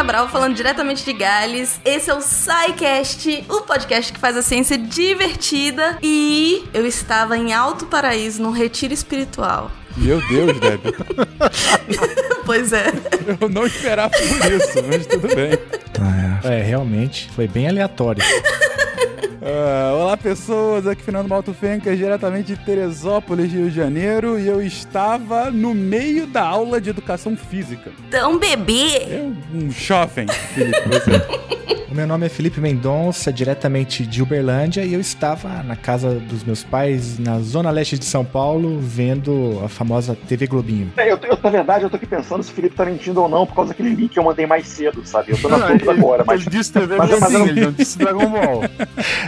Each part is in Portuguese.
Cabral, falando diretamente de Gales. Esse é o SciCast, o podcast que faz a ciência divertida. E eu estava em Alto Paraíso, num retiro espiritual. Meu Deus, Deb. pois é. Eu não esperava por isso, mas tudo bem. É, realmente, foi bem aleatório. Uh, olá pessoas, aqui Fernando Malto Fencas, diretamente de Teresópolis, Rio de Janeiro, e eu estava no meio da aula de educação física. Então, bebê! É um jovem, Felipe, você. O meu nome é Felipe Mendonça, diretamente de Uberlândia, e eu estava na casa dos meus pais, na zona leste de São Paulo, vendo a famosa TV Globinho. É, eu, eu, na verdade, eu tô aqui pensando se o Felipe tá mentindo ou não, por causa daquele link que eu mandei mais cedo, sabe? Eu tô na não, dúvida agora, mas... Ele disse TV mas, Globinho, mas, ele não disse Dragon Ball.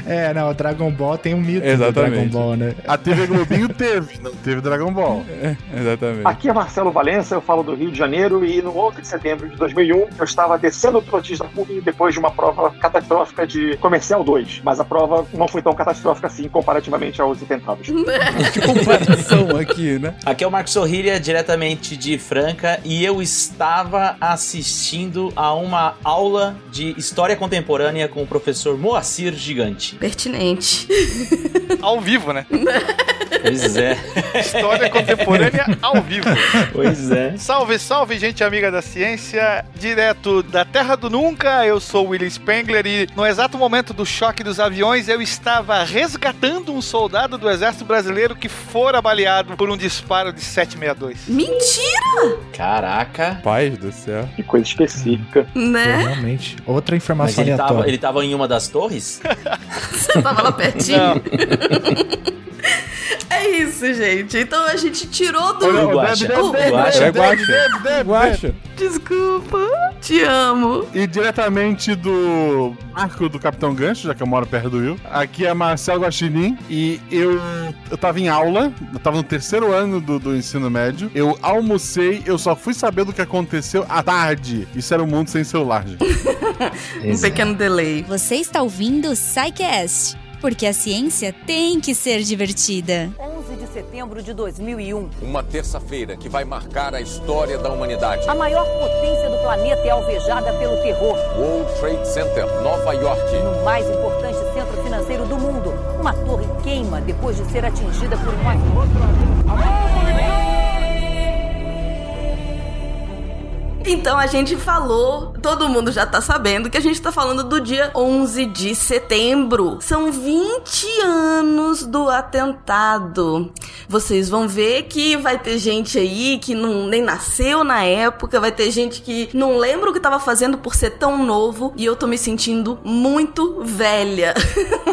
É, não, o Dragon Ball tem um mito exatamente. do Dragon Ball, né? A TV Globinho teve, não teve Dragon Ball. É, exatamente. Aqui é Marcelo Valença, eu falo do Rio de Janeiro, e no 11 de setembro de 2001, eu estava descendo o Trotis da PUC depois de uma prova prova catastrófica de Comercial 2, mas a prova não foi tão catastrófica assim comparativamente aos intentados. que comparação aqui, né? Aqui é o Marcos Sorrilha, diretamente de Franca, e eu estava assistindo a uma aula de História Contemporânea com o professor Moacir Gigante. Pertinente. Ao vivo, né? Pois é. História contemporânea ao vivo. Pois é. Salve, salve, gente amiga da ciência. Direto da Terra do Nunca, eu sou William Spengler e no exato momento do choque dos aviões eu estava resgatando um soldado do exército brasileiro que fora baleado por um disparo de 762. Mentira! Caraca. Paz do céu. Que coisa específica. Né? É, realmente. Outra informação Mas ele aleatória. Tava, ele tava em uma das torres? Você tava lá pertinho? Não. É isso, gente. Então a gente tirou do. O Guaxa. É. Desculpa. Te amo. E diretamente do arco do Capitão Gancho, já que eu moro perto do Will. Aqui é Marcelo Guaxinim e eu, eu tava em aula, eu tava no terceiro ano do, do ensino médio. Eu almocei, eu só fui saber do que aconteceu à tarde. Isso era o um mundo sem celular, gente. um pequeno delay. Você está ouvindo o Psycast porque a ciência tem que ser divertida. 11 de setembro de 2001. Uma terça-feira que vai marcar a história da humanidade. A maior potência do planeta é alvejada pelo terror. World Trade Center, Nova York. No mais importante centro financeiro do mundo, uma torre queima depois de ser atingida por um avião. Então a gente falou, todo mundo já tá sabendo que a gente tá falando do dia 11 de setembro. São 20 anos do atentado. Vocês vão ver que vai ter gente aí que não nem nasceu na época, vai ter gente que não lembra o que tava fazendo por ser tão novo e eu tô me sentindo muito velha.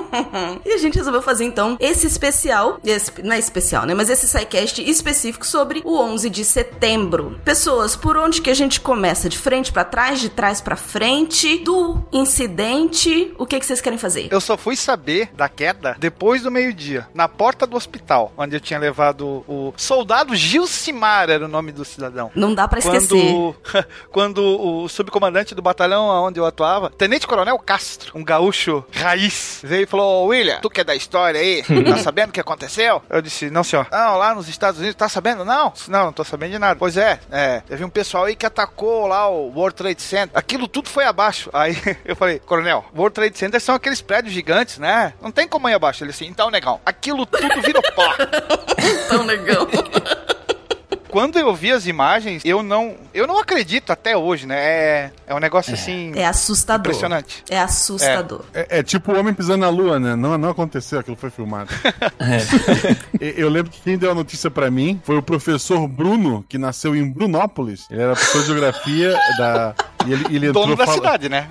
e a gente resolveu fazer então esse especial, esse, não é especial, né, mas esse sidecast específico sobre o 11 de setembro. Pessoas, por onde que a gente começa? De frente para trás, de trás para frente, do incidente? O que, que vocês querem fazer? Eu só fui saber da queda depois do meio-dia, na porta do hospital, onde eu tinha levado o soldado Gilcimar, era o nome do cidadão. Não dá para esquecer. Quando o subcomandante do batalhão onde eu atuava, Tenente Coronel Castro, um gaúcho raiz, veio e falou: William, tu que é da história aí, tá sabendo o que aconteceu? Eu disse: Não, senhor. Não, lá nos Estados Unidos, tá sabendo? Não, não, não tô sabendo de nada. Pois é, é, teve um pessoal aí que atacou atacou lá o World Trade Center. Aquilo tudo foi abaixo. Aí eu falei, coronel, World Trade Center são aqueles prédios gigantes, né? Não tem como ir abaixo. Ele assim, então, negão, aquilo tudo virou pó. então, negão. quando eu vi as imagens, eu não, eu não acredito até hoje, né? É, é um negócio é. assim. É assustador. Impressionante. É assustador. É, é, é tipo o homem pisando na lua, né? Não, não aconteceu, aquilo foi filmado. É. eu lembro que quem deu a notícia para mim foi o professor Bruno, que nasceu em Brunópolis. Ele era professor de geografia da e ele, ele entrou Dono da fala... cidade, né?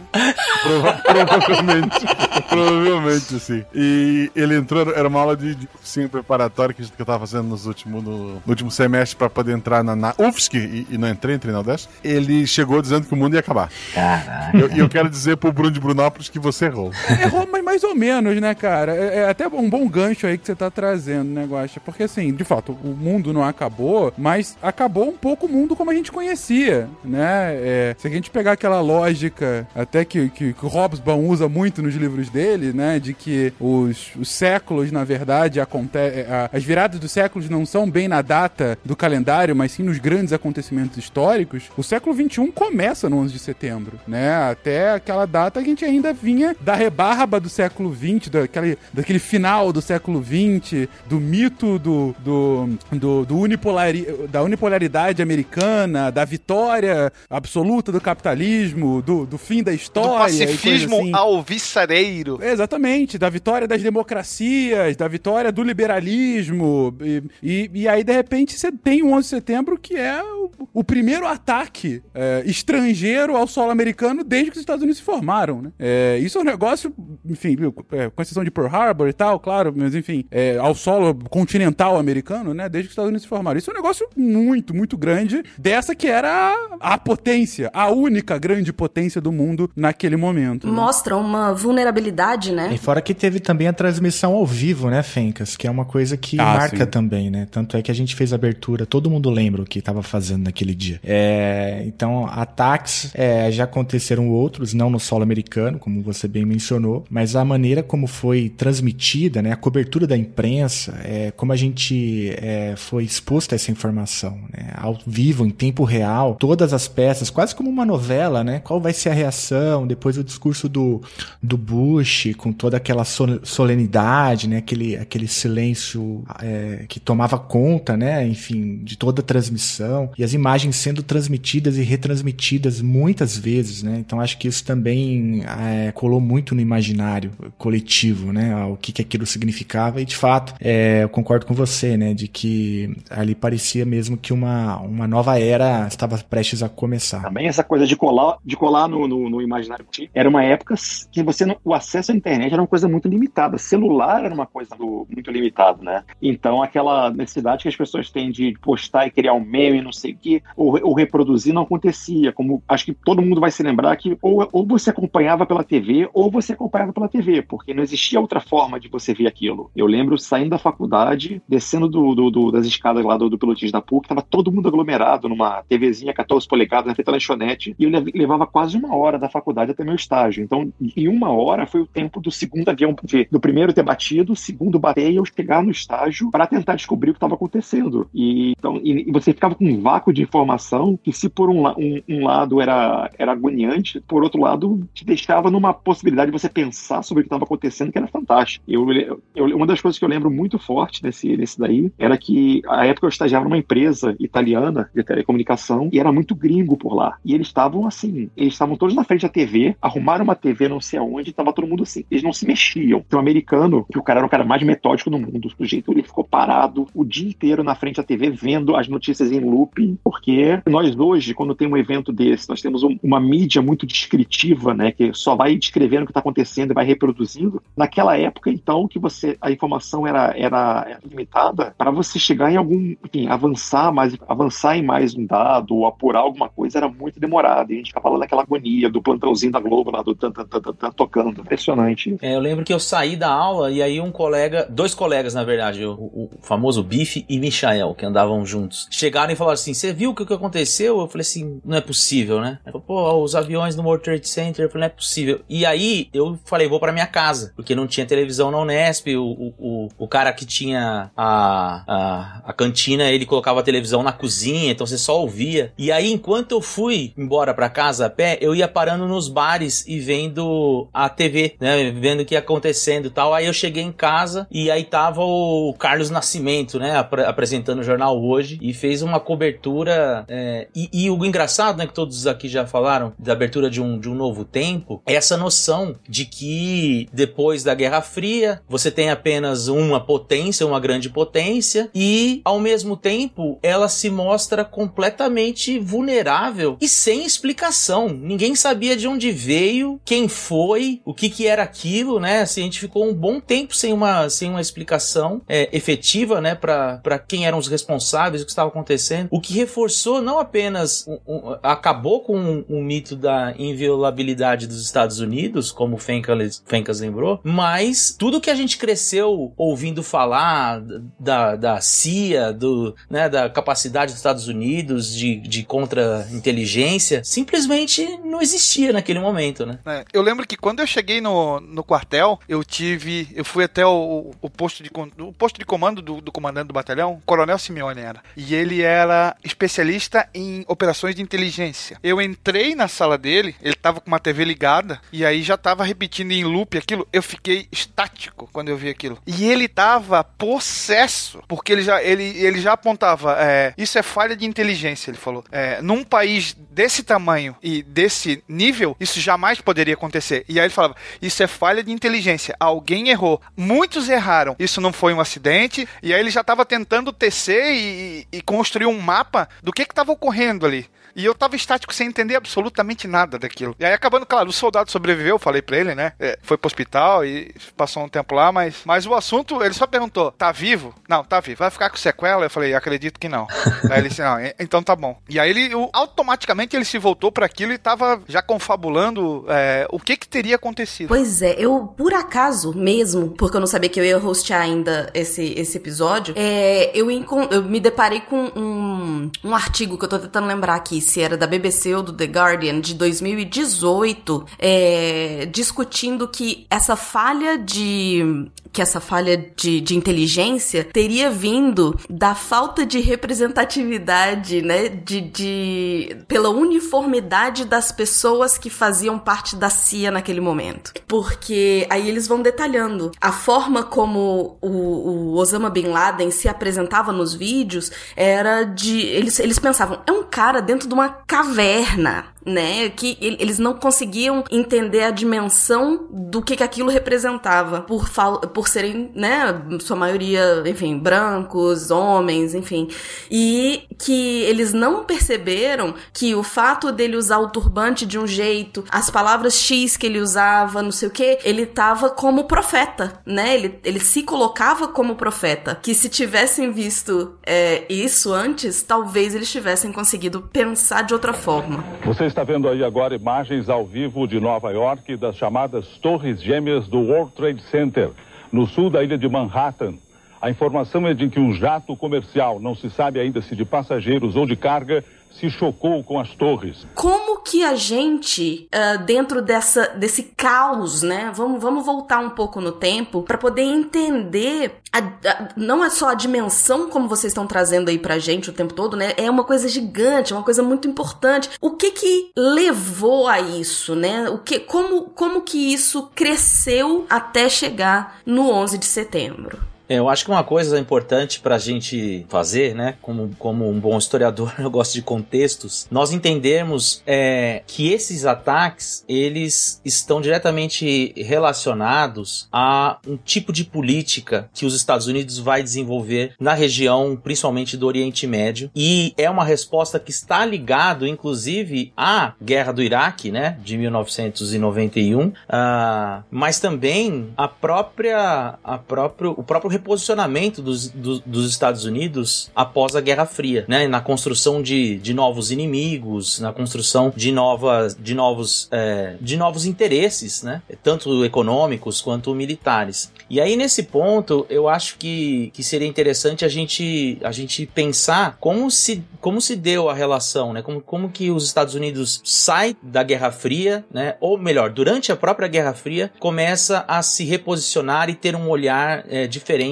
Prova provavelmente. provavelmente, sim. E ele entrou, era uma aula de, de cursinho preparatório que, eu tava fazendo nos último, no, no último semestre para poder entrar na, na UFSC e, e, não entrei, entrei na UDESC. Ele chegou dizendo que o mundo ia acabar. Caraca. E eu, eu, quero dizer pro Bruno de Brunópolis que você errou. Errou, mas mais ou menos, né, cara? É, é, até um bom gancho aí que você tá trazendo, né, Guaxa? Porque, assim, de fato, o mundo não acabou, mas acabou um pouco o mundo como a gente conhecia, né? É, se a gente pegar aquela lógica, até que, que, que o Hobsbawm usa muito nos livros dele, né? De que os, os séculos, na verdade, acontecem. As viradas dos séculos não são bem na data do calendário calendário, mas sim nos grandes acontecimentos históricos, o século XXI começa no 11 de setembro, né? Até aquela data a gente ainda vinha da rebarba do século XX, daquele, daquele final do século XX, do mito do, do, do, do unipolari, da unipolaridade americana, da vitória absoluta do capitalismo, do, do fim da história. Do pacifismo assim. alvissareiro. Exatamente, da vitória das democracias, da vitória do liberalismo. E, e, e aí, de repente, você tem o 11 de setembro que é o, o primeiro ataque é, estrangeiro ao solo americano desde que os Estados Unidos se formaram, né? É, isso é um negócio, enfim, é, com exceção de Pearl Harbor e tal, claro, mas enfim, é, ao solo continental americano, né? Desde que os Estados Unidos se formaram. Isso é um negócio muito, muito grande dessa que era a, a potência, a única grande potência do mundo naquele momento. Né? Mostra uma vulnerabilidade, né? E fora que teve também a transmissão ao vivo, né, Fencas? Que é uma coisa que ah, marca sim. também, né? Tanto é que a gente fez a abertura, todo mundo lembra o que estava fazendo naquele dia. É, então, ataques é, já aconteceram outros, não no solo americano, como você bem mencionou, mas a maneira como foi transmitida, né, a cobertura da imprensa, é, como a gente é, foi exposto a essa informação, né, ao vivo, em tempo real, todas as peças, quase como uma novela, né? Qual vai ser a reação? Depois o discurso do, do Bush, com toda aquela solenidade, né? Aquele, aquele silêncio é, que tomava conta, né? Enfim, de toda a transmissão. E as imagens sendo transmitidas e retransmitidas muitas vezes, né? Então acho que isso também é, colou muito no imaginário coletivo, né? O que, que aquilo significava. E de fato, é, eu concordo com você, né? De que ali parecia mesmo que uma, uma nova era estava prestes a começar. Também essa coisa de colar, de colar no, no, no imaginário era uma época que você não, o acesso à internet era uma coisa muito limitada. Celular era uma coisa do, muito limitada, né? Então aquela necessidade que as pessoas têm de postar e criar um meme, não sei o quê, ou, ou, reproduzir não acontecia. Como acho que todo mundo vai se lembrar que ou, ou você acompanhava pela TV ou você acompanhava pela TV, porque não existia outra forma de você ver aquilo. Eu lembro saindo da faculdade, descendo do, do, do das escadas lá do, do da PUC, tava todo mundo aglomerado numa TVzinha 14 polegadas na frente da lanchonete, e eu levava quase uma hora da faculdade até meu estágio. Então, em uma hora foi o tempo do segundo avião, do primeiro ter batido, segundo bater e eu chegar no estágio para tentar descobrir o que estava acontecendo. E, então, e, e, você ficava com um vácuo de informação que, se por um, um, um, lado era, era agoniante, por outro lado, te deixava numa possibilidade de você pensar sobre o que estava acontecendo, que era fantástico. Eu, eu, uma das coisas que eu lembro muito forte nesse, nesse daí era que, a época, eu estagiava numa empresa italiana de telecomunicação e era muito gringo por lá. E eles estavam assim, eles estavam todos na frente da TV, arrumaram uma TV não sei aonde, e tava todo mundo assim. Eles não se mexiam. Tem um americano, que o cara era o cara mais metódico do mundo. Do jeito ele ficou parado o dia inteiro na frente da TV, vendo as notícias em looping, porque nós hoje, quando tem um evento desse, nós temos um, uma mídia muito descritiva, né, que só vai descrevendo o que está acontecendo e vai reproduzindo. Naquela época, então, que você a informação era, era limitada, para você chegar em algum, enfim, avançar mais, avançar em mais um dado ou apurar alguma coisa era muito demorado. E a gente ficava lá naquela agonia do plantãozinho da Globo lá do tan, tan, tan, tan, tocando. Impressionante. É, eu lembro que eu saí da aula e aí um colega, dois colegas na verdade, o, o famoso Bife e Michael, que andavam juntos, chegaram e falaram assim: Você viu o que, que aconteceu? Eu falei assim: Não é possível, né? Falou, Pô, os aviões no World Trade Center. Eu falei: Não é possível. E aí eu falei: Vou para minha casa, porque não tinha televisão na Unesp. O, o, o, o cara que tinha a, a, a cantina, ele colocava a televisão na cozinha, então você só ouvia. E aí, enquanto eu fui embora para casa a pé, eu ia parando nos bares e vendo a TV, né? Vendo o que ia acontecendo e tal. Aí eu cheguei em casa e aí tava o Carlos Nascimento, né? Ap apresentando o jornal hoje e fez uma cobertura. É, e, e, o engraçado, né? Que todos aqui já falaram da abertura de um, de um novo tempo, é essa noção de que depois da Guerra Fria você tem apenas uma potência, uma grande potência, e ao mesmo tempo ela se mostra completamente vulnerável e sem explicação. Ninguém sabia de onde veio, quem foi, o que que era aquilo, né? Assim, a gente ficou um bom tempo sem uma, sem uma explicação é, efetiva, né? Para quem eram os responsáveis, o que estava acontecendo. O que reforçou não apenas, um, um, acabou com o mito da inviolabilidade dos Estados Unidos, como o Fencas lembrou, mas tudo que a gente cresceu ouvindo falar da, da CIA, do, né, da capacidade dos Estados Unidos de, de contra-inteligência, simplesmente não existia naquele momento, né? É, eu lembro que quando eu cheguei no, no quartel, eu tive. Eu fui até o, o posto, de, o posto de comando do, do comandante do batalhão, Coronel Simeone era. E ele era especialista em operações de inteligência. Eu entrei na sala dele, ele tava com uma TV ligada, e aí já tava repetindo em loop aquilo. Eu fiquei estático quando eu vi aquilo. E ele tava possesso, porque ele já, ele, ele já apontava: é, isso é falha de inteligência, ele falou. É, num país desse tamanho e desse nível, isso jamais poderia acontecer. E aí ele falava: isso é falha de inteligência. Alguém errou. Muitos erraram. Isso não foi um acidente. E aí ele já estava tentando tecer e, e, construir um mapa do que estava ocorrendo ali. E eu tava estático sem entender absolutamente nada daquilo. E aí, acabando, claro, o soldado sobreviveu, eu falei pra ele, né? É, foi pro hospital e passou um tempo lá, mas, mas o assunto, ele só perguntou: tá vivo? Não, tá vivo. Vai ficar com sequela? Eu falei: acredito que não. aí ele disse: não, então tá bom. E aí ele, automaticamente, ele se voltou para aquilo e tava já confabulando é, o que que teria acontecido. Pois é, eu, por acaso mesmo, porque eu não sabia que eu ia hostear ainda esse, esse episódio, é, eu, eu me deparei com um, um artigo que eu tô tentando lembrar aqui se era da BBC ou do The Guardian, de 2018, é, discutindo que essa falha de. Que essa falha de, de inteligência teria vindo da falta de representatividade, né? De, de. pela uniformidade das pessoas que faziam parte da CIA naquele momento. Porque aí eles vão detalhando a forma como o, o Osama Bin Laden se apresentava nos vídeos era de. Eles, eles pensavam, é um cara dentro de uma caverna né? Que eles não conseguiam entender a dimensão do que, que aquilo representava por, por serem, né, sua maioria, enfim, brancos, homens, enfim. E que eles não perceberam que o fato dele usar o turbante de um jeito, as palavras X que ele usava, não sei o que, ele tava como profeta, né? Ele, ele se colocava como profeta. Que se tivessem visto é, isso antes, talvez eles tivessem conseguido pensar de outra forma. Você está vendo aí agora imagens ao vivo de Nova York das chamadas Torres Gêmeas do World Trade Center, no sul da ilha de Manhattan. A informação é de que um jato comercial, não se sabe ainda se de passageiros ou de carga, se chocou com as torres. Como que a gente, uh, dentro dessa, desse caos, né? Vamos, vamos voltar um pouco no tempo para poder entender. A, a, não é só a dimensão como vocês estão trazendo aí pra gente o tempo todo, né? É uma coisa gigante, é uma coisa muito importante. O que que levou a isso, né? O que, como, como que isso cresceu até chegar no 11 de setembro? É, eu acho que uma coisa importante para a gente fazer, né, como, como um bom historiador, eu gosto de contextos, nós entendermos é, que esses ataques eles estão diretamente relacionados a um tipo de política que os Estados Unidos vai desenvolver na região, principalmente do Oriente Médio, e é uma resposta que está ligado, inclusive, à guerra do Iraque, né, de 1991, uh, mas também a própria, a próprio, o próprio reposicionamento dos, do, dos Estados Unidos após a Guerra Fria, né? Na construção de, de novos inimigos, na construção de novas, de novos, é, de novos interesses, né? Tanto econômicos quanto militares. E aí nesse ponto eu acho que, que seria interessante a gente, a gente pensar como se, como se deu a relação, né? Como, como que os Estados Unidos sai da Guerra Fria, né? Ou melhor, durante a própria Guerra Fria começa a se reposicionar e ter um olhar é, diferente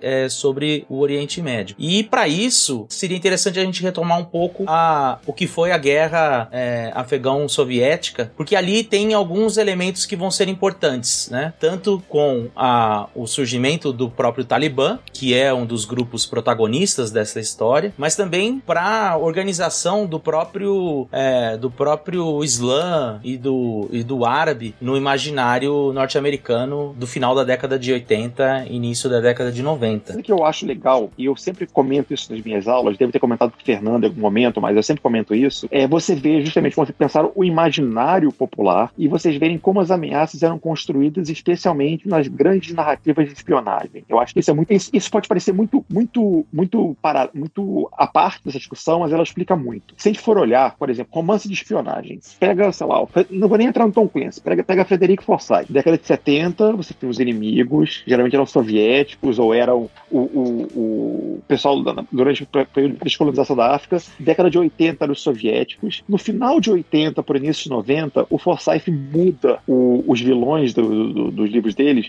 é, sobre o Oriente Médio. E para isso seria interessante a gente retomar um pouco a, o que foi a guerra é, afegão-soviética, porque ali tem alguns elementos que vão ser importantes, né? Tanto com a, o surgimento do próprio Talibã, que é um dos grupos protagonistas dessa história, mas também para a organização do próprio é, do próprio Islã e do, e do árabe no imaginário norte-americano do final da década de 80, início da década década de 90. O que eu acho legal, e eu sempre comento isso nas minhas aulas, devo ter comentado com o Fernando em algum momento, mas eu sempre comento isso, é você ver justamente você pensar o imaginário popular e vocês verem como as ameaças eram construídas, especialmente nas grandes narrativas de espionagem. Eu acho que isso é muito. Isso pode parecer muito, muito, muito, para, muito a parte dessa discussão, mas ela explica muito. Se a gente for olhar, por exemplo, romance de espionagem, pega, sei lá, não vou nem entrar no Tom Clancy, pega, pega Frederico Forsyth. Década de 70, você tem os inimigos, geralmente eram soviéticos ou eram o, o, o pessoal durante o período de descolonização da África. Década de 80 eram os soviéticos. No final de 80 por início de 90, o Forsyth muda o, os vilões do, do, dos livros deles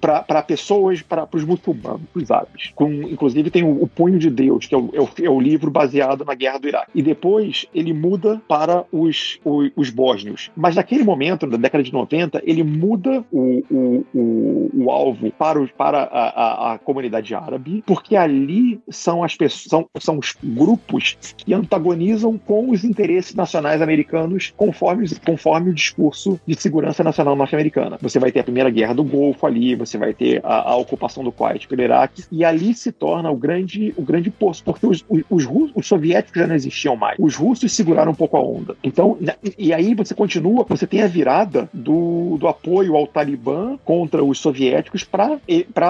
para pessoas, para os muçulmanos, para os árabes. Com, inclusive tem o, Punho de Deus, que é o, é é o livro baseado na guerra do Iraque. E depois ele muda para os, os, os bósnios. Mas naquele momento, na década de 90, ele muda o, o, o, o alvo para, os, para a, a, a, comunidade árabe, porque ali são as pessoas, são, são os grupos que antagonizam com os interesses nacionais americanos conforme, conforme o discurso de segurança nacional norte-americana. Você vai ter a primeira guerra do Golfo ali, você vai ter a, a ocupação do Kuwait pelo Iraque, e ali se torna o grande, o grande posto, porque os, os, os, os soviéticos já não existiam mais. Os russos seguraram um pouco a onda. Então, e aí você continua, você tem a virada do, do apoio ao Talibã contra os soviéticos para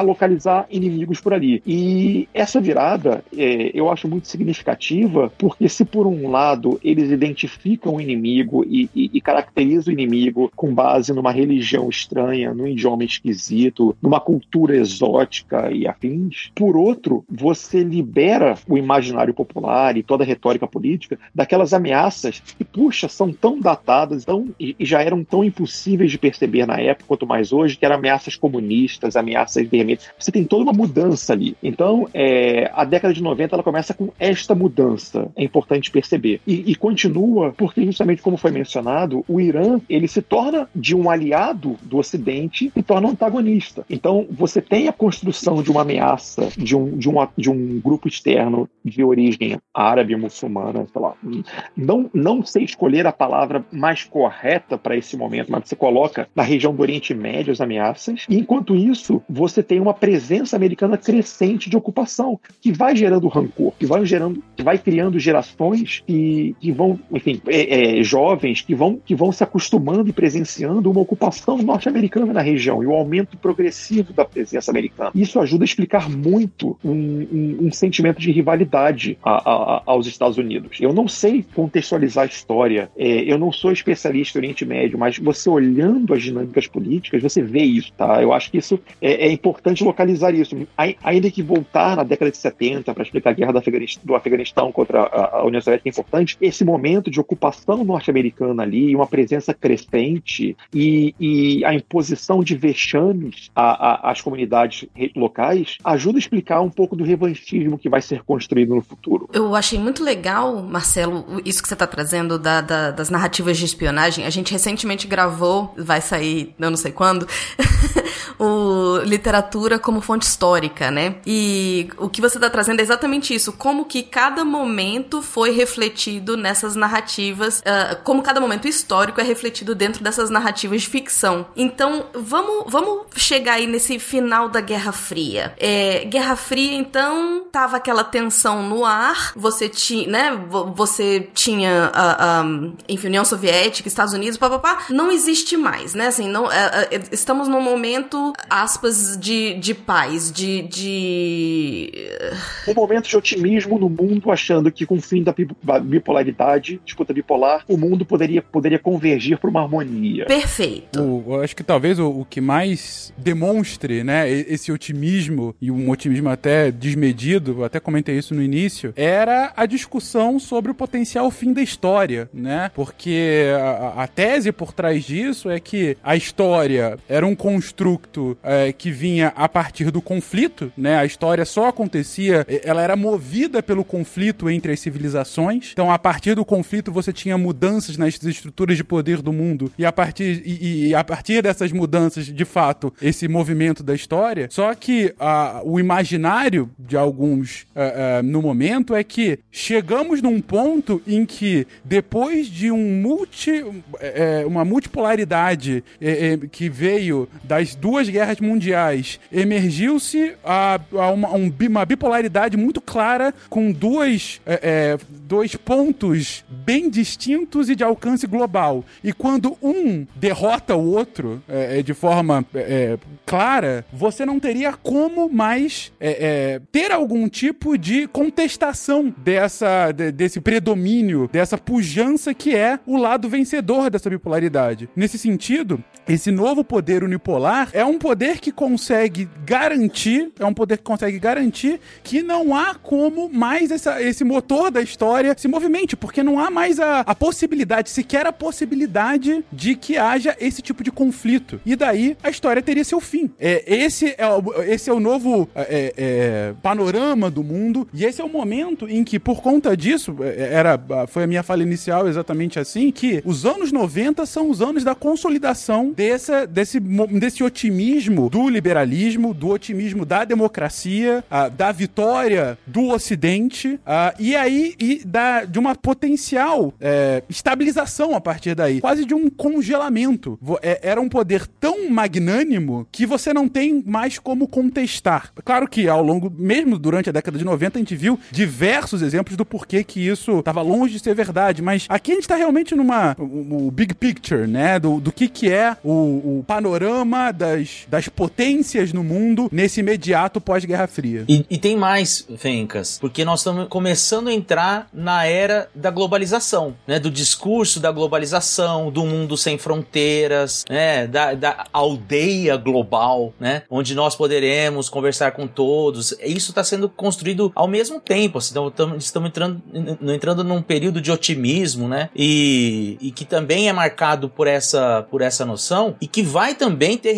localizar inimigos por ali. E essa virada é, eu acho muito significativa, porque se por um lado eles identificam o inimigo e, e, e caracterizam o inimigo com base numa religião estranha, num idioma esquisito, numa cultura exótica e afins, por outro, você libera o imaginário popular e toda a retórica política daquelas ameaças que, puxa, são tão datadas tão, e, e já eram tão impossíveis de perceber na época quanto mais hoje, que eram ameaças comunistas, ameaças veementes. Você tem toda uma mudança ali. Então, é, a década de 90 ela começa com esta mudança. É importante perceber. E, e continua porque, justamente como foi mencionado, o Irã ele se torna de um aliado do Ocidente e torna um antagonista. Então, você tem a construção de uma ameaça de um, de um, de um grupo externo de origem árabe, muçulmana, sei lá. Não, não sei escolher a palavra mais correta para esse momento, mas você coloca na região do Oriente Médio as ameaças. E, enquanto isso, você tem uma presença americana crescente de ocupação, que vai gerando rancor, que vai gerando, que vai criando gerações que, que vão, enfim, é, é, jovens que vão, que vão se acostumando e presenciando uma ocupação norte-americana na região e o aumento progressivo da presença americana. Isso ajuda a explicar muito um, um, um sentimento de rivalidade a, a, aos Estados Unidos. Eu não sei contextualizar a história, é, eu não sou especialista em Oriente Médio, mas você olhando as dinâmicas políticas, você vê isso, tá? Eu acho que isso é, é importante localizar isso. Ainda que voltar na década de 70 para explicar a guerra do Afeganistão, contra a, a União Soviética é importante, esse momento de ocupação norte-americana ali, uma presença crescente e, e a imposição de vexames às comunidades locais ajuda a explicar um pouco do revanchismo que vai ser construído no futuro. Eu achei muito legal, Marcelo, isso que você está trazendo da, da, das narrativas de espionagem. A gente recentemente gravou, vai sair, eu não sei quando, o literatura como fonte histórica, né? E o que você está trazendo é exatamente isso, como que cada momento foi refletido nessas narrativas, uh, como cada momento histórico é refletido dentro dessas narrativas de ficção. Então, vamos, vamos chegar aí nesse final da Guerra Fria. É, Guerra Fria, então, tava aquela tensão no ar, você tinha, né, você tinha, uh, um, enfim, União Soviética, Estados Unidos, papapá, não existe mais, né, assim, não, uh, estamos num momento, aspas, de, de paz, de, de... Um momento de otimismo no mundo, achando que com o fim da bipolaridade, disputa bipolar, o mundo poderia, poderia convergir para uma harmonia. Perfeito. O, eu acho que talvez o, o, que mais demonstre, né, esse otimismo, e um otimismo até desmedido, até comentei isso no início, era a discussão sobre o potencial fim da história, né? Porque a, a tese por trás disso é que a história era um construto é, que vinha a partir do conflito, né? A história só acontecia, ela era movida pelo conflito entre as civilizações. Então, a partir do conflito, você tinha mudanças nas estruturas de poder do mundo. E a partir, e, e a partir dessas mudanças, de fato, esse movimento da história. Só que uh, o imaginário de alguns uh, uh, no momento é que chegamos num ponto em que, depois de um multi, uma multipolaridade que veio das duas duas guerras mundiais, emergiu-se a, a uma, uma, bipolaridade muito clara com duas, é, é, dois pontos bem distintos e de alcance global. E quando um derrota o outro é, é de forma é, clara, você não teria como mais ter algum tipo de contestação dessa, de, desse predomínio, dessa pujança que é o lado vencedor dessa bipolaridade. Nesse sentido, esse novo poder unipolar é um poder que consegue garantir, é um poder que consegue garantir que não há como mais essa, esse motor da história se movimente, porque não há mais a, a possibilidade, sequer a possibilidade de que haja esse tipo de conflito. E daí a história teria seu fim. É, esse, é o, esse é o novo é, é, panorama do mundo, e esse é o momento em que, por conta disso, é, era, foi a minha fala inicial exatamente assim, que os anos 90 são os anos da consolidação dessa, desse, desse otimismo do liberalismo, do otimismo da democracia, uh, da vitória do Ocidente, uh, e aí e da, de uma potencial é, estabilização a partir daí, quase de um congelamento. É, era um poder tão magnânimo que você não tem mais como contestar. Claro que ao longo, mesmo durante a década de 90, a gente viu diversos exemplos do porquê que isso estava longe de ser verdade, mas aqui a gente está realmente numa o, big picture, né, do, do que que é o, o panorama das, das potências no mundo nesse imediato pós-Guerra Fria. E, e tem mais, Fencas, porque nós estamos começando a entrar na era da globalização, né? Do discurso da globalização, do mundo sem fronteiras, né? Da, da aldeia global, né? Onde nós poderemos conversar com todos. Isso está sendo construído ao mesmo tempo. Assim, então, estamos, entrando, entrando num período de otimismo, né? E, e que também é marcado por essa, por essa noção e que vai também ter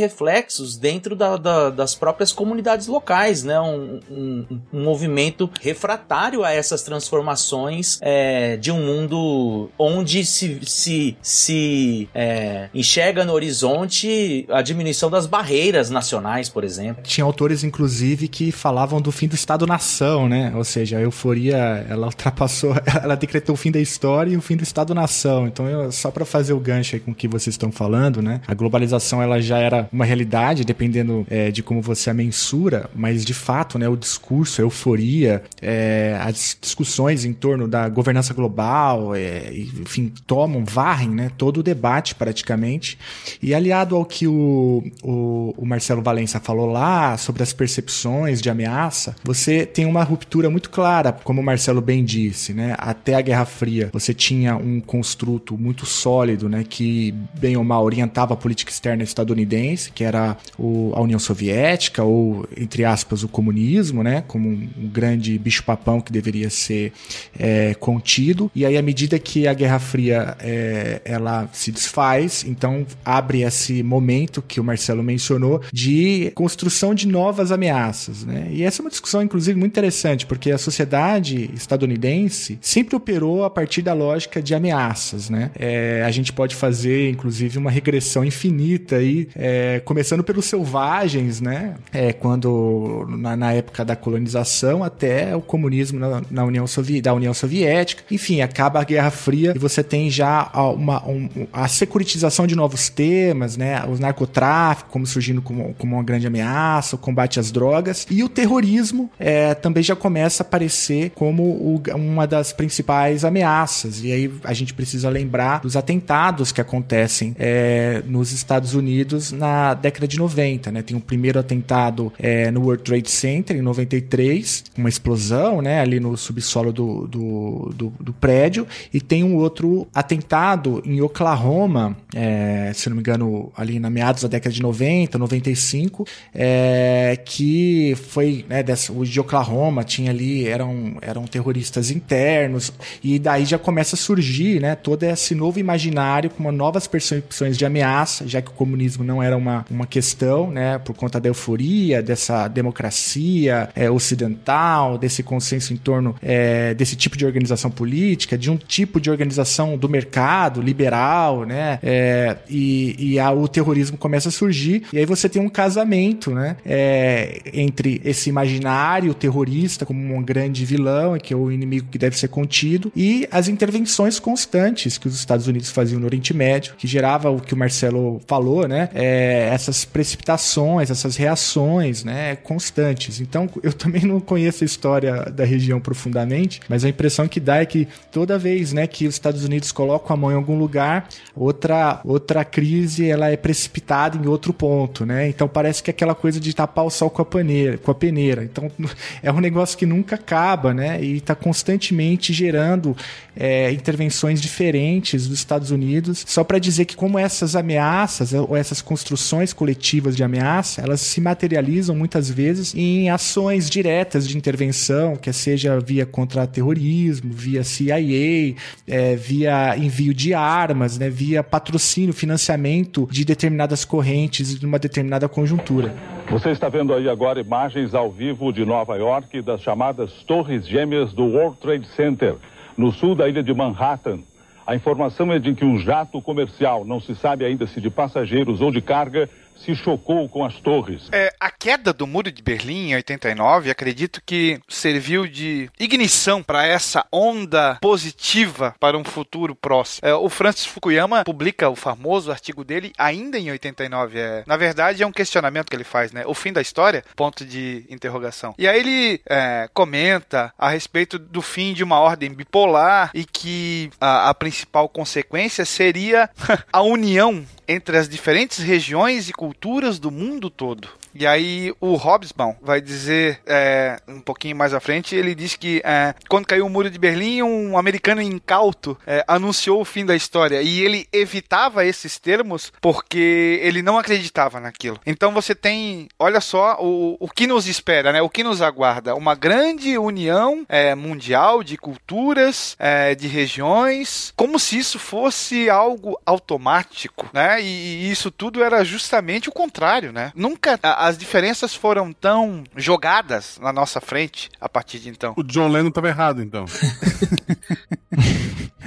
reflexos dentro da, da, das próprias comunidades locais, né? Um, um, um movimento refratário a essas transformações é, de um mundo onde se, se, se é, enxerga no horizonte a diminuição das barreiras nacionais, por exemplo. Tinha autores, inclusive, que falavam do fim do Estado-nação, né? Ou seja, a euforia, ela ultrapassou, ela decretou o fim da história e o fim do Estado-nação. Então, eu, só para fazer o gancho aí com o que vocês estão falando, né? A globalização, ela já era uma realidade, dependendo é, de como você a mensura, mas de fato, né? O discurso, a euforia, é, as discussões em torno da governança global, é, enfim, tomam, varrem, né? Todo o debate praticamente. E aliado ao que o, o, o Marcelo Valença falou lá sobre as percepções de ameaça, você tem uma ruptura muito clara, como o Marcelo bem disse, né? Até a Guerra Fria, você tinha um construto muito sólido, né? Que bem ou mal orientava a política externa estadunidense, que era o, a União Soviética ou entre aspas o comunismo, né? Como um, um grande bicho-papão que deveria ser é, contido. E aí à medida que a Guerra Fria é, ela se desfaz, então abre esse momento que o Marcelo mencionou de construção de novas ameaças, né? E essa é uma discussão inclusive muito interessante porque a sociedade estadunidense sempre operou a partir da lógica de ameaças, né? É, a gente pode fazer, inclusive, uma regressão infinita aí, é, começando pelos selvagens, né? É, quando na, na, época da colonização até o comunismo na, na União da União Soviética, enfim, acaba a Guerra Fria e você tem já uma, um, a securitização de novos temas, né? Os narcotráfico como surgindo como, como uma grande ameaça, o combate às drogas e o terrorismo é, também já começa a aparecer como o, uma das principais ameaças. E aí a gente precisa lembrar dos atentados que acontecem é, nos Estados Unidos na década de 90. Né? Tem o primeiro atentado é, no World Trade Center em 93, uma explosão né, ali no subsolo do, do, do, do prédio, e tem um outro atentado em Oklahoma, é, se não me engano, ali na meados da década de 90, 95, é, que foi né, dessa, o de Oklahoma tinha ali eram, eram terroristas internos e daí já começa a surgir né, todo esse novo imaginário com novas percepções de ameaça, já que o comunismo não era uma, uma questão, né, por conta da euforia, dessa democracia é, ocidental, desse consenso em torno é, desse tipo de organização política, de um tipo de organização do mercado liberal, né, é, e, e a, o terrorismo começa a surgir, e aí você tem um casamento né, é, entre esse imaginário terrorista como um grande vilão, que é o inimigo que deve ser contido, e as intervenções constantes que os Estados Unidos faziam no Oriente Médio, que gerava o que o Marcelo falou, né? É, essa essas precipitações, essas reações, né, constantes. Então, eu também não conheço a história da região profundamente, mas a impressão que dá é que toda vez, né, que os Estados Unidos colocam a mão em algum lugar, outra outra crise ela é precipitada em outro ponto, né? Então parece que é aquela coisa de tapar o sol com a peneira, com a peneira. Então é um negócio que nunca acaba, né? E está constantemente gerando é, intervenções diferentes dos Estados Unidos, só para dizer que como essas ameaças ou essas construções coletivas de ameaça, elas se materializam muitas vezes em ações diretas de intervenção, que seja via contra terrorismo, via CIA, é, via envio de armas, né, via patrocínio, financiamento de determinadas correntes de uma determinada conjuntura. Você está vendo aí agora imagens ao vivo de Nova York das chamadas Torres Gêmeas do World Trade Center no sul da ilha de Manhattan. A informação é de que um jato comercial, não se sabe ainda se de passageiros ou de carga, se chocou com as torres. É, a queda do Muro de Berlim em 89, acredito que serviu de ignição para essa onda positiva para um futuro próximo. É, o Francis Fukuyama publica o famoso artigo dele ainda em 89. É, na verdade, é um questionamento que ele faz, né? O fim da história? Ponto de interrogação. E aí ele é, comenta a respeito do fim de uma ordem bipolar e que a, a principal consequência seria a união entre as diferentes regiões e culturas do mundo todo. E aí o Hobsbawm vai dizer é, um pouquinho mais à frente, ele diz que é, quando caiu o muro de Berlim, um americano incauto é, anunciou o fim da história e ele evitava esses termos porque ele não acreditava naquilo. Então você tem, olha só o, o que nos espera, né? O que nos aguarda? Uma grande união é, mundial de culturas, é, de regiões, como se isso fosse algo automático, né? E, e isso tudo era justamente o contrário, né? Nunca as diferenças foram tão jogadas na nossa frente a partir de então. O John Lennon estava errado, então.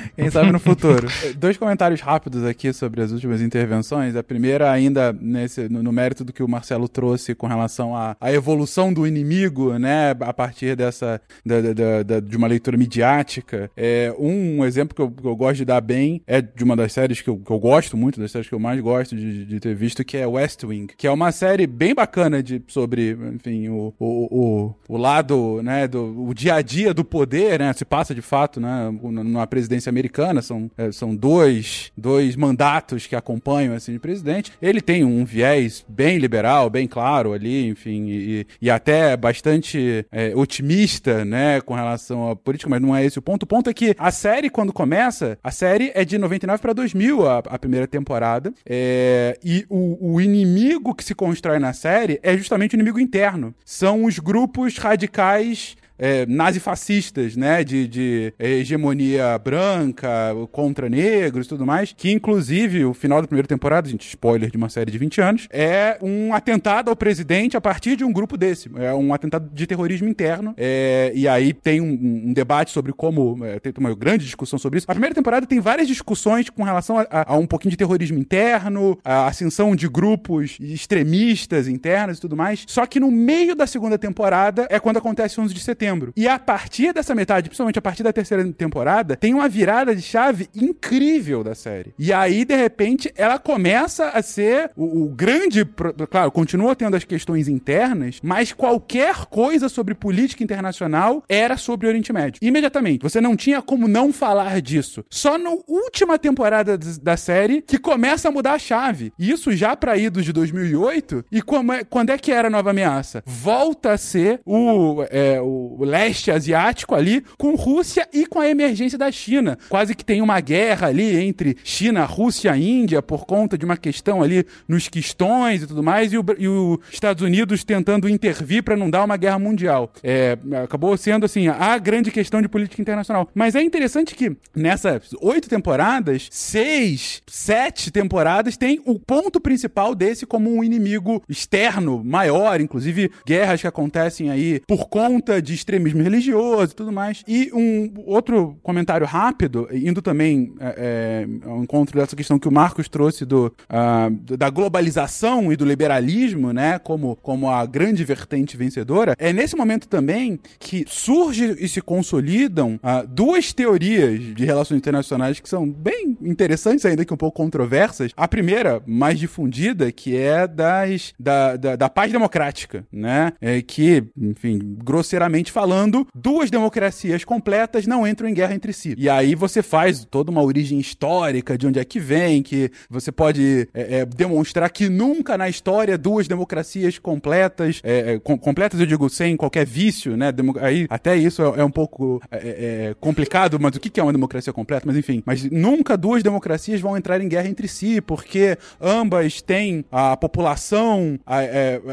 Quem sabe no futuro. Dois comentários rápidos aqui sobre as últimas intervenções. A primeira, ainda nesse, no, no mérito do que o Marcelo trouxe com relação à, à evolução do inimigo, né, a partir dessa da, da, da, de uma leitura midiática. É, um exemplo que eu, que eu, gosto de dar bem é de uma das séries que eu, que eu gosto muito, das séries que eu mais gosto de, de, ter visto, que é West Wing, que é uma série bem bacana de, sobre, enfim, o, o, o, o lado, né, do o dia a dia do poder, né, se passa de fato, né, numa presidência americana são, é, são dois, dois mandatos que acompanham assim, o presidente. Ele tem um viés bem liberal, bem claro ali, enfim, e, e até bastante é, otimista, né, com relação à política, mas não é esse o ponto. O ponto é que a série, quando começa, a série é de 99 para 2000, a, a primeira temporada, é, e o, o inimigo que se constrói na série é justamente o inimigo interno. São os grupos radicais é, nazifascistas, né? De, de hegemonia branca, contra negros e tudo mais. Que, inclusive, o final da primeira temporada, gente, spoiler de uma série de 20 anos, é um atentado ao presidente a partir de um grupo desse. É um atentado de terrorismo interno. É, e aí tem um, um, debate sobre como. É, tem uma grande discussão sobre isso. A primeira temporada tem várias discussões com relação a, a, a um pouquinho de terrorismo interno, a ascensão de grupos extremistas internos e tudo mais. Só que no meio da segunda temporada é quando acontece 11 de setembro setembro. E a partir dessa metade, principalmente a partir da terceira temporada, tem uma virada de chave incrível da série. E aí, de repente, ela começa a ser o, o grande. Claro, continua tendo as questões internas, mas qualquer coisa sobre política internacional era sobre o Oriente Médio. Imediatamente. Você não tinha como não falar disso. Só na última temporada da série que começa a mudar a chave. Isso já para idos de 2008. E como é, quando é que era a nova ameaça? Volta a ser o, é, o o leste asiático ali, com Rússia e com a emergência da China. Quase que tem uma guerra ali entre China, Rússia e Índia por conta de uma questão ali nos quistões e tudo mais, e, os Estados Unidos tentando intervir para não dar uma guerra mundial. É, acabou sendo assim a grande questão de política internacional. Mas é interessante que nessas oito temporadas, seis, sete temporadas tem o ponto principal desse como um inimigo externo maior, inclusive guerras que acontecem aí por conta de extremismo religioso e tudo mais. E um outro comentário rápido, indo também é, é, ao encontro dessa questão que o Marcos trouxe do, uh, da globalização e do liberalismo, né, como, como a grande vertente vencedora, é nesse momento também que surge e se consolidam uh, duas teorias de relações internacionais que são bem interessantes, ainda que um pouco controversas. A primeira, mais difundida, que é das, da, da, da paz democrática, né, é que, enfim, grosseiramente falando, duas democracias completas não entram em guerra entre si. E aí você faz toda uma origem histórica de onde é que vem, que você pode é, é, demonstrar que nunca na história duas democracias completas, é, é com, completas eu digo sem qualquer vício, né? Demo aí até isso é, é um pouco é, complicado, mas o que é uma democracia completa? Mas enfim, mas nunca duas democracias vão entrar em guerra entre si, porque ambas têm a população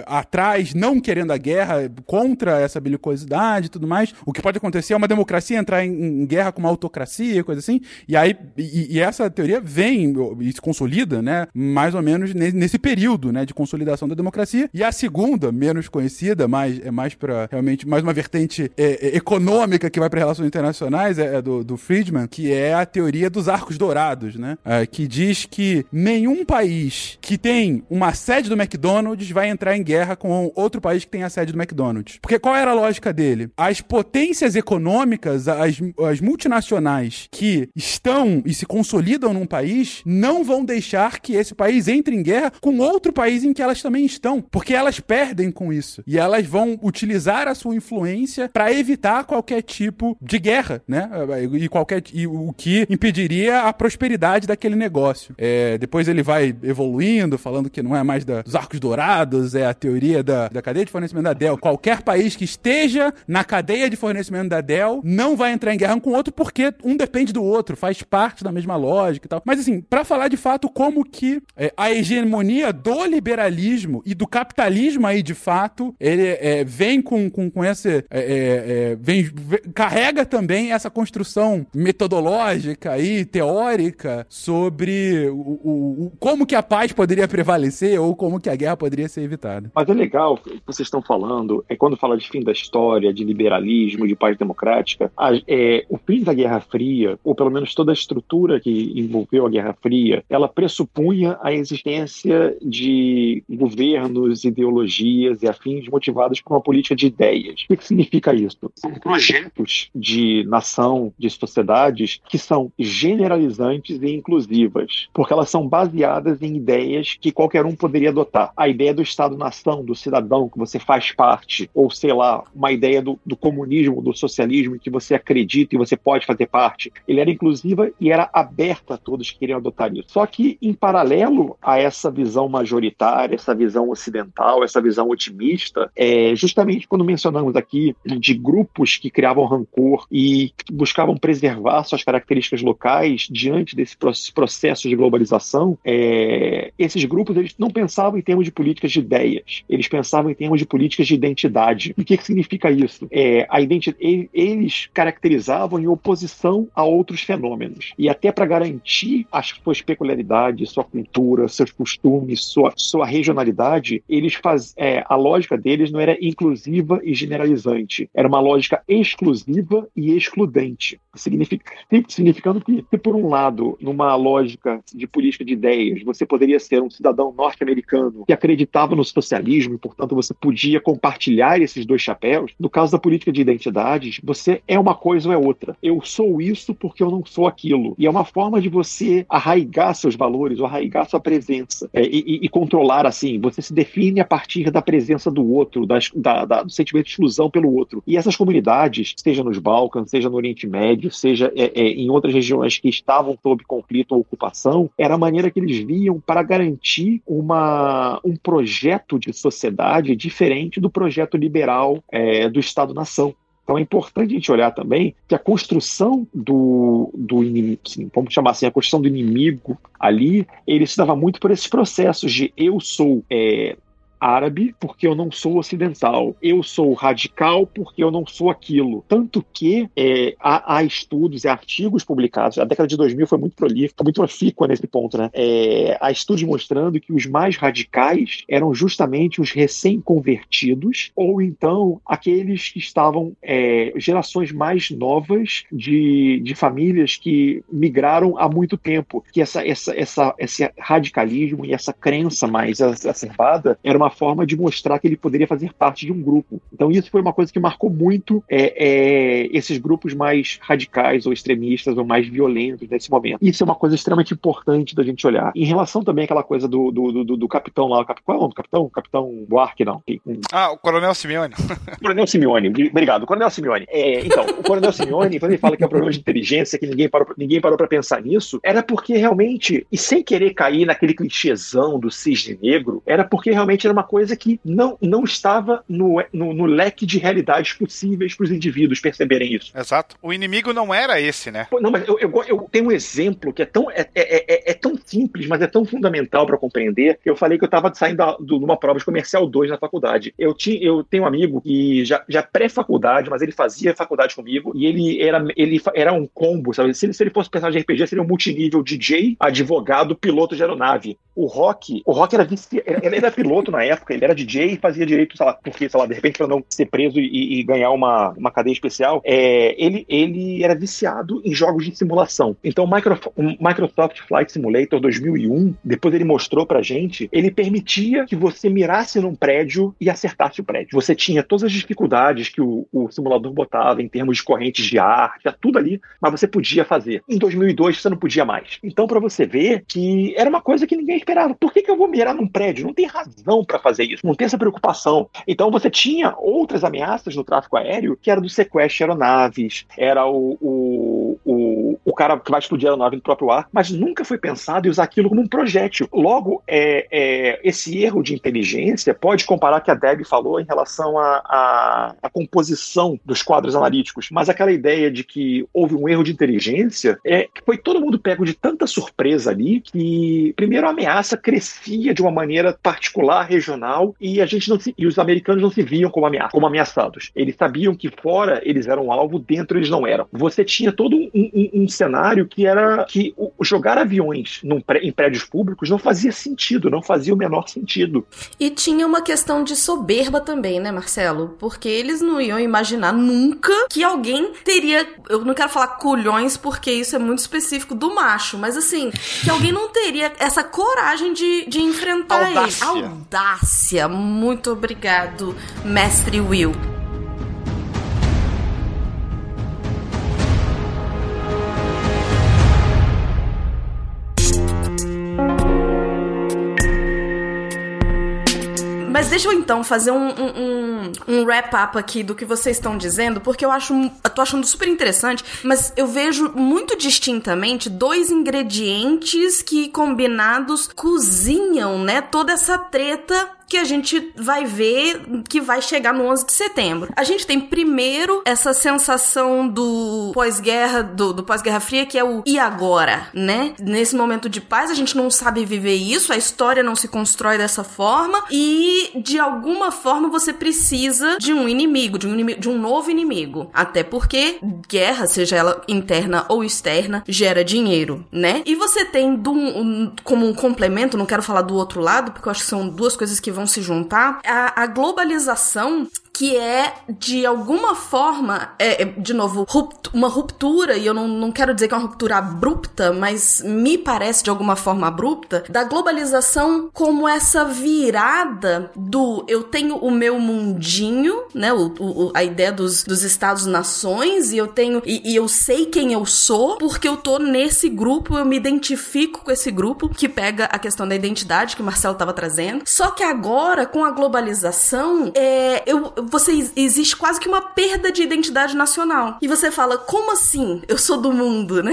atrás não querendo a guerra contra essa belicosidade e tudo mais. O que pode acontecer é uma democracia entrar em, em guerra com uma autocracia, coisa assim. E aí e, e essa teoria vem e se consolida, né? Mais ou menos nesse período, né, de consolidação da democracia. E a segunda, menos conhecida, mais é mais para realmente mais uma vertente é, é, econômica que vai para relações internacionais é, é, do, do Friedman, que é a teoria dos arcos dourados, né? É, que diz que nenhum país que tem uma sede do McDonald's vai entrar em guerra com outro país que tem a sede do McDonald's. Porque qual era a lógica dele? As potências econômicas, as, as multinacionais que estão e se consolidam num país não vão deixar que esse país entre em guerra com outro país em que elas também estão, porque elas perdem com isso. E elas vão utilizar a sua influência para evitar qualquer tipo de guerra, né? E qualquer e o que impediria a prosperidade daquele negócio. É, depois ele vai evoluindo, falando que não é mais da, dos arcos dourados, é a teoria da, da cadeia de fornecimento da Dell. Qualquer país que esteja na cadeia de fornecimento da Dell não vai entrar em guerra com o outro porque um depende do outro, faz parte da mesma lógica e tal. Mas assim, para falar de fato como que é, a hegemonia do liberalismo e do capitalismo aí de fato, ele é, vem com, com, com esse. É, é, é vem, carrega também essa construção metodológica aí, teórica, sobre o, o, o, como que a paz poderia prevalecer ou como que a guerra poderia ser evitada. Mas é legal o que vocês estão falando, é quando fala de fim da história, de liberalismo, de paz democrática, a, é, o fim da Guerra Fria, ou pelo menos toda a estrutura que envolveu a Guerra Fria, ela pressupunha a existência de governos, ideologias e afins motivados por uma política de ideias. O que, significa isso? São projetos de nação, de sociedades que são generalizantes e inclusivas, porque elas são baseadas em ideias que qualquer um poderia adotar. A ideia do Estado-nação, do cidadão que você faz parte, ou sei lá, uma ideia do, do comunismo, do socialismo que você acredita e você pode fazer parte, ele era inclusiva e era aberta a todos que queriam adotar isso. Só que, em paralelo a essa visão majoritária, essa visão ocidental, essa visão otimista, é justamente quando mencionamos aqui de grupos que criavam rancor e buscavam preservar suas características locais diante desse processo de globalização, é, esses grupos eles não pensavam em termos de políticas de ideias, eles pensavam em termos de políticas de identidade. E o que, que significa isso? É, a identidade, eles caracterizavam em oposição a outros fenômenos. E até para garantir as suas peculiaridades, sua cultura, seus costumes, sua, sua regionalidade, eles faz, é, a lógica deles não era inclusiva e generalizante, era uma lógica exclusiva e excludente. Significa, significando que, se por um lado, numa lógica de política de ideias, você poderia ser um cidadão norte-americano que acreditava no socialismo e, portanto, você podia compartilhar esses dois chapéus, no caso da política de identidades, você é uma coisa ou é outra. Eu sou isso porque eu não sou aquilo. E é uma forma de você arraigar seus valores, ou arraigar sua presença é, e, e, controlar assim. Você se define a partir da presença do outro, da, da, da, do sentimento de exclusão pelo outro. E essas comunidades, seja nos Balcãs, seja no Oriente Médio, seja é, é, em outras regiões que estavam sob conflito ou ocupação, era a maneira que eles viam para garantir uma, um projeto de sociedade diferente do projeto liberal é, do Estado-nação. Então é importante a gente olhar também que a construção do, do inimigo, vamos chamar assim, a construção do inimigo ali, ele se dava muito por esses processos de eu sou é, árabe porque eu não sou ocidental. Eu sou radical porque eu não sou aquilo. Tanto que é, há, há, estudos e artigos publicados. A década de 2000 foi muito prolífica, muito profícua nesse ponto, né? É, há estudos mostrando que os mais radicais eram justamente os recém-convertidos ou então aqueles que estavam é, gerações mais novas de, de famílias que migraram há muito tempo. Que essa, essa, essa, esse radicalismo e essa crença mais exacerbada era uma forma de mostrar que ele poderia fazer parte de um grupo. Então isso foi uma coisa que marcou muito é, é, esses grupos mais radicais ou extremistas ou mais violentos nesse momento. Isso é uma coisa extremamente importante da gente olhar. Em relação também àquela coisa do, do, do, do capitão lá, qual é o nome do capitão? Capitão Buarque, não. Ah, o Coronel Simeone. Coronel Simeone, obrigado. Coronel Simeone. É, então, o Coronel Simeone, quando ele fala que é um problema de inteligência, que ninguém parou, ninguém parou pra pensar nisso, era porque realmente, e sem querer cair naquele clichêzão do cisne negro, era porque realmente era uma coisa que não, não estava no, no, no leque de realidades possíveis para os indivíduos perceberem isso. Exato. O inimigo não era esse, né? Não, mas eu, eu, eu tenho um exemplo que é tão, é, é, é, é tão simples, mas é tão fundamental para compreender. Eu falei que eu estava saindo da, de uma prova de comercial 2 na faculdade. Eu, tinha, eu tenho um amigo que já, já pré-faculdade, mas ele fazia faculdade comigo e ele era, ele era um combo, sabe? Se ele, se ele fosse personagem de RPG, seria um multinível DJ, advogado, piloto de aeronave. O Rock, o Rock era, vice, ele era piloto na época, ele era DJ e fazia direito, sei lá, porque, sei lá, de repente, para não ser preso e, e, ganhar uma, uma cadeia especial, é, ele, ele era viciado em jogos de simulação. Então, o Microsoft Flight Simulator 2001, depois ele mostrou pra gente, ele permitia que você mirasse num prédio e acertasse o prédio. Você tinha todas as dificuldades que o, o simulador botava em termos de correntes de ar, tinha tudo ali, mas você podia fazer. Em 2002, você não podia mais. Então, para você ver que era uma coisa que ninguém esperava. Por que, que eu vou mirar num prédio? Não tem razão para fazer isso, não tem essa preocupação. Então, você tinha outras ameaças no tráfego aéreo, que era do sequestro de aeronaves, era o, o, o, o cara que vai explodir a aeronave no próprio ar, mas nunca foi pensado em usar aquilo como um projétil. Logo, é, é, esse erro de inteligência pode comparar que a Deb falou em relação à composição dos quadros analíticos, mas aquela ideia de que houve um erro de inteligência é que foi todo mundo pego de tanta surpresa ali que, primeiro, a ameaça crescia de uma maneira particular, regional, e a gente não se, e os americanos não se viam como, ameaça, como ameaçados. Eles sabiam que fora eles eram alvo, dentro eles não eram. Você tinha todo um, um, um cenário que era que o, jogar aviões pré, em prédios públicos não fazia sentido, não fazia o menor sentido. E tinha uma questão de soberba também, né, Marcelo? Porque eles não iam imaginar nunca que alguém teria. Eu não quero falar culhões porque isso é muito específico do macho, mas assim, que alguém não teria essa coragem de, de enfrentar Audácia. ele. Audácia. Muito obrigado, mestre Will. Mas deixa eu então fazer um, um, um, um wrap-up aqui do que vocês estão dizendo, porque eu acho. Eu tô achando super interessante, mas eu vejo muito distintamente dois ingredientes que combinados cozinham, né, toda essa treta que a gente vai ver que vai chegar no 11 de setembro. A gente tem primeiro essa sensação do pós-guerra, do, do pós-guerra fria, que é o e agora, né? Nesse momento de paz, a gente não sabe viver isso, a história não se constrói dessa forma e de alguma forma você precisa de um inimigo, de um, inimigo, de um novo inimigo. Até porque guerra, seja ela interna ou externa, gera dinheiro, né? E você tem do, um, como um complemento, não quero falar do outro lado, porque eu acho que são duas coisas que vão se juntar, a, a globalização que é, de alguma forma, é, é de novo, uma ruptura, e eu não, não quero dizer que é uma ruptura abrupta, mas me parece de alguma forma abrupta, da globalização como essa virada do eu tenho o meu mundinho, né? O, o a ideia dos, dos Estados-nações, e eu tenho. E, e eu sei quem eu sou, porque eu tô nesse grupo, eu me identifico com esse grupo, que pega a questão da identidade que o Marcelo tava trazendo. Só que agora, com a globalização, é, eu você existe quase que uma perda de identidade nacional. E você fala, como assim? Eu sou do mundo, né?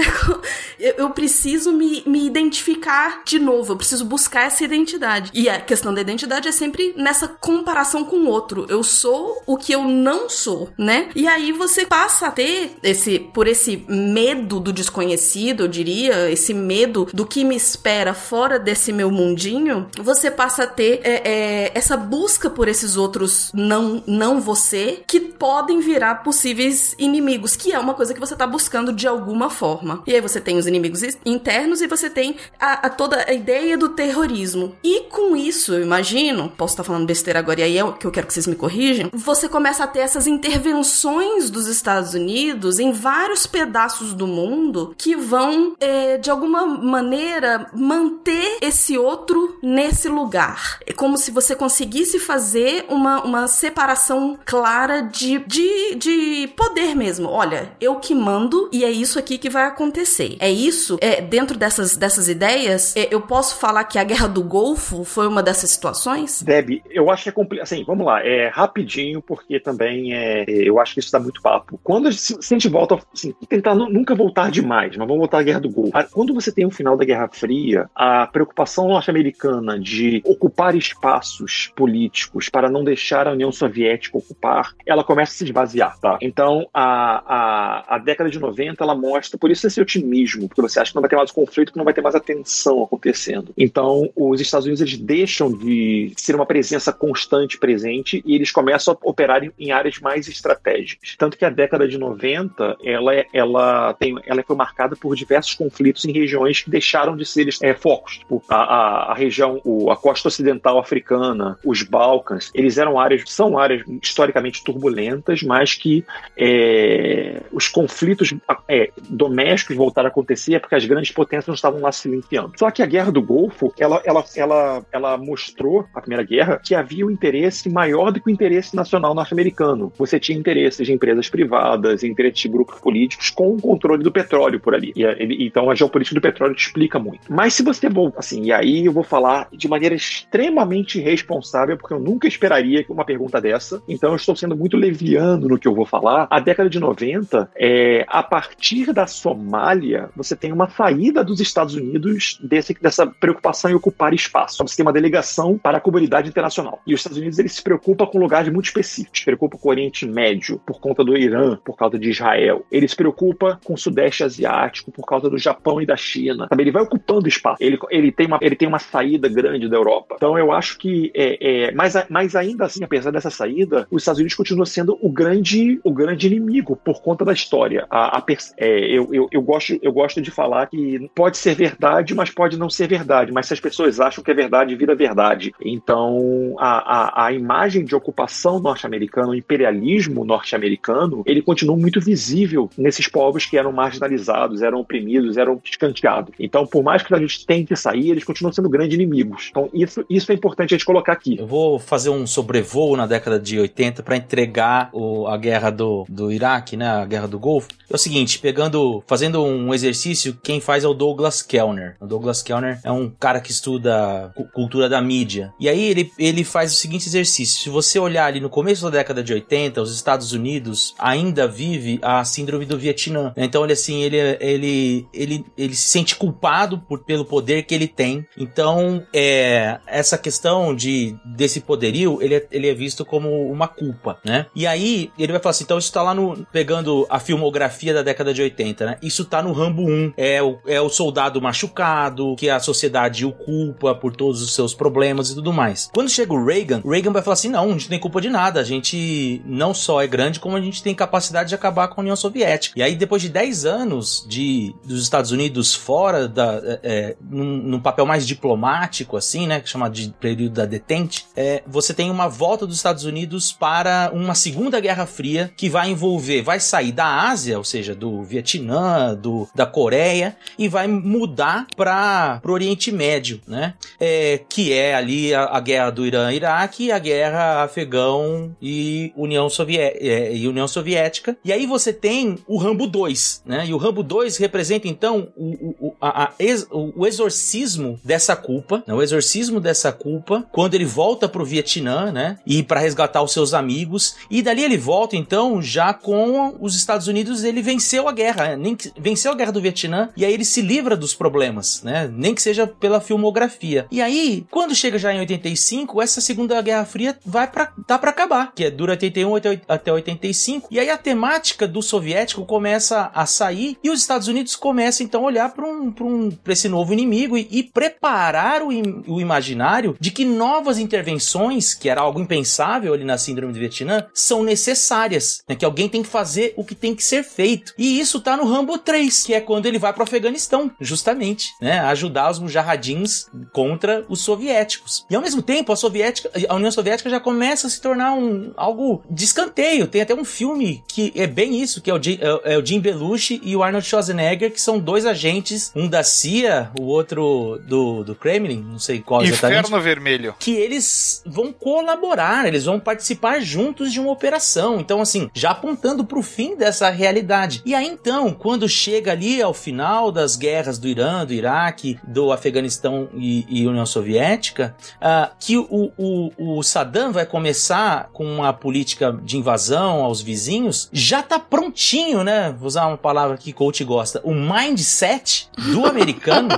Eu, eu preciso me, me identificar de novo, eu preciso buscar essa identidade. E a questão da identidade é sempre nessa comparação com o outro. Eu sou o que eu não sou, né? E aí você passa a ter esse, por esse medo do desconhecido, eu diria, esse medo do que me espera fora desse meu mundinho, você passa a ter é, é, essa busca por esses outros não, não você que podem virar possíveis inimigos, que é uma coisa que você tá buscando de alguma forma. E aí você tem os inimigos internos e você tem a, a toda a ideia do terrorismo. E com isso, eu imagino, posso estar tá falando besteira agora e aí é o que eu quero que vocês me corrijam, você começa a ter essas intervenções dos Estados Unidos em vários pedaços do mundo que vão, é, de alguma maneira, manter esse outro nesse lugar. É como se você conseguisse fazer uma, uma separação clara de, de, de poder mesmo. Olha, eu que mando e é isso aqui que vai acontecer. É isso, é dentro dessas, dessas ideias, é, eu posso falar que a Guerra do Golfo foi uma dessas situações? Deb, eu acho que é complicado. Assim, vamos lá, é rapidinho, porque também é, eu acho que isso dá muito papo. Quando a gente, se a gente volta, assim, tentar nunca voltar demais, mas vamos voltar à Guerra do Golfo. Quando você tem o final da Guerra Fria, a preocupação norte-americana de ocupar espaços políticos para não deixar a União Soviética ocupar, ela começa a se esvaziar, tá? Então, a, a, a década de 90, ela mostra, por isso esse otimismo, porque você acha que não vai ter mais conflito, que não vai ter mais atenção acontecendo. Então, os Estados Unidos, eles deixam de ser uma presença constante, presente, e eles começam a operar em, áreas mais estratégicas. Tanto que a década de 90, ela, ela, tem, ela foi marcada por diversos conflitos em regiões que deixaram de ser é, focos. Tipo, a, a, a região, o, a costa ocidental africana, os Balcãs, eles eram áreas, são áreas historicamente turbulentas, mas que é, os conflitos é, domésticos voltaram a acontecer porque as grandes potências não estavam lá silenciando. Só que a Guerra do Golfo, ela, ela, ela, ela mostrou, a Primeira Guerra, que havia um interesse maior do que o interesse nacional norte-americano. Você tinha interesses de empresas privadas, interesses de grupos políticos com o controle do petróleo por ali. E, ele, então a geopolítica do petróleo te explica muito. Mas se você assim, e aí eu vou falar de maneira extremamente responsável, porque eu nunca esperaria uma pergunta dessa, então eu estou sendo muito leviano no que eu vou falar. A década de 90, é, a partir da Somália, você tem uma saída dos Estados Unidos desse, dessa preocupação em ocupar espaço. Você tem uma delegação para a comunidade internacional. E os Estados Unidos ele se preocupa com lugares muito específicos. Se preocupa com o Oriente Médio, por conta do Irã, por causa de Israel. Ele se preocupa com o Sudeste Asiático, por causa do Japão e da China. Ele vai ocupando espaço. Ele, ele, tem, uma, ele tem uma saída grande da Europa. Então eu acho que, é, é, mas, mas ainda assim, apesar dessa saída, os Estados Unidos continuam sendo o grande, o grande inimigo por conta da história. A, a é, eu, eu, eu, gosto, eu gosto de falar que pode ser verdade, mas pode não ser verdade. Mas se as pessoas acham que é verdade, vira verdade. Então, a, a, a imagem de ocupação norte-americana, o imperialismo norte-americano, ele continua muito visível nesses povos que eram marginalizados, eram oprimidos, eram escanteados. Então, por mais que a gente tente sair, eles continuam sendo grandes inimigos. Então, isso, isso é importante a gente colocar aqui. Eu vou fazer um sobrevoo na década de 80 para entregar o, a guerra do, do Iraque, né? A guerra do Golfo. É o seguinte, pegando, fazendo um exercício, quem faz é o Douglas Kellner. O Douglas Kellner é um cara que estuda cultura da mídia. E aí ele, ele faz o seguinte exercício: se você olhar ali no começo da década de 80, os Estados Unidos ainda vive a síndrome do Vietnã. Então ele assim, ele ele ele, ele se sente culpado por, pelo poder que ele tem. Então é essa questão de desse poderio, ele é, ele é visto como uma culpa, né? E aí ele vai falar assim, então isso tá lá no pegando a filmografia da década de 80, né? Isso tá no Rambo 1. É o, é o soldado machucado, que a sociedade o culpa por todos os seus problemas e tudo mais. Quando chega o Reagan, Reagan vai falar assim: não, a gente não tem culpa de nada. A gente não só é grande, como a gente tem capacidade de acabar com a União Soviética. E aí, depois de 10 anos de dos Estados Unidos fora da. É, é, num, num, papel mais diplomático, assim, né? Que chama de período da detente, é, você tem uma volta dos Estados Unidos para uma segunda Guerra Fria que vai envolver, vai sair da Ásia, ou seja, do Vietnã, do, da Coreia, e vai mudar para o Oriente Médio, né? É, que é ali a, a guerra do Irã-Iraque, a guerra Afegão e União, é, e União Soviética. E aí você tem o Rambo 2, né? E o Rambo 2 representa então o, o, a, a ex, o exorcismo dessa culpa, né? o exorcismo dessa culpa, quando ele volta pro Vietnã, né? E para resgatar visitar os seus amigos e dali ele volta então já com os Estados Unidos, ele venceu a guerra, nem venceu a guerra do Vietnã e aí ele se livra dos problemas, né? Nem que seja pela filmografia. E aí, quando chega já em 85, essa Segunda Guerra Fria vai para tá para acabar, que é dura 81 até 85. E aí a temática do soviético começa a sair e os Estados Unidos começam então a olhar para um, pra um esse novo inimigo e, e preparar o, o imaginário de que novas intervenções, que era algo impensável ali na síndrome do Vietnã, são necessárias, né? que alguém tem que fazer o que tem que ser feito. E isso tá no Rambo 3, que é quando ele vai pro Afeganistão, justamente, né? Ajudar os mujahidins contra os soviéticos. E ao mesmo tempo, a soviética, a União Soviética já começa a se tornar um algo de escanteio. Tem até um filme que é bem isso, que é o, Jim, é, é o Jim Belushi e o Arnold Schwarzenegger, que são dois agentes, um da CIA, o outro do, do Kremlin, não sei qual exatamente. Inferno Vermelho. Que eles vão colaborar, eles vão participar juntos de uma operação. Então, assim, já apontando pro fim dessa realidade. E aí, então, quando chega ali ao final das guerras do Irã, do Iraque, do Afeganistão e, e União Soviética, uh, que o, o, o Saddam vai começar com uma política de invasão aos vizinhos, já tá prontinho, né? Vou usar uma palavra que coach gosta. O mindset do americano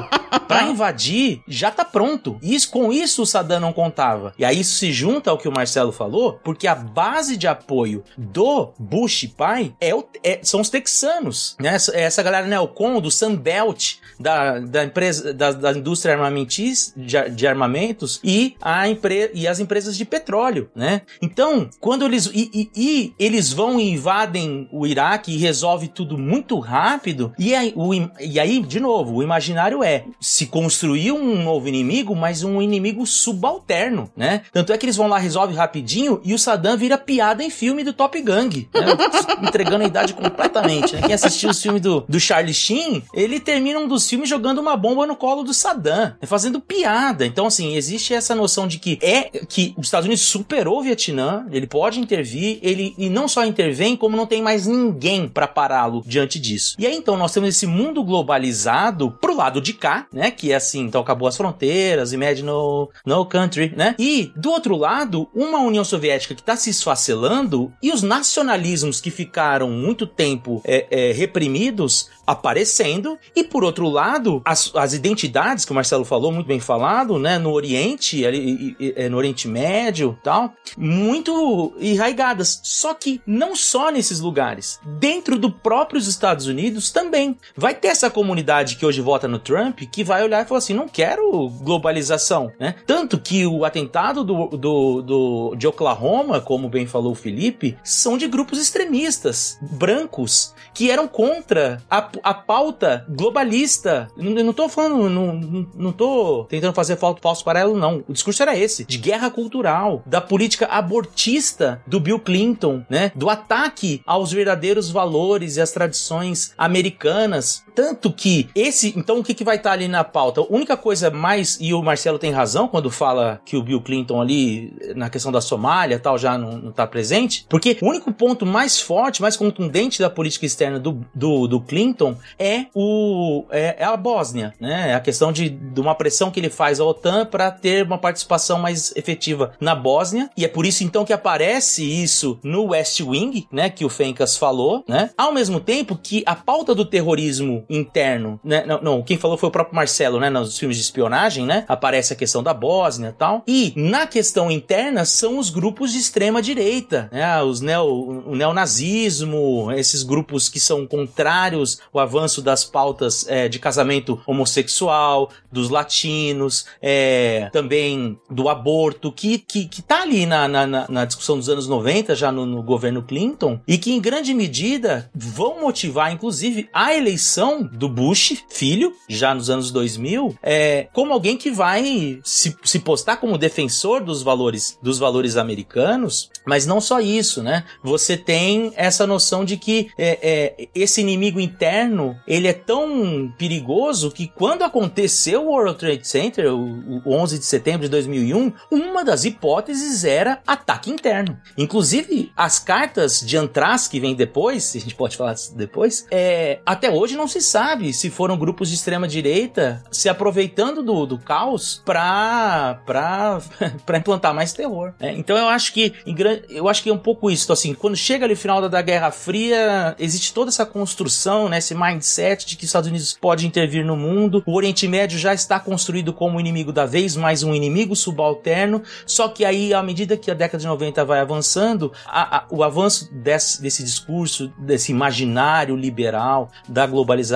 para invadir já tá pronto. E isso, com isso o Saddam não contava. E aí isso se junta ao que o Marcelo falou, porque a base de apoio do Bush pai é, o, é são os texanos, né? Essa, essa galera neocon do Sunbelt, da, da empresa da, da indústria armamentis, de, de armamentos e, a empre, e as empresas de petróleo, né? Então, quando eles e, e, e eles vão e invadem o Iraque e resolve tudo muito rápido, e aí, o, e aí, de novo, o imaginário é se construir um novo inimigo, mas um inimigo subalterno, né? Tanto é que eles vão lá, resolve rapidinho e o Saddam vira piada em filme do Top Gang, né? entregando a idade completamente, né? Quem assistiu os filmes do, do Charlie Sheen, ele termina um dos filmes jogando uma bomba no colo do Saddam, né? fazendo piada. Então, assim, existe essa noção de que é que os Estados Unidos superou o Vietnã, ele pode intervir, ele e não só intervém, como não tem mais ninguém para pará-lo diante disso. E aí, então, nós temos esse mundo globalizado pro lado de cá, né? Que é assim, então acabou as fronteiras, imagine no, no country, né? E do outro lado, uma União Soviética que está se esfacelando e os nacionalismos que ficaram muito tempo é, é, reprimidos aparecendo. E por outro lado as, as identidades que o Marcelo falou muito bem falado né no Oriente ali, é, no Oriente Médio tal muito enraigadas. Só que não só nesses lugares. Dentro do próprios Estados Unidos também. Vai ter essa comunidade que hoje vota no Trump que vai olhar e falar assim não quero globalização né? Tanto que o atentado do, do, do de Oklahoma como bem falou o Felipe são de grupos extremistas brancos que eram contra a a pauta globalista. Eu não tô falando, não, não tô tentando fazer falso paralelo, não. O discurso era esse, de guerra cultural, da política abortista do Bill Clinton, né? Do ataque aos verdadeiros valores e às tradições americanas. Tanto que esse, então o que, que vai estar tá ali na pauta? A única coisa mais, e o Marcelo tem razão quando fala que o Bill Clinton ali, na questão da Somália tal, já não, não tá presente, porque o único ponto mais forte, mais contundente da política externa do, do, do Clinton Clinton é o é, é a Bósnia, né? É a questão de, de uma pressão que ele faz à OTAN para ter uma participação mais efetiva na Bósnia e é por isso então que aparece isso no West Wing, né? Que o Fencas falou, né? Ao mesmo tempo que a pauta do terrorismo interno, né? Não, não, quem falou foi o próprio Marcelo, né? Nos filmes de espionagem, né? Aparece a questão da Bósnia e tal. E na questão interna são os grupos de extrema direita, né? Os neo, o neonazismo, esses grupos que são contrários o avanço das pautas é, de casamento homossexual, dos latinos, é, também do aborto, que, que, que tá ali na, na, na discussão dos anos 90, já no, no, governo Clinton, e que em grande medida vão motivar, inclusive, a eleição do Bush, filho, já nos anos 2000, é, como alguém que vai se, se postar como defensor dos valores, dos valores americanos, mas não só isso, né? Você tem essa noção de que é, é esse inimigo interno ele é tão perigoso que quando aconteceu o World Trade Center, o, o 11 de setembro de 2001, uma das hipóteses era ataque interno. Inclusive, as cartas de Antraz que vem depois, a gente pode falar depois, é, até hoje não se, sabe se foram grupos de extrema direita se aproveitando do, do caos pra, pra, pra implantar mais terror. Né? Então eu acho que eu acho que é um pouco isso. Assim, quando chega ali o final da, da Guerra Fria, existe toda essa construção, né, esse mindset de que os Estados Unidos pode intervir no mundo. O Oriente Médio já está construído como inimigo da vez, mais um inimigo subalterno. Só que aí, à medida que a década de 90 vai avançando, a, a, o avanço desse, desse discurso, desse imaginário liberal da globalização,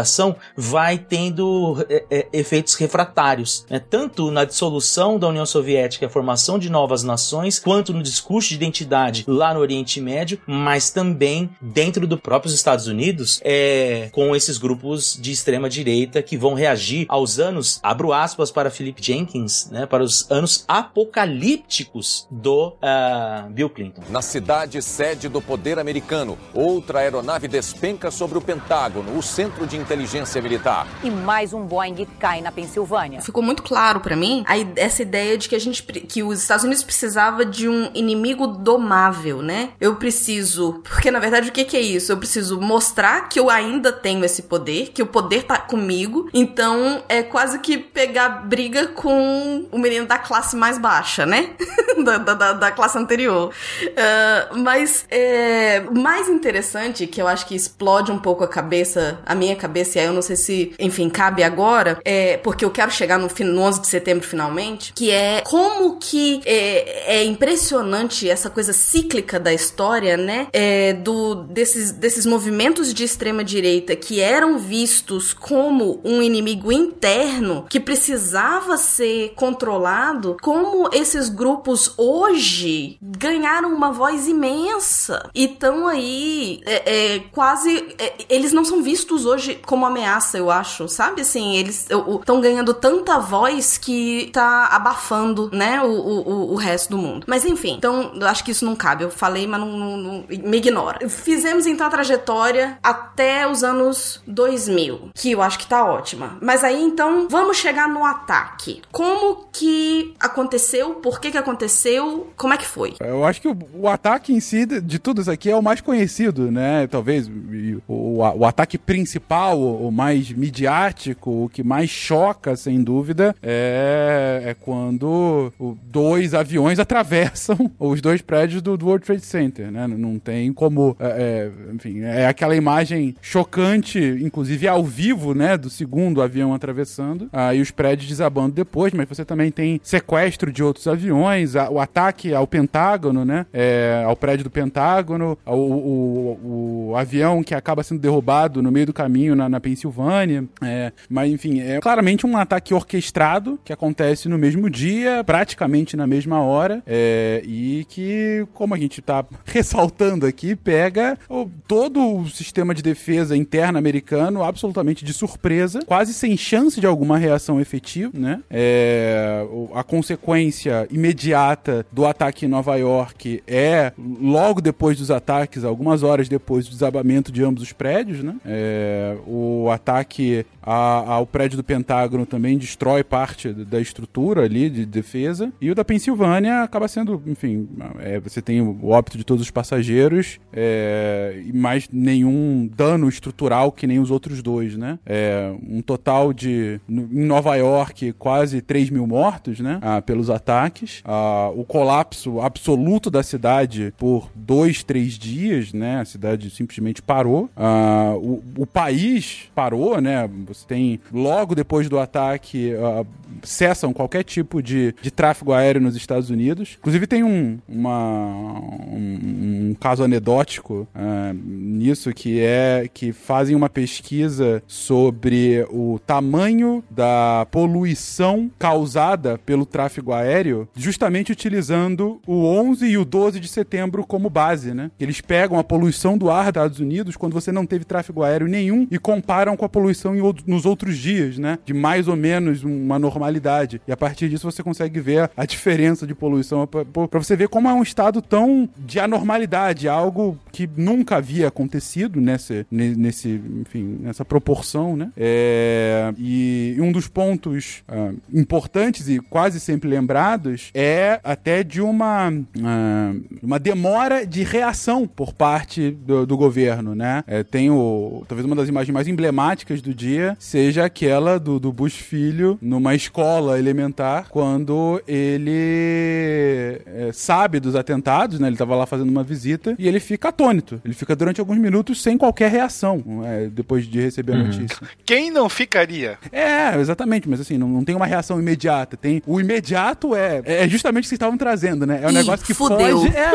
vai tendo é, é, efeitos refratários, né? tanto na dissolução da União Soviética, a formação de novas nações, quanto no discurso de identidade lá no Oriente Médio, mas também dentro do próprios Estados Unidos, é, com esses grupos de extrema direita que vão reagir aos anos, abro aspas para Philip Jenkins, né, para os anos apocalípticos do uh, Bill Clinton. Na cidade sede do poder americano, outra aeronave despenca sobre o Pentágono, o centro de inteligência militar. E mais um Boeing cai na Pensilvânia. Ficou muito claro para mim a, essa ideia de que a gente que os Estados Unidos precisava de um inimigo domável, né? Eu preciso, porque na verdade o que, que é isso? Eu preciso mostrar que eu ainda tenho esse poder, que o poder tá comigo. Então é quase que pegar briga com o menino da classe mais baixa, né? da, da, da, classe anterior. Uh, mas é, mais interessante, que eu acho que explode um pouco a cabeça, a minha cabeça, e aí eu não sei se, enfim, cabe agora, é porque eu quero chegar no, no 11 de setembro finalmente, que é como que é, é impressionante essa coisa cíclica da história, né? É, do, desses, desses movimentos de extrema direita que eram vistos como um inimigo interno que precisava ser controlado, como esses grupos hoje ganharam uma voz imensa e estão aí é, é, quase. É, eles não são vistos hoje como ameaça, eu acho, sabe? Assim, eles estão ganhando tanta voz que tá abafando, né, o, o, o resto do mundo. Mas enfim, então eu acho que isso não cabe. Eu falei, mas não, não, não me ignora. Fizemos então a trajetória até os anos 2000, que eu acho que tá ótima. Mas aí então vamos chegar no ataque. Como que aconteceu? Por que que aconteceu? Como é que foi? Eu acho que o, o ataque em si, de tudo isso aqui, é o mais conhecido, né? Talvez o, o, o ataque principal, o mais midiático, o que mais choca, sem dúvida, é, é quando dois aviões atravessam os dois prédios do, World Trade Center, né? Não tem como, é, é, enfim, é aquela imagem chocante, inclusive ao vivo, né? Do segundo avião atravessando, aí os prédios desabando depois, mas você também tem sequestro de outros aviões, o ataque ao Pentágono, né? É, ao prédio do Pentágono, o, o, o, avião que acaba sendo derrubado no meio do caminho na, na Pensilvânia, é, mas enfim, é claramente um ataque orquestrado que acontece no mesmo dia, praticamente na mesma hora, é, e que, como a gente tá ressaltando aqui, pega o, todo o sistema de defesa interna americano absolutamente de surpresa, quase sem chance de alguma reação efetiva, né? É, a consequência imediata do ataque em Nova York é logo depois dos ataques, algumas horas depois do desabamento de ambos os prédios, né? É, o ataque a, ao prédio do Pentágono também destrói parte da estrutura ali de defesa. E o da Pensilvânia acaba sendo, enfim, é, você tem o óbito de todos os passageiros, é, mais nenhum dano estrutural que nem os outros dois, né? É, um total de, em Nova York, quase 3 mil mortos, né? Ah, pelos ataques. Ah, o colapso absoluto da cidade por dois, três dias, né? A cidade simplesmente parou. Ah, o, o país parou, né? Você tem, logo depois do ataque, uh, cessam qualquer tipo de, de tráfego aéreo nos Estados Unidos. Inclusive tem um, uma, um, um caso anedótico uh, nisso, que é que fazem uma pesquisa sobre o tamanho da poluição causada pelo tráfego aéreo, justamente utilizando o 11 e o 12 de setembro como base, né? Eles pegam a poluição do ar dos Estados Unidos quando você não teve tráfego aéreo nenhum e comparam com a poluição em, nos outros dias, né? De mais ou menos uma normalidade. E a partir disso você consegue ver a diferença de poluição para você ver como é um estado tão de anormalidade, algo que nunca havia acontecido nesse, nesse enfim, nessa proporção, né? É, e um dos pontos uh, importantes e quase sempre lembrados é até de uma, uh, uma demora de reação por parte do, do governo, né? É, tem o, talvez uma das imagens mais emblemáticas do dia seja aquela do, do Bush filho numa escola elementar quando ele é, sabe dos atentados, né? Ele estava lá fazendo uma visita e ele fica atônito. Ele fica durante alguns minutos sem qualquer reação é, depois de receber a uhum. notícia. Quem não ficaria? É, exatamente, mas assim, não, não tem uma reação imediata. Tem o imediato é, é justamente o que vocês estavam trazendo, né? É um Ih, negócio que fudeu. foge. É,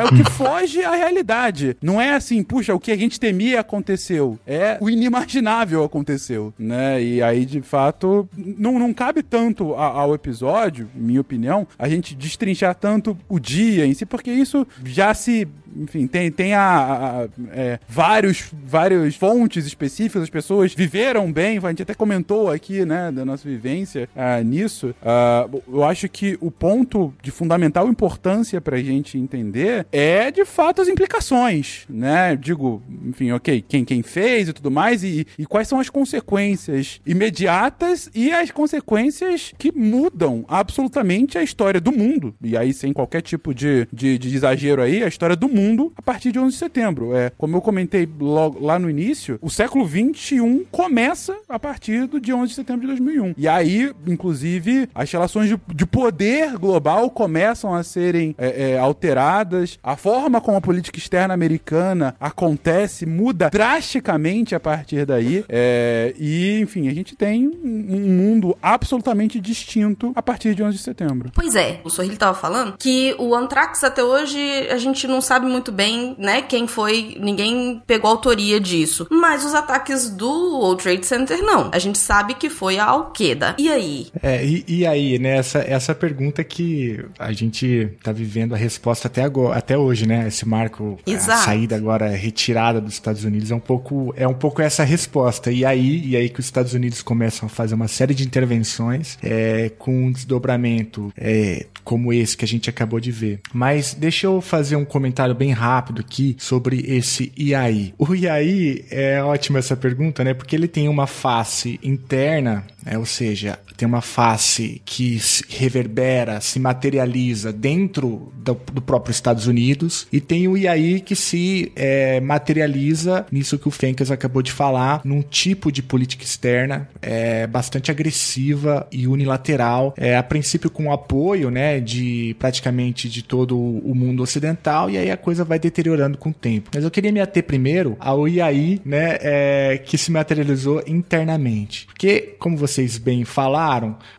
é o que foge à realidade. Não é assim, puxa, o que a gente temia aconteceu. É o inimaginável aconteceu, né? E aí, de fato, não, não cabe tanto ao episódio, minha opinião, a gente destrinchar tanto o dia em si, porque isso já se enfim, tem, tem a, a, é, vários, vários fontes específicas, as pessoas viveram bem, a gente até comentou aqui, né, da nossa vivência uh, nisso. Uh, eu acho que o ponto de fundamental importância pra gente entender é, de fato, as implicações, né? Digo, enfim, ok, quem, quem fez e tudo mais, e, e quais são as consequências imediatas e as consequências que mudam absolutamente a história do mundo. E aí, sem qualquer tipo de, de, de exagero aí, a história do mundo mundo a partir de 11 de setembro. É, como eu comentei logo, lá no início, o século 21 começa a partir do dia 11 de setembro de 2001. E aí, inclusive, as relações de, de poder global começam a serem é, é, alteradas. A forma como a política externa americana acontece muda drasticamente a partir daí. É, e, enfim, a gente tem um mundo absolutamente distinto a partir de 11 de setembro. Pois é, o Sorrilho estava falando que o Anthrax até hoje a gente não sabe muito bem, né, quem foi, ninguém pegou autoria disso. Mas os ataques do World Trade Center, não. A gente sabe que foi a Al-Qaeda. E aí? É, e, e, aí, né, essa, essa pergunta que a gente tá vivendo a resposta até agora, até hoje, né, esse marco, Exato. a saída agora retirada dos Estados Unidos é um pouco, é um pouco essa resposta. E aí, e aí que os Estados Unidos começam a fazer uma série de intervenções é, com um desdobramento é, como esse que a gente acabou de ver. Mas deixa eu fazer um comentário bem rápido aqui sobre esse IAI. O IAI é ótima essa pergunta, né? Porque ele tem uma face interna, né? ou seja, tem uma face que se reverbera, se materializa dentro do, do próprio Estados Unidos, e tem o IAI que se é, materializa nisso que o Fencas acabou de falar, num tipo de política externa é, bastante agressiva e unilateral, é, a princípio com apoio né, de praticamente de todo o mundo ocidental, e aí a coisa vai deteriorando com o tempo. Mas eu queria me ater primeiro ao IAI né, é, que se materializou internamente. Porque, como vocês bem falaram,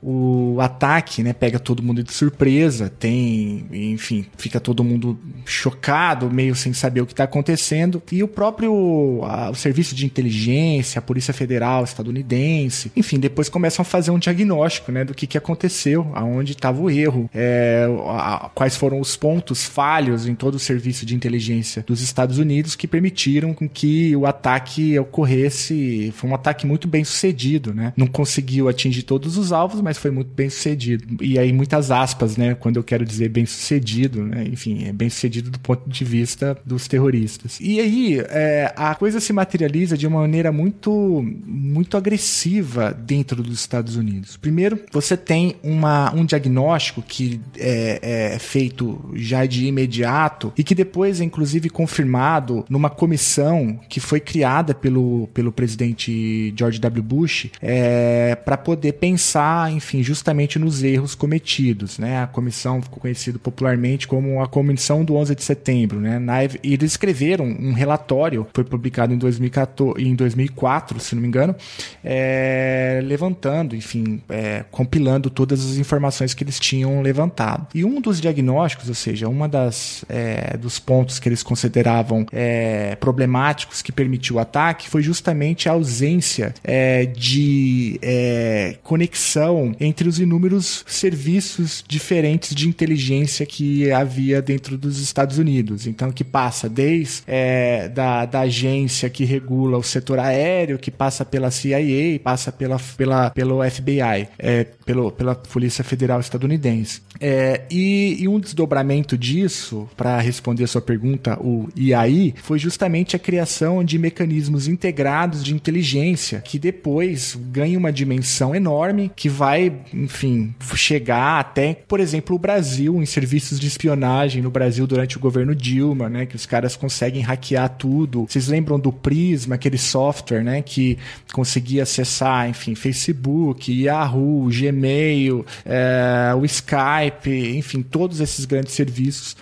o ataque, né, pega todo mundo de surpresa, tem, enfim, fica todo mundo chocado, meio sem saber o que está acontecendo, e o próprio a, o serviço de inteligência, a Polícia Federal estadunidense, enfim, depois começam a fazer um diagnóstico, né, do que, que aconteceu, aonde estava o erro, é, a, quais foram os pontos falhos em todo o serviço de inteligência dos Estados Unidos que permitiram com que o ataque ocorresse, foi um ataque muito bem sucedido, né, não conseguiu atingir todos os alvos, mas foi muito bem sucedido. E aí, muitas aspas, né? Quando eu quero dizer bem sucedido, né? Enfim, é bem sucedido do ponto de vista dos terroristas. E aí, é, a coisa se materializa de uma maneira muito, muito agressiva dentro dos Estados Unidos. Primeiro, você tem uma, um diagnóstico que é, é feito já de imediato e que depois é inclusive confirmado numa comissão que foi criada pelo, pelo presidente George W. Bush é, para poder pensar pensar, enfim, justamente nos erros cometidos, né? A comissão ficou conhecida popularmente como a Comissão do 11 de Setembro, né? e eles escreveram um relatório, foi publicado em, 2014, em 2004, se não me engano, é, levantando, enfim, é, compilando todas as informações que eles tinham levantado. E um dos diagnósticos, ou seja, uma das é, dos pontos que eles consideravam é, problemáticos que permitiu o ataque foi justamente a ausência é, de é, conexão conexão entre os inúmeros serviços diferentes de inteligência que havia dentro dos Estados Unidos. Então, que passa desde é, da, da agência que regula o setor aéreo, que passa pela CIA, passa pela, pela, pelo FBI, é, pelo, pela Polícia Federal Estadunidense. É, e, e, um desdobramento disso, para responder a sua pergunta, o IAI, foi justamente a criação de mecanismos integrados de inteligência que depois ganha uma dimensão enorme que vai, enfim, chegar até, por exemplo, o Brasil, em serviços de espionagem no Brasil durante o governo Dilma, né? Que os caras conseguem hackear tudo. Vocês lembram do Prisma, aquele software, né? Que conseguia acessar, enfim, Facebook, Yahoo, Gmail, é, o Skype, enfim, todos esses grandes serviços.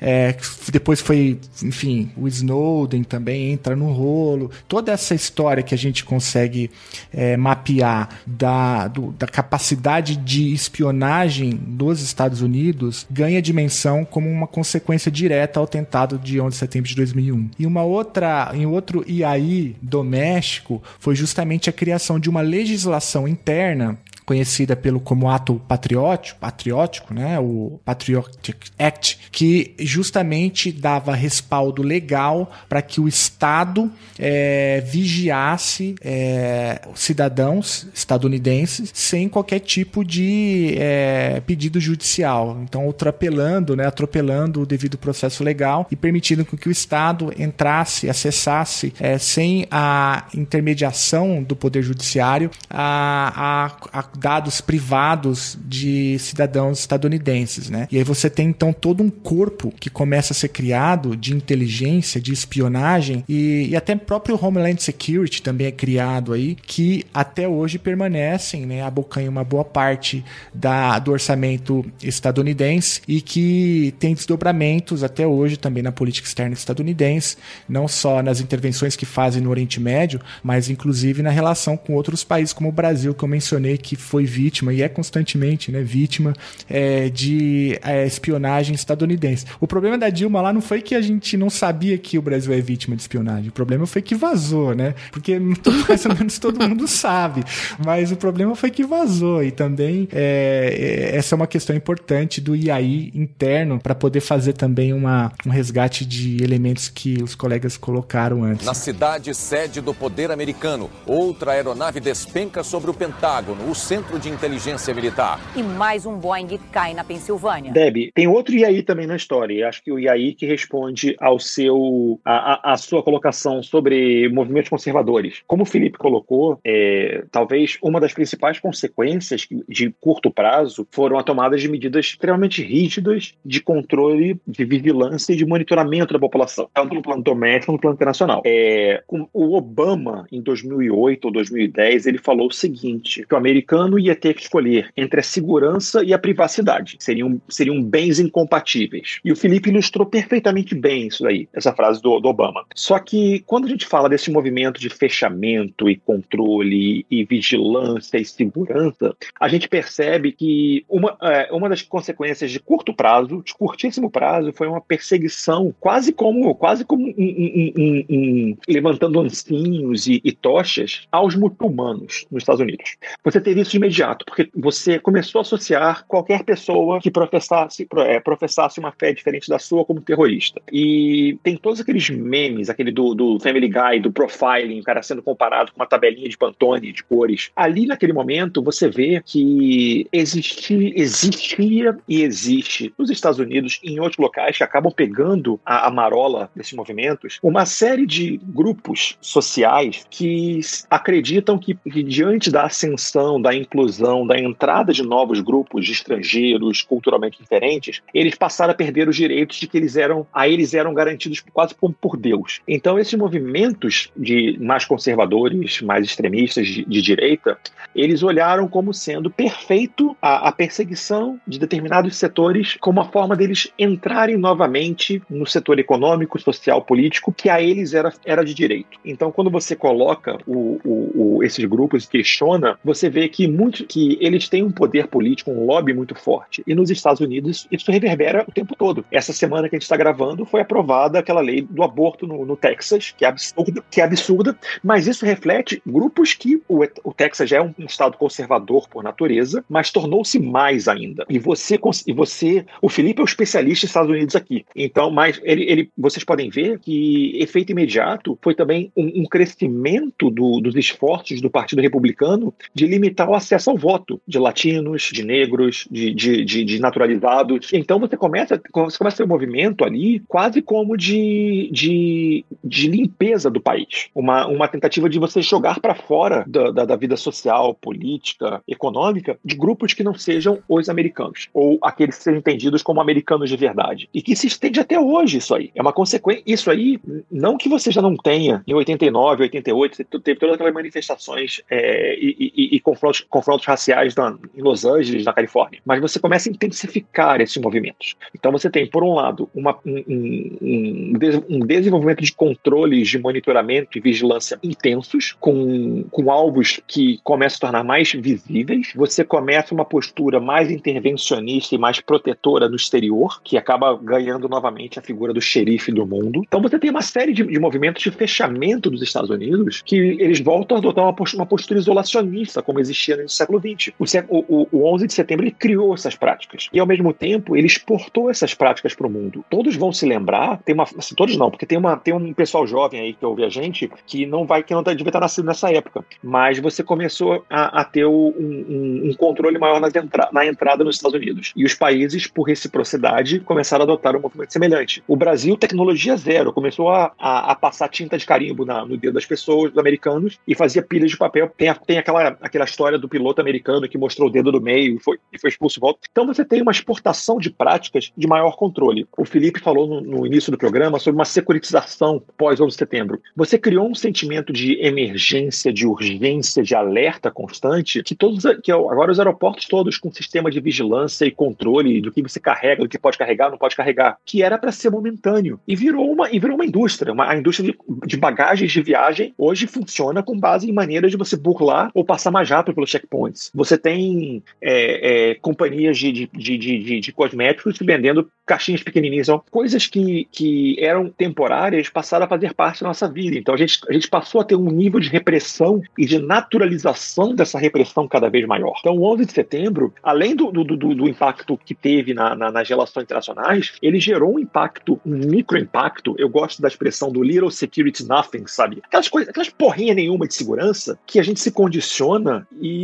É, depois foi, enfim, o Snowden também entra no rolo. Toda essa história que a gente consegue é, mapear da, do, da capacidade de espionagem dos Estados Unidos ganha dimensão como uma consequência direta ao tentado de 11 de setembro de 2001. E uma outra, em outro IAI doméstico foi justamente a criação de uma legislação interna conhecida pelo como ato patriótico, patriótico, né, o Patriotic Act, que justamente dava respaldo legal para que o Estado é, vigiasse é, cidadãos estadunidenses sem qualquer tipo de é, pedido judicial. Então, atropelando, né, atropelando o devido processo legal e permitindo que o Estado entrasse, acessasse é, sem a intermediação do Poder Judiciário a, a, a dados privados de cidadãos estadunidenses, né? E aí você tem então todo um corpo que começa a ser criado de inteligência, de espionagem e, e até próprio Homeland Security também é criado aí, que até hoje permanecem, né? Abocanham uma boa parte da, do orçamento estadunidense e que tem desdobramentos até hoje também na política externa estadunidense, não só nas intervenções que fazem no Oriente Médio, mas inclusive na relação com outros países como o Brasil, que eu mencionei que foi vítima e é constantemente né, vítima é, de é, espionagem estadunidense. O problema da Dilma lá não foi que a gente não sabia que o Brasil é vítima de espionagem, o problema foi que vazou, né? Porque mais ou menos todo mundo sabe, mas o problema foi que vazou e também é, é essa é uma questão importante do IAI interno para poder fazer também uma, um resgate de elementos que os colegas colocaram antes. Na cidade sede do poder americano, outra aeronave despenca sobre o Pentágono, o centro de inteligência militar. E mais um Boeing cai na Pensilvânia. Deb, tem outro IAI também na história. E acho que o IAI que responde ao seu a, a, a sua colocação sobre movimentos conservadores. Como o Felipe colocou, é, talvez uma das principais consequências de curto prazo foram a tomada de medidas extremamente rígidas de controle, de vigilância e de monitoramento da população, tanto no plano doméstico quanto no plano internacional. É, o Obama, em 2008 ou 2010, ele falou o seguinte, que o americano ia ter que escolher entre a segurança e a privacidade. Seriam, seriam bens incompatíveis. E o Felipe ilustrou perfeitamente bem isso aí, essa frase do, do Obama. Só que quando a gente fala desse movimento de fechamento e controle e vigilância e segurança, a gente percebe que uma, é, uma das consequências de curto prazo, de curtíssimo prazo, foi uma perseguição quase como quase como um, um, um levantando ancinhos e, e tochas aos muçulmanos nos Estados Unidos. Você teve isso de imediato, porque você começou a associar qualquer pessoa que professasse, é, professasse uma fé diferente da sua como terrorista. E tem todos aqueles memes, aquele do, do Family Guy, do profiling, o cara sendo comparado com uma tabelinha de Pantone de cores. Ali naquele momento você vê que existia, existia e existe nos Estados Unidos e em outros locais que acabam pegando a, a marola desses movimentos, uma série de grupos sociais que acreditam que, que diante da ascensão, da inclusão, da entrada de novos grupos de estrangeiros culturalmente diferentes, eles passaram a perder os direitos de que eles eram, a eles eram garantidos quase por, por Deus. Então esses movimentos de mais conservadores, mais extremistas de, de direita, eles olharam como sendo perfeito a, a, perseguição de determinados setores como a forma deles entrarem novamente no setor econômico, social, político, que a eles era, era de direito. Então, quando você coloca o, o, o, esses grupos e questiona, você vê que, muito, que eles têm um poder político, um lobby muito forte. E nos Estados Unidos, isso reverbera o tempo todo. Essa semana que a gente está gravando, foi aprovada aquela lei do aborto no, no Texas, que é absurda, que é absurda, mas isso reflete grupos que o, o Texas já é um, um estado conservador por natureza, mas tornou-se mais ainda. E você, e você, o Felipe é o especialista dos Estados Unidos aqui. Então, mas ele, ele, vocês podem ver que efeito imediato foi também um, um crescimento do, dos esforços do Partido Republicano de limitar o acesso ao voto de latinos, de negros, de, de, de, de naturalizados. Então você começa, você começa a ter um movimento ali quase como de, de, de limpeza do país. Uma, uma tentativa de você jogar para fora da, da, da, vida social, política, econômica de grupos que não sejam os americanos, ou aqueles que sejam entendidos como americanos de verdade. E que se estende até hoje isso aí. É uma consequência. Isso aí, não que você já não tenha em 89, 88, teve todas aquelas manifestações é, e, e, e, confrontos, confrontos raciais na, em Los Angeles, na Califórnia. Mas você começa a intensificar esses movimentos. Então você tem, por um lado, uma, um, um, um desenvolvimento de controles de monitoramento e vigilância intensos, com, com alvos que começam a se tornar mais visíveis. Você começa uma postura mais intervencionista e mais protetora no exterior, que acaba ganhando novamente a figura do xerife do mundo. Então você tem uma série de, de movimentos de fechamento dos Estados Unidos que eles voltam a adotar uma postura, uma postura isolacionista, como existia no século XX. O, o, o 11 de setembro ele criou essas práticas e, ao mesmo tempo, ele exportou essas práticas para o mundo. Todos vão se lembrar, tem uma, assim, todos não, porque tem, uma, tem um pessoal jovem aí que ouve a gente que não vai, que não tá, devia estar nascido nessa época, mas você começou a, a ter um, um, um, controle maior nas entra na entrada nos Estados Unidos. E os países, por reciprocidade, começaram a adotar um movimento semelhante. O Brasil, tecnologia zero, começou a, a, a passar tinta de carimbo na, no dedo das pessoas, dos americanos, e fazia pilhas de papel. Tem, tem aquela, aquela história do piloto americano que mostrou o dedo do meio e foi, e foi expulso de volta. Então você tem uma exportação de práticas de maior controle. O Felipe falou no, no início do programa sobre uma securitização pós 11 de setembro. Você criou um sentimento de emergência, de urgência, de alerta constante, que todos que agora os aeroportos todos com sistema de vigilância e controle do que você carrega, do que pode carregar, não pode carregar, que era para ser momentâneo e virou uma e virou uma indústria, uma a indústria de, de bagagens de viagem hoje funciona com base em maneiras de você burlar ou passar mais rápido checkpoints. Você tem é, é, companhias de, de, de, de, cosméticos vendendo caixinhas pequenininhas, são coisas que, que eram temporárias passaram a fazer parte da nossa vida. Então a gente, a gente passou a ter um nível de repressão e de naturalização dessa repressão cada vez maior. Então o 11 de setembro, além do, do, do, do impacto que teve na, na, nas relações internacionais, ele gerou um impacto, um micro-impacto, eu gosto da expressão do little security nothing, sabe? Aquelas coisas, aquelas porrinha nenhuma de segurança que a gente se condiciona e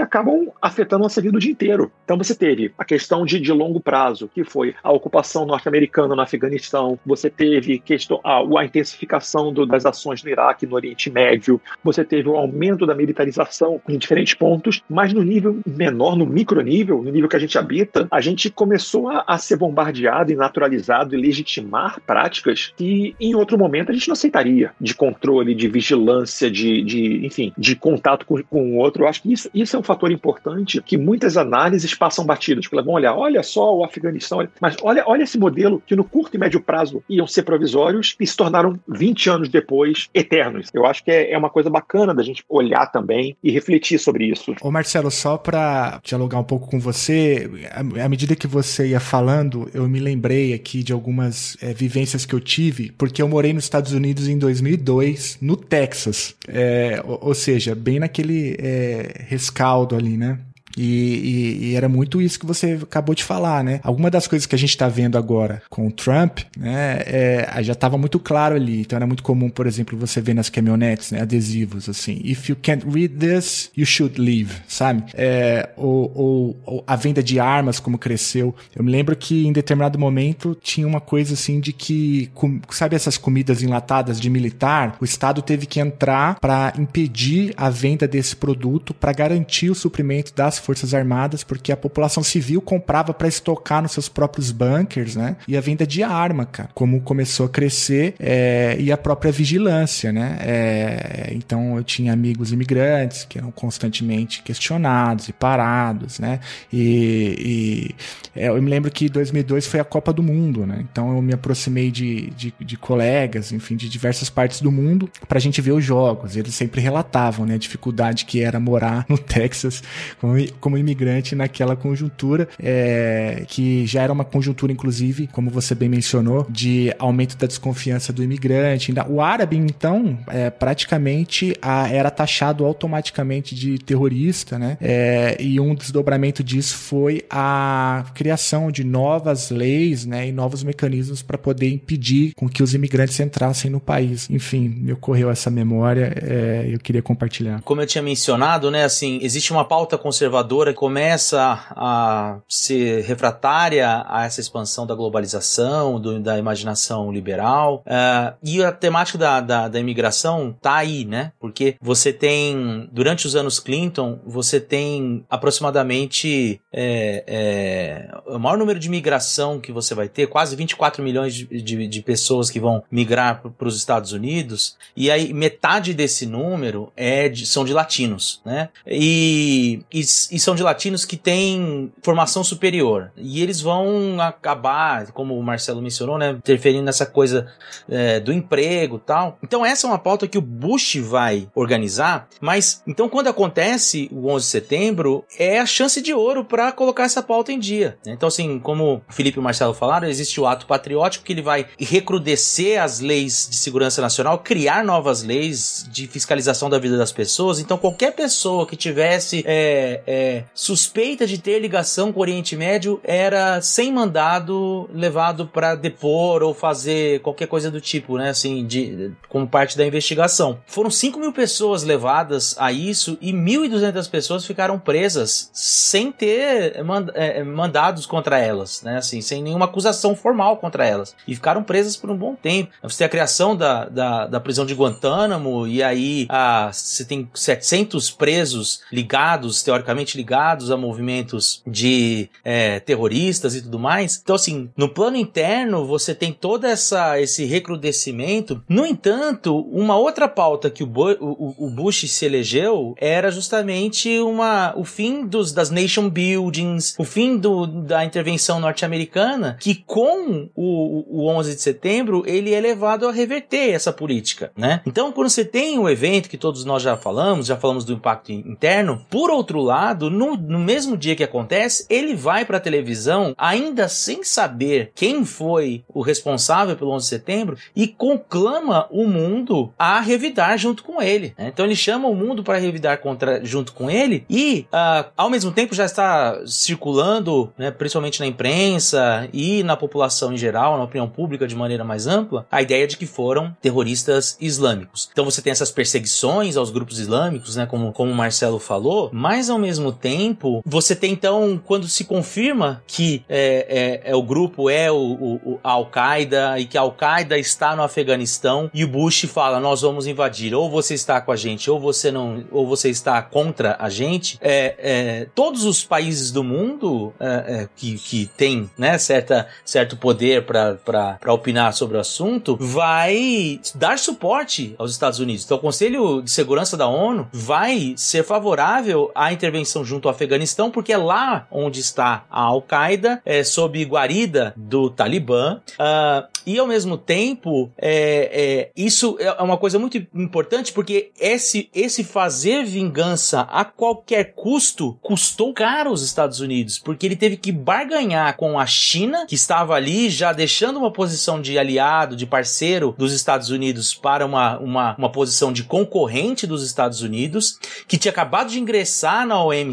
acabam afetando a nossa vida o dia inteiro. Então você teve a questão de, de longo prazo, que foi a ocupação norte-americana no Afeganistão, você teve questão, a, a intensificação do, das ações no Iraque, no Oriente Médio, você teve o aumento da militarização em diferentes pontos, mas no nível menor, no micronível, no nível que a gente habita, a gente começou a, a ser bombardeado e naturalizado e legitimar práticas que em outro momento a gente não aceitaria, de controle, de vigilância, de, de enfim, de contato com, com o outro. Eu acho que isso, isso é um fator importante que muitas análises passam batidas, porque elas vão olhar, olha só o Afeganistão, mas olha, olha esse modelo que no curto e médio prazo iam ser provisórios e se tornaram 20 anos depois eternos. Eu acho que é, é uma coisa bacana da gente olhar também e refletir sobre isso. Ô Marcelo, só para dialogar um pouco com você, à medida que você ia falando, eu me lembrei aqui de algumas é, vivências que eu tive, porque eu morei nos Estados Unidos em 2002, no Texas. É, ou, ou, seja, bem naquele é, rescaldo ali, né? E, e, e, era muito isso que você acabou de falar, né? Alguma das coisas que a gente está vendo agora com o Trump, né, é, já estava muito claro ali. Então era muito comum, por exemplo, você ver nas caminhonetes, né, adesivos assim: If you can't read this, you should leave, sabe? É, ou, ou, ou, a venda de armas, como cresceu. Eu me lembro que em determinado momento tinha uma coisa assim de que, com, sabe essas comidas enlatadas de militar? O Estado teve que entrar para impedir a venda desse produto para garantir o suprimento das Forças Armadas, porque a população civil comprava para estocar nos seus próprios bunkers, né? E a venda de arma, cara, como começou a crescer, é, e a própria vigilância, né? É, então eu tinha amigos imigrantes que eram constantemente questionados e parados, né? E, e é, eu me lembro que 2002 foi a Copa do Mundo, né? Então eu me aproximei de, de, de colegas, enfim, de diversas partes do mundo para a gente ver os jogos. Eles sempre relatavam, né? A dificuldade que era morar no Texas como imigrante naquela conjuntura, é, que já era uma conjuntura, inclusive, como você bem mencionou, de aumento da desconfiança do imigrante. O árabe, então, é, praticamente a, era taxado automaticamente de terrorista, né? É, e um desdobramento disso foi a criação de novas leis, né, e novos mecanismos para poder impedir com que os imigrantes entrassem no país. Enfim, me ocorreu essa memória, é, eu queria compartilhar. Como eu tinha mencionado, né, assim, existe uma pauta conservadora que começa a ser refratária a essa expansão da globalização, do, da imaginação liberal, uh, e a temática da, da, da imigração tá aí, né, porque você tem, durante os anos Clinton, você tem aproximadamente é, é, o maior número de migração que você vai ter, quase 24 milhões de, de, de pessoas que vão migrar para os Estados Unidos, e aí metade desse número é de, são de latinos, né? E, e, e, são de latinos que têm formação superior. E eles vão acabar, como o Marcelo mencionou, né? Interferindo nessa coisa é, do emprego tal. Então, essa é uma pauta que o Bush vai organizar, mas então quando acontece o 11 de setembro, é a chance de ouro para colocar essa pauta em dia. Então, assim, como o Felipe e o Marcelo falaram, existe o ato patriótico que ele vai recrudescer as leis de segurança nacional, criar novas leis de fiscalização da vida das pessoas. Então, qualquer pessoa que tivesse é, é, suspeita de ter ligação com o Oriente Médio era sem mandado levado para depor ou fazer qualquer coisa do tipo, né? Assim, de, como parte da investigação. Foram 5 mil pessoas levadas a isso e 1.200 pessoas ficaram presas sem ter mand é, mandados contra elas, né? Assim, sem nenhuma acusação formal contra elas. E ficaram presas por um bom tempo. Você tem a criação da, da, da prisão de Guantánamo, e aí a, você tem 700 presos ligados, teoricamente ligados a movimentos de é, terroristas e tudo mais. Então, assim, no plano interno, você tem todo essa, esse recrudescimento. No entanto, uma outra pauta que o, o, o Bush se elegeu era justamente uma, o fim dos, das nation buildings, o fim do, da intervenção norte-americana, que com o, o 11 de setembro, ele é levado a reverter essa política, né? Então, quando você tem um evento que todos nós já falamos, já falamos do impacto interno, por outro lado, no, no mesmo dia que acontece, ele vai para a televisão, ainda sem saber quem foi o responsável pelo 11 de setembro, e conclama o mundo a revidar junto com ele. Né? Então, ele chama o mundo para revidar contra, junto com ele, e uh, ao mesmo tempo já está circulando, né, principalmente na imprensa e na população em geral, na opinião pública de maneira mais ampla, a ideia de que foram terroristas islâmicos. Então você tem essas perseguições aos grupos islâmicos, né, como, como o Marcelo falou, mas ao mesmo tempo você tem então, quando se confirma que é, é, é o grupo é o, o, o Al-Qaeda e que a Al-Qaeda está no Afeganistão e o Bush fala, nós vamos invadir, ou você está com a gente, ou você não, ou você está contra a gente, é, é todos os países do mundo é, é, que, que tem né, certa, certo poder para opinar sobre o assunto, vai dar suporte aos Estados Unidos. Então, o Conselho de Segurança da ONU vai ser favorável à intervenção junto ao Afeganistão, porque é lá onde está a Al-Qaeda, é, sob guarida do Talibã. Uh, e ao mesmo tempo, é, é, isso é uma coisa muito importante porque esse, esse fazer vingança a qualquer custo custou caro aos Estados Unidos, porque ele teve que barganhar com a China, que estava ali já deixando uma posição de aliado, de parceiro dos Estados Unidos para uma, uma, uma posição de concorrente dos Estados Unidos, que tinha acabado de ingressar na OMC,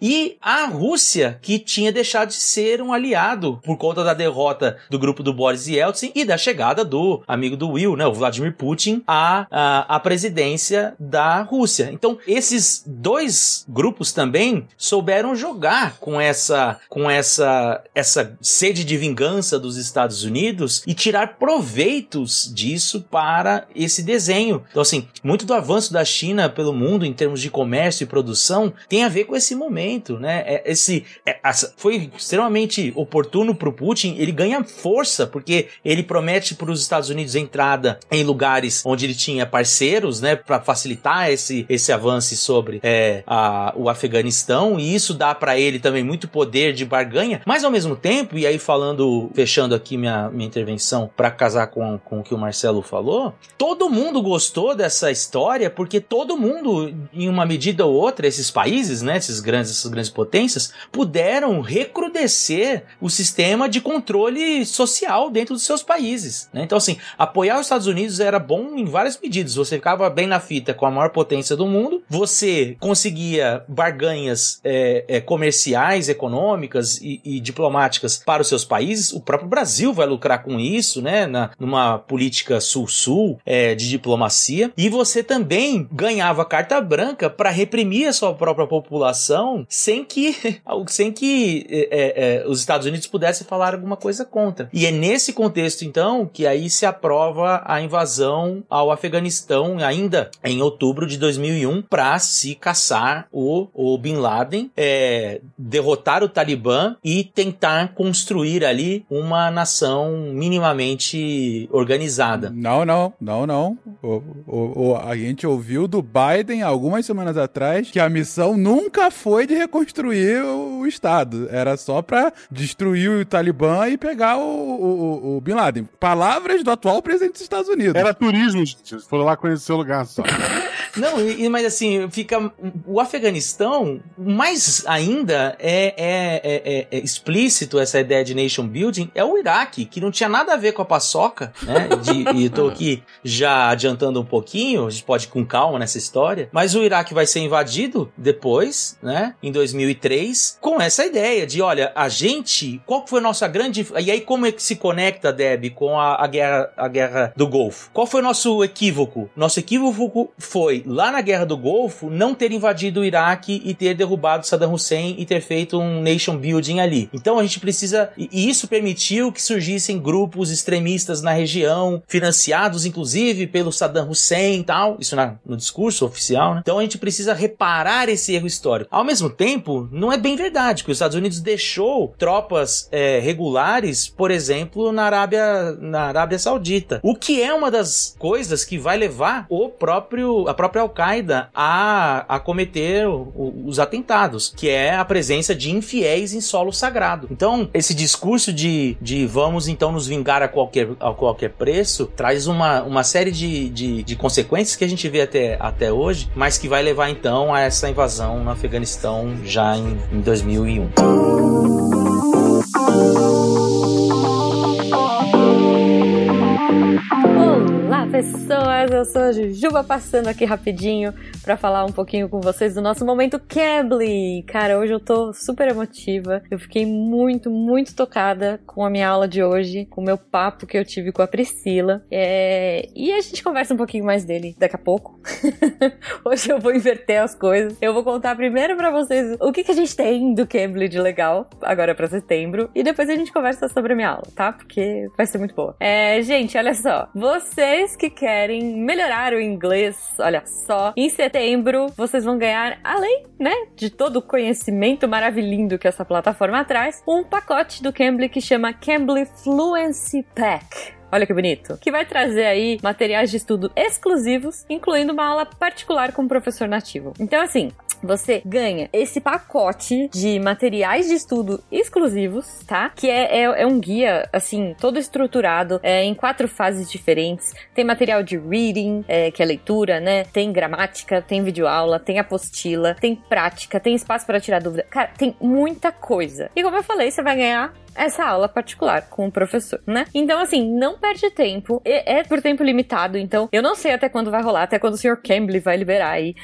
e a Rússia, que tinha deixado de ser um aliado por conta da derrota do grupo do Boris Yeltsin e da chegada do amigo do Will, né, o Vladimir Putin, à, à, à presidência da Rússia. Então, esses dois grupos também souberam jogar com essa, com essa, essa sede de vingança dos Estados Unidos e tirar proveitos disso para esse desenho. Então, assim, muito do avanço da China pelo mundo em termos de comércio e produção tem a ver com esse momento, né? É, esse é, foi extremamente oportuno para o Putin. Ele ganha força porque ele promete para os Estados Unidos entrada em lugares onde ele tinha parceiros, né, para facilitar esse, esse avanço sobre é, a, o Afeganistão, e isso dá para ele também muito poder de barganha, mas ao mesmo tempo, e aí falando, fechando aqui minha, minha intervenção para casar com, com o que o Marcelo falou, todo mundo gostou dessa história porque todo mundo, em uma medida ou outra, esses países, né, esses grandes, essas grandes potências, puderam recrudescer o sistema de controle social dentro dos seus países. Né? Então, assim, apoiar os Estados Unidos era bom em várias medidas. Você ficava bem na fita com a maior potência do mundo, você conseguia barganhas é, é, comerciais, econômicas e, e, diplomáticas para os seus países. O próprio Brasil vai lucrar com isso, né? Na, numa política sul-sul é, de diplomacia. E você também ganhava carta branca para reprimir a sua própria população sem que, sem que é, é, é, os Estados Unidos pudessem falar alguma coisa contra. E é nesse contexto, então, que aí se aprova a invasão ao Afeganistão, ainda em outubro de 2001, para se caçar o, o Bin Laden, é, derrotar o Talibã e tentar construir ali uma nação minimamente organizada. Não, não, não, não. O, o, o, a gente ouviu do Biden algumas semanas atrás que a missão nunca foi de reconstruir o Estado. Era só para destruir o Talibã e pegar o, o, o, Bin Laden. Palavras do atual presidente dos Estados Unidos. Era turismo, gente. Eles foram lá conhecer o lugar só. Não, e, mas assim, fica. O Afeganistão, mais ainda é, é, é, é, explícito essa ideia de nation building, é o Iraque, que não tinha nada a ver com a paçoca, né? De, e tô aqui já adiantando um pouquinho, a gente pode ir com calma nessa história, mas o Iraque vai ser invadido depois, né? Em 2003, com essa ideia de, olha, a gente, qual foi a nossa grande. E aí, como é que se conecta, Deb, com a, a, guerra, a guerra do Golfo? Qual foi o nosso equívoco? Nosso equívoco foi lá na Guerra do Golfo, não ter invadido o Iraque e ter derrubado Saddam Hussein e ter feito um nation building ali. Então a gente precisa. E isso permitiu que surgissem grupos extremistas na região, financiados inclusive pelo Saddam Hussein e tal. Isso na, no discurso oficial, né? Então a gente precisa reparar esse erro histórico. Ao mesmo tempo, não é bem verdade, que os Estados Unidos deixou tropas é, regulares, por exemplo, na Arábia, na Arábia Saudita. O que é uma das coisas que vai levar o próprio, a própria Al-Qaeda a, a cometer o, os atentados, que é a presença de infiéis em solo sagrado. Então, esse discurso de, de vamos então nos vingar a qualquer, a qualquer preço traz uma, uma série de, de, de consequências que a gente vê até, até hoje, mas que vai levar então a essa invasão no Afeganistão já em, em 2001. Pessoas, eu sou a Jujuba passando aqui rapidinho para falar um pouquinho com vocês do nosso momento Cambly. Cara, hoje eu tô super emotiva. Eu fiquei muito, muito tocada com a minha aula de hoje, com o meu papo que eu tive com a Priscila. É... E a gente conversa um pouquinho mais dele daqui a pouco. hoje eu vou inverter as coisas. Eu vou contar primeiro para vocês o que, que a gente tem do Cambly de legal, agora para setembro, e depois a gente conversa sobre a minha aula, tá? Porque vai ser muito boa. É, gente, olha só. Vocês que querem melhorar o inglês, olha só, em setembro vocês vão ganhar, além, né, de todo o conhecimento maravilhoso que essa plataforma traz, um pacote do Cambly que chama Cambly Fluency Pack. Olha que bonito. Que vai trazer aí materiais de estudo exclusivos, incluindo uma aula particular com o professor nativo. Então, assim, você ganha esse pacote de materiais de estudo exclusivos, tá? Que é, é, é um guia, assim, todo estruturado é, em quatro fases diferentes. Tem material de reading, é, que é leitura, né? Tem gramática, tem videoaula, tem apostila, tem prática, tem espaço para tirar dúvida. Cara, tem muita coisa. E como eu falei, você vai ganhar essa aula particular com o professor, né? Então, assim, não perde tempo. É, é por tempo limitado, então eu não sei até quando vai rolar, até quando o Sr. Cambly vai liberar aí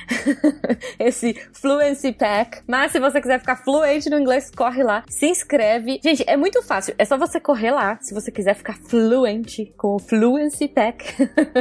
esse Fluency Pack. Mas se você quiser ficar fluente no inglês, corre lá, se inscreve. Gente, é muito fácil. É só você correr lá se você quiser ficar fluente com o Fluency Pack.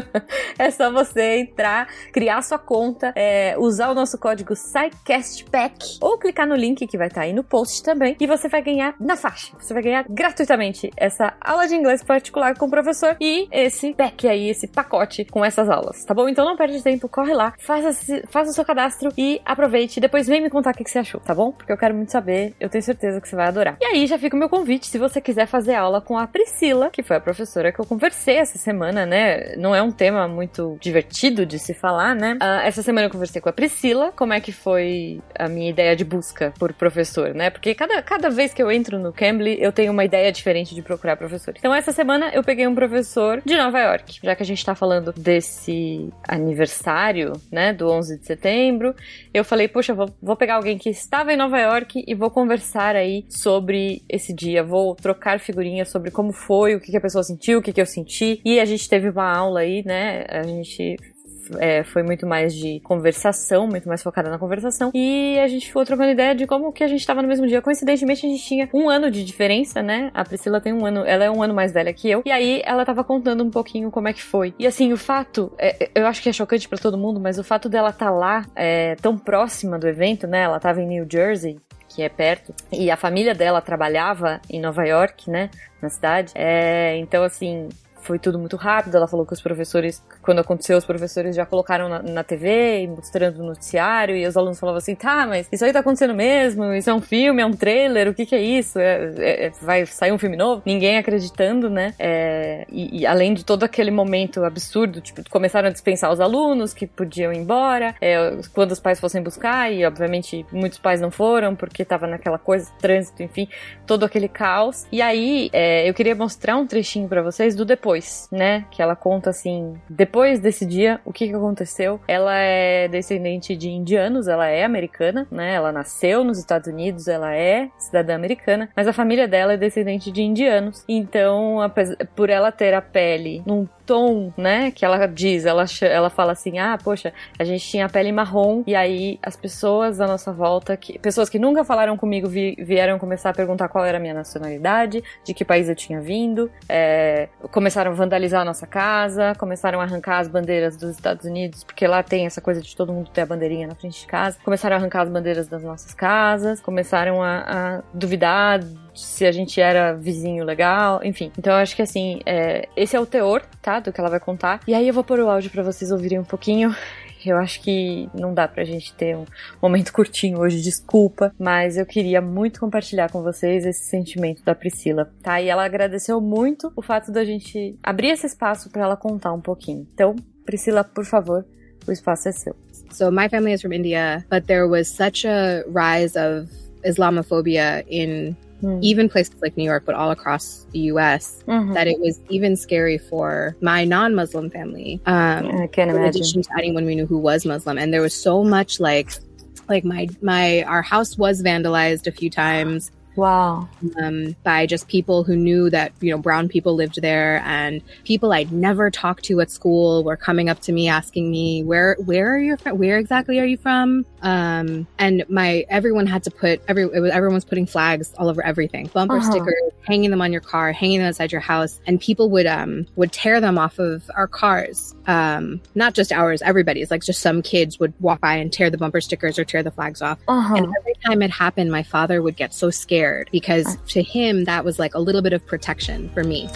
é só você entrar, criar sua conta, é, usar o nosso código SciCastPack ou clicar no link que vai estar tá aí no post também e você vai ganhar na faixa. Você vai ganhar gratuitamente essa aula de inglês particular com o professor e esse pack aí, esse pacote com essas aulas, tá bom? Então não perde tempo, corre lá, faça, faça o seu cadastro e aproveite. Depois vem me contar o que, que você achou, tá bom? Porque eu quero muito saber, eu tenho certeza que você vai adorar. E aí já fica o meu convite, se você quiser fazer aula com a Priscila, que foi a professora que eu conversei essa semana, né? Não é um tema muito divertido de se falar, né? Uh, essa semana eu conversei com a Priscila, como é que foi a minha ideia de busca por professor, né? Porque cada, cada vez que eu entro no Cambly, eu eu tenho uma ideia diferente de procurar professor. Então essa semana eu peguei um professor de Nova York, já que a gente tá falando desse aniversário, né, do 11 de setembro, eu falei, poxa, vou, vou pegar alguém que estava em Nova York e vou conversar aí sobre esse dia, vou trocar figurinhas sobre como foi, o que, que a pessoa sentiu, o que, que eu senti, e a gente teve uma aula aí, né, a gente é, foi muito mais de conversação, muito mais focada na conversação. E a gente ficou trocando ideia de como que a gente tava no mesmo dia. Coincidentemente, a gente tinha um ano de diferença, né? A Priscila tem um ano, ela é um ano mais velha que eu. E aí ela tava contando um pouquinho como é que foi. E assim, o fato, é, eu acho que é chocante para todo mundo, mas o fato dela estar tá lá, é, tão próxima do evento, né? Ela tava em New Jersey, que é perto, e a família dela trabalhava em Nova York, né, na cidade. É, então, assim, foi tudo muito rápido. Ela falou que os professores, quando aconteceu, os professores já colocaram na, na TV, mostrando o noticiário, e os alunos falavam assim: tá, mas isso aí tá acontecendo mesmo? Isso é um filme, é um trailer, o que que é isso? É, é, é vai sair um filme novo? Ninguém acreditando, né? É, e, e, além de todo aquele momento absurdo, tipo, começaram a dispensar os alunos que podiam ir embora, é, quando os pais fossem buscar, e obviamente muitos pais não foram, porque tava naquela coisa, trânsito, enfim, todo aquele caos. E aí, é, eu queria mostrar um trechinho para vocês do depois depois, né? Que ela conta assim, depois desse dia, o que, que aconteceu. Ela é descendente de indianos, ela é americana, né? Ela nasceu nos Estados Unidos, ela é cidadã americana, mas a família dela é descendente de indianos. Então, por ela ter a pele num tom, né, que ela diz, ela, ela fala assim, ah, poxa, a gente tinha a pele marrom, e aí as pessoas à nossa volta, que, pessoas que nunca falaram comigo vi, vieram começar a perguntar qual era a minha nacionalidade, de que país eu tinha vindo, é, começaram a vandalizar a nossa casa, começaram a arrancar as bandeiras dos Estados Unidos, porque lá tem essa coisa de todo mundo ter a bandeirinha na frente de casa, começaram a arrancar as bandeiras das nossas casas, começaram a, a duvidar se a gente era vizinho legal, enfim. Então eu acho que assim, é, esse é o teor, tá? Do que ela vai contar. E aí eu vou pôr o áudio para vocês ouvirem um pouquinho. Eu acho que não dá pra gente ter um momento curtinho hoje, desculpa, mas eu queria muito compartilhar com vocês esse sentimento da Priscila, tá? E ela agradeceu muito o fato da gente abrir esse espaço para ela contar um pouquinho. Então, Priscila, por favor, o espaço é seu. So my family is from India, but there was such a rise of Islamophobia in mm. even places like New York, but all across the US, mm-hmm. that it was even scary for my non Muslim family. Um, I can't in imagine. addition to anyone we knew who was Muslim. And there was so much like, like my my our house was vandalized a few times Wow. Um, by just people who knew that, you know, brown people lived there and people I'd never talked to at school were coming up to me asking me, where, where are you from? Where exactly are you from? Um, and my, everyone had to put, every, it was, everyone was putting flags all over everything, bumper uh-huh. stickers, hanging them on your car, hanging them outside your house. And people would, um, would tear them off of our cars. Um, not just ours, everybody's like just some kids would walk by and tear the bumper stickers or tear the flags off. Uh-huh. And every time it happened, my father would get so scared scared because uh. to him, that was like a little bit of protection for me.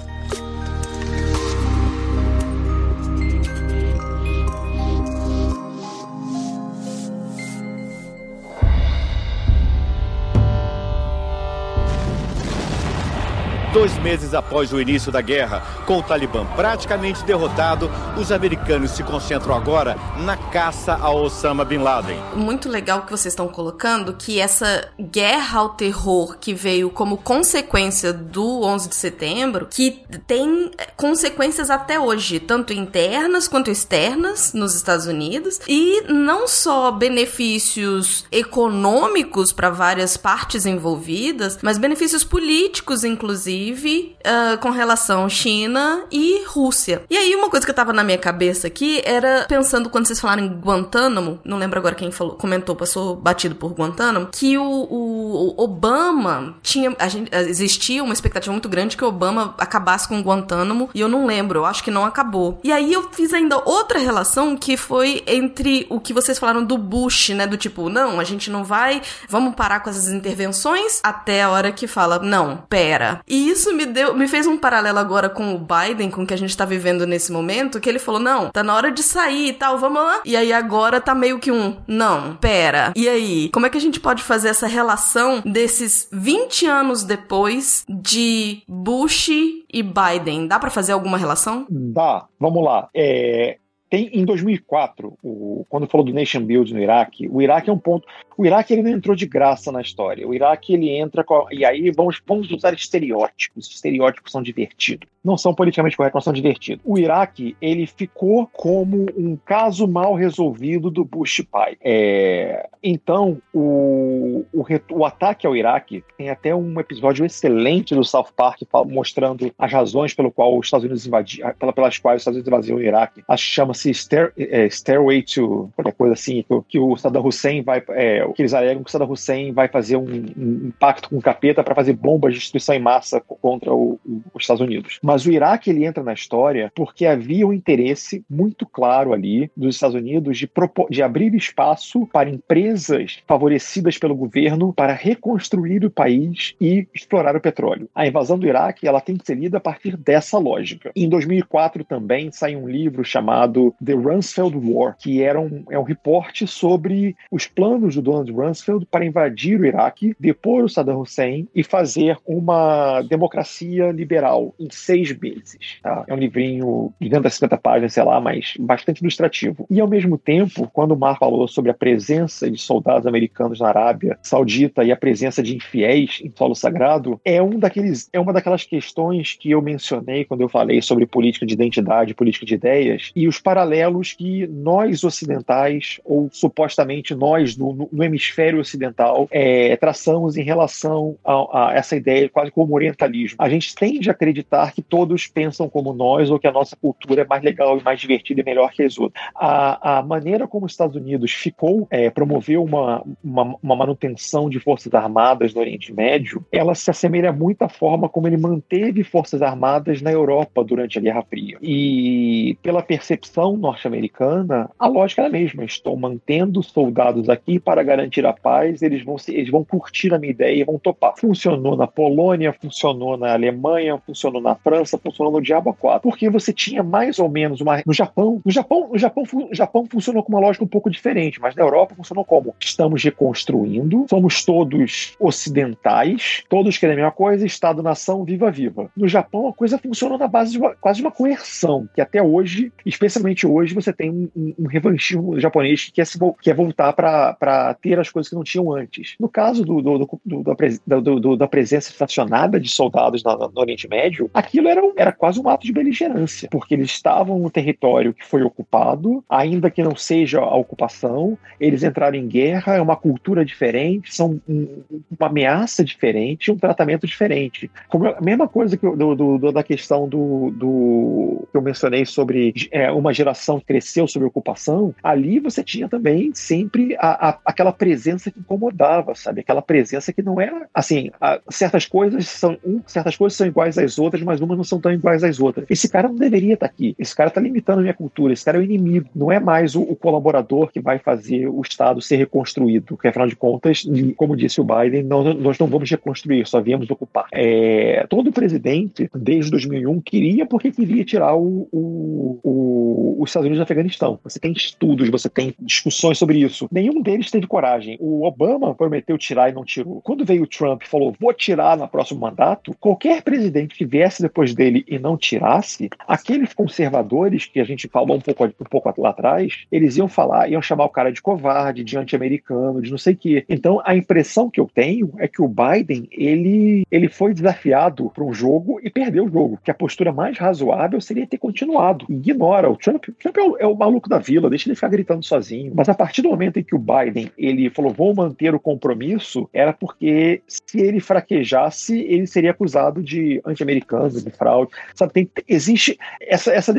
Dois meses após o início da guerra, com o Talibã praticamente derrotado, os americanos se concentram agora na caça a Osama Bin Laden. Muito legal que vocês estão colocando que essa guerra ao terror que veio como consequência do 11 de setembro, que tem consequências até hoje, tanto internas quanto externas nos Estados Unidos, e não só benefícios econômicos para várias partes envolvidas, mas benefícios políticos, inclusive inclusive uh, com relação China e Rússia. E aí, uma coisa que tava na minha cabeça aqui era pensando quando vocês falaram em Guantánamo, não lembro agora quem falou, comentou, passou batido por Guantánamo, que o, o, o Obama tinha. Gente, existia uma expectativa muito grande que o Obama acabasse com Guantánamo, e eu não lembro, eu acho que não acabou. E aí eu fiz ainda outra relação que foi entre o que vocês falaram do Bush, né? Do tipo, não, a gente não vai, vamos parar com essas intervenções até a hora que fala, não, pera. E isso me deu, me fez um paralelo agora com o Biden, com o que a gente tá vivendo nesse momento, que ele falou: não, tá na hora de sair e tal, vamos lá. E aí agora tá meio que um, não, pera. E aí, como é que a gente pode fazer essa relação desses 20 anos depois de Bush e Biden? Dá para fazer alguma relação? Dá. Vamos lá. É, tem em 2004, o, quando falou do nation building no Iraque, o Iraque é um ponto. O Iraque ele não entrou de graça na história. O Iraque ele entra com, e aí vamos, vamos usar estereótipos. Estereótipos são divertidos. Não são politicamente corretos, mas são divertidos. O Iraque ele ficou como um caso mal resolvido do Bush pai. É, então o, o, o ataque ao Iraque tem até um episódio excelente do South Park mostrando as razões pelo qual os Estados Unidos invadiam, pelas quais os Estados Unidos invadiam o Iraque. Acho que chama-se Stair, é, Stairway to qualquer coisa assim, que, que o Saddam Hussein vai, é, que eles alegam que o Saddam Hussein vai fazer um, um pacto com o capeta para fazer bombas de destruição em massa contra o, o, os Estados Unidos. Mas o Iraque ele entra na história porque havia um interesse muito claro ali dos Estados Unidos de, de abrir espaço para empresas favorecidas pelo governo para reconstruir o país e explorar o petróleo. A invasão do Iraque ela tem que ser lida a partir dessa lógica. Em 2004 também sai um livro chamado The Rumsfeld War, que era um, é um reporte sobre os planos do Donald Rumsfeld para invadir o Iraque, depor o Saddam Hussein e fazer uma democracia liberal em seis meses. Tá? É um livrinho de 250 páginas, sei lá, mas bastante ilustrativo. E ao mesmo tempo, quando o Mar falou sobre a presença de soldados americanos na Arábia Saudita e a presença de infiéis em solo sagrado, é um daqueles é uma daquelas questões que eu mencionei quando eu falei sobre política de identidade, política de ideias e os paralelos que nós ocidentais ou supostamente nós no, no hemisfério ocidental é, traçamos em relação a, a, essa ideia quase como orientalismo. A gente tende a acreditar que todos pensam como nós ou que a nossa cultura é mais legal e mais divertida e melhor que as outras. A, a maneira como os Estados Unidos ficou é, promoveu uma, uma, uma manutenção de forças armadas no Oriente Médio, ela se assemelha muito à forma como ele manteve forças armadas na Europa durante a Guerra Fria. E pela percepção norte-americana, a lógica era a mesma. Estou mantendo soldados aqui para garantir a paz, eles vão, se, eles vão curtir a minha ideia e vão topar. Funcionou na Polônia, funcionou na Alemanha, funcionou na França, funcionou no Diabo 4, porque você tinha mais ou menos uma. No Japão, no Japão, no Japão, Japão funcionou com uma lógica um pouco diferente, mas na Europa funcionou como? Estamos reconstruindo, somos todos ocidentais, todos querem a mesma coisa, Estado-nação, viva, viva. No Japão, a coisa funcionou na base de uma, quase de uma coerção, que até hoje, especialmente hoje, você tem um, um, um revanchismo japonês que quer, se, quer voltar para ter as coisas que não tinham antes. No caso do, do, do, do da presença estacionada de soldados no, no Oriente Médio, aquilo era, era quase um ato de beligerância, porque eles estavam no território que foi ocupado, ainda que não seja a ocupação, eles entraram em guerra, é uma cultura diferente, são um, uma ameaça diferente, um tratamento diferente. Como a mesma coisa que do, do, da questão do, do que eu mencionei sobre é, uma geração que cresceu sob ocupação, ali você tinha também sempre a, a, aquela presença que incomodava, sabe? Aquela presença que não era assim, a, certas coisas são um, certas coisas são iguais às outras, mas umas não são tão iguais às outras. Esse cara não deveria estar aqui. Esse cara está limitando a minha cultura. Esse cara é o inimigo. Não é mais o, o colaborador que vai fazer o Estado ser reconstruído. Porque, afinal de contas, como disse o Biden, não, nós não vamos reconstruir, só viemos ocupar. É, todo presidente, desde 2001, queria porque queria tirar o, o, o, os Estados Unidos do Afeganistão. Você tem estudos, você tem discussões sobre isso. Nenhum deles teve coragem. O Obama prometeu tirar e não tirou. Quando veio o Trump e falou, vou tirar no próximo mandato, qualquer presidente que viesse depois dele e não tirasse, aqueles conservadores que a gente falou um pouco, um pouco lá atrás, eles iam falar, iam chamar o cara de covarde, de anti-americano, de não sei o quê. Então, a impressão que eu tenho é que o Biden, ele, ele foi desafiado para um jogo e perdeu o jogo. Que a postura mais razoável seria ter continuado. Ignora. O Trump, o Trump é, o, é o maluco da vila, deixa ele ficar gritando sozinho. Mas a partir do momento em que o Biden, ele falou, vou manter o compromisso, era porque se ele fraquejasse, ele seria acusado de anti-americano, de fraude. Sabe, tem, existe essa, essa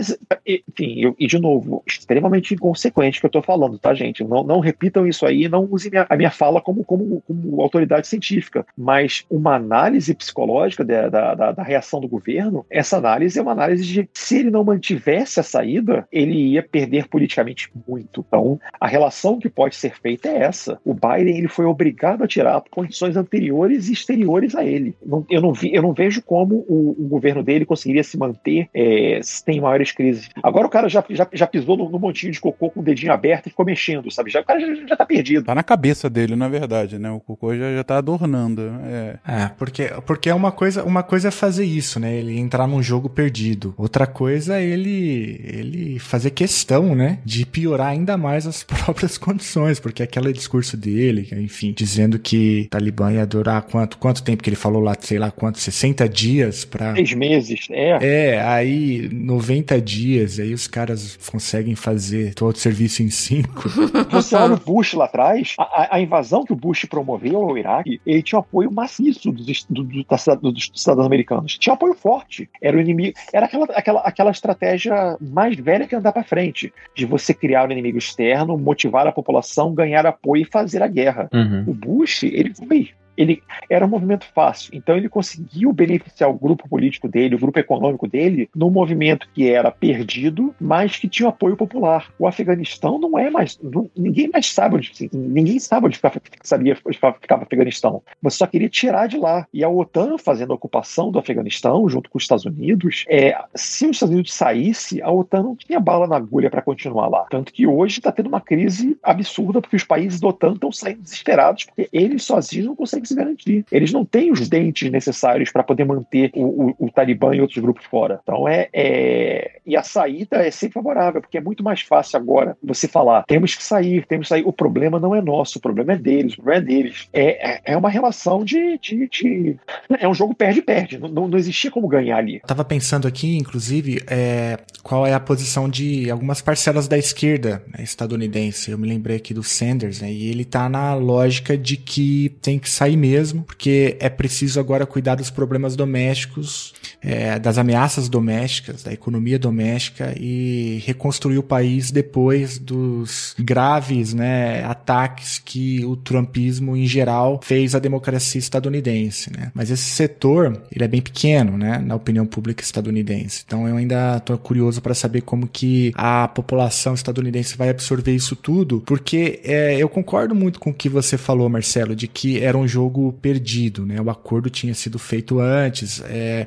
enfim, eu, e de novo, extremamente inconsequente que eu estou falando, tá, gente? Não, não repitam isso aí, não usem a minha fala como, como, como autoridade científica, mas uma análise psicológica da, da, da, da reação do governo, essa análise é uma análise de se ele não mantivesse a saída, ele ia perder politicamente muito. Então, a relação que pode ser feita é essa. O Biden ele foi obrigado a tirar condições anteriores e exteriores a ele. Não, eu, não vi, eu não vejo como o, o governo dele conseguiria se manter é, sem maiores crises. Agora o cara já, já, já pisou no, no, montinho de cocô com o dedinho aberto e ficou mexendo, sabe? Já, o cara já, já tá perdido. Tá na cabeça dele, na verdade, né? O cocô já, já tá adornando. É, é porque, porque é uma coisa, uma coisa é fazer isso, né? Ele entrar num jogo perdido. Outra coisa é ele, ele fazer questão, né, de piorar ainda mais as próprias condições, porque aquele discurso dele, enfim, dizendo que Talibã ia durar quanto, quanto tempo que ele falou lá, sei lá quanto, 60 dias para Seis meses, é. É, aí 90 dias, aí os caras conseguem fazer todo o serviço em 5. Você olha o Bush lá atrás, a, a, invasão que o Bush promoveu ao Iraque, ele tinha um apoio maciço dos, do, do, do, dos cidadãos americanos. Tinha um apoio forte. Era o inimigo. Era aquela, aquela, aquela estratégia mais velha que andar para frente. De você criar um inimigo externo, motivar a população, ganhar apoio e fazer a guerra. Uhum. O Bush, ele foi ele era um movimento fácil. Então ele conseguiu beneficiar o grupo político dele, o grupo econômico dele, num movimento que era perdido, mas que tinha apoio popular. O Afeganistão não é mais. Não, ninguém mais sabe onde. Ninguém sabe onde ficava, sabia onde ficava o Afeganistão. Você só queria tirar de lá. E a OTAN fazendo a ocupação do Afeganistão, junto com os Estados Unidos, é, se os Estados Unidos saísse, a OTAN não tinha bala na agulha para continuar lá. Tanto que hoje está tendo uma crise absurda, porque os países da OTAN estão saindo desesperados, porque eles sozinhos não conseguem se garantir. Eles não têm os dentes necessários para poder manter o, o, o, Talibã e outros grupos fora. Então é, é, E a saída é sempre favorável, porque é muito mais fácil agora você falar: temos que sair, temos que sair. O problema não é nosso, o problema é deles, o problema é deles. É, é, é uma relação de, de, de, É um jogo perde-perde. Não, não, não, existia como ganhar ali. Tava pensando aqui, inclusive, é, qual é a posição de algumas parcelas da esquerda né, estadunidense. Eu me lembrei aqui do Sanders, né? E ele tá na lógica de que tem que sair mesmo, porque é preciso agora cuidar dos problemas domésticos, é, das ameaças domésticas, da economia doméstica e reconstruir o país depois dos graves né, ataques que o trumpismo em geral fez à democracia estadunidense. Né? Mas esse setor ele é bem pequeno né, na opinião pública estadunidense. Então eu ainda estou curioso para saber como que a população estadunidense vai absorver isso tudo, porque é, eu concordo muito com o que você falou, Marcelo, de que era um jogo perdido, né? O acordo tinha sido feito antes, é,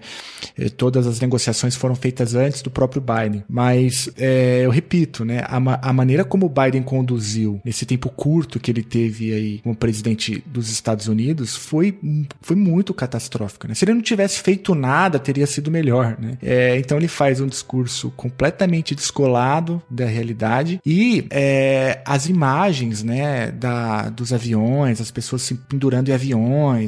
todas as negociações foram feitas antes do próprio Biden. Mas é, eu repito, né? A, a, maneira como o Biden conduziu nesse tempo curto que ele teve aí como presidente dos Estados Unidos foi, foi muito catastrófica. Né? Se ele não tivesse feito nada, teria sido melhor, né? É, então ele faz um discurso completamente descolado da realidade e é, as imagens, né? Da, dos aviões, as pessoas se pendurando em aviões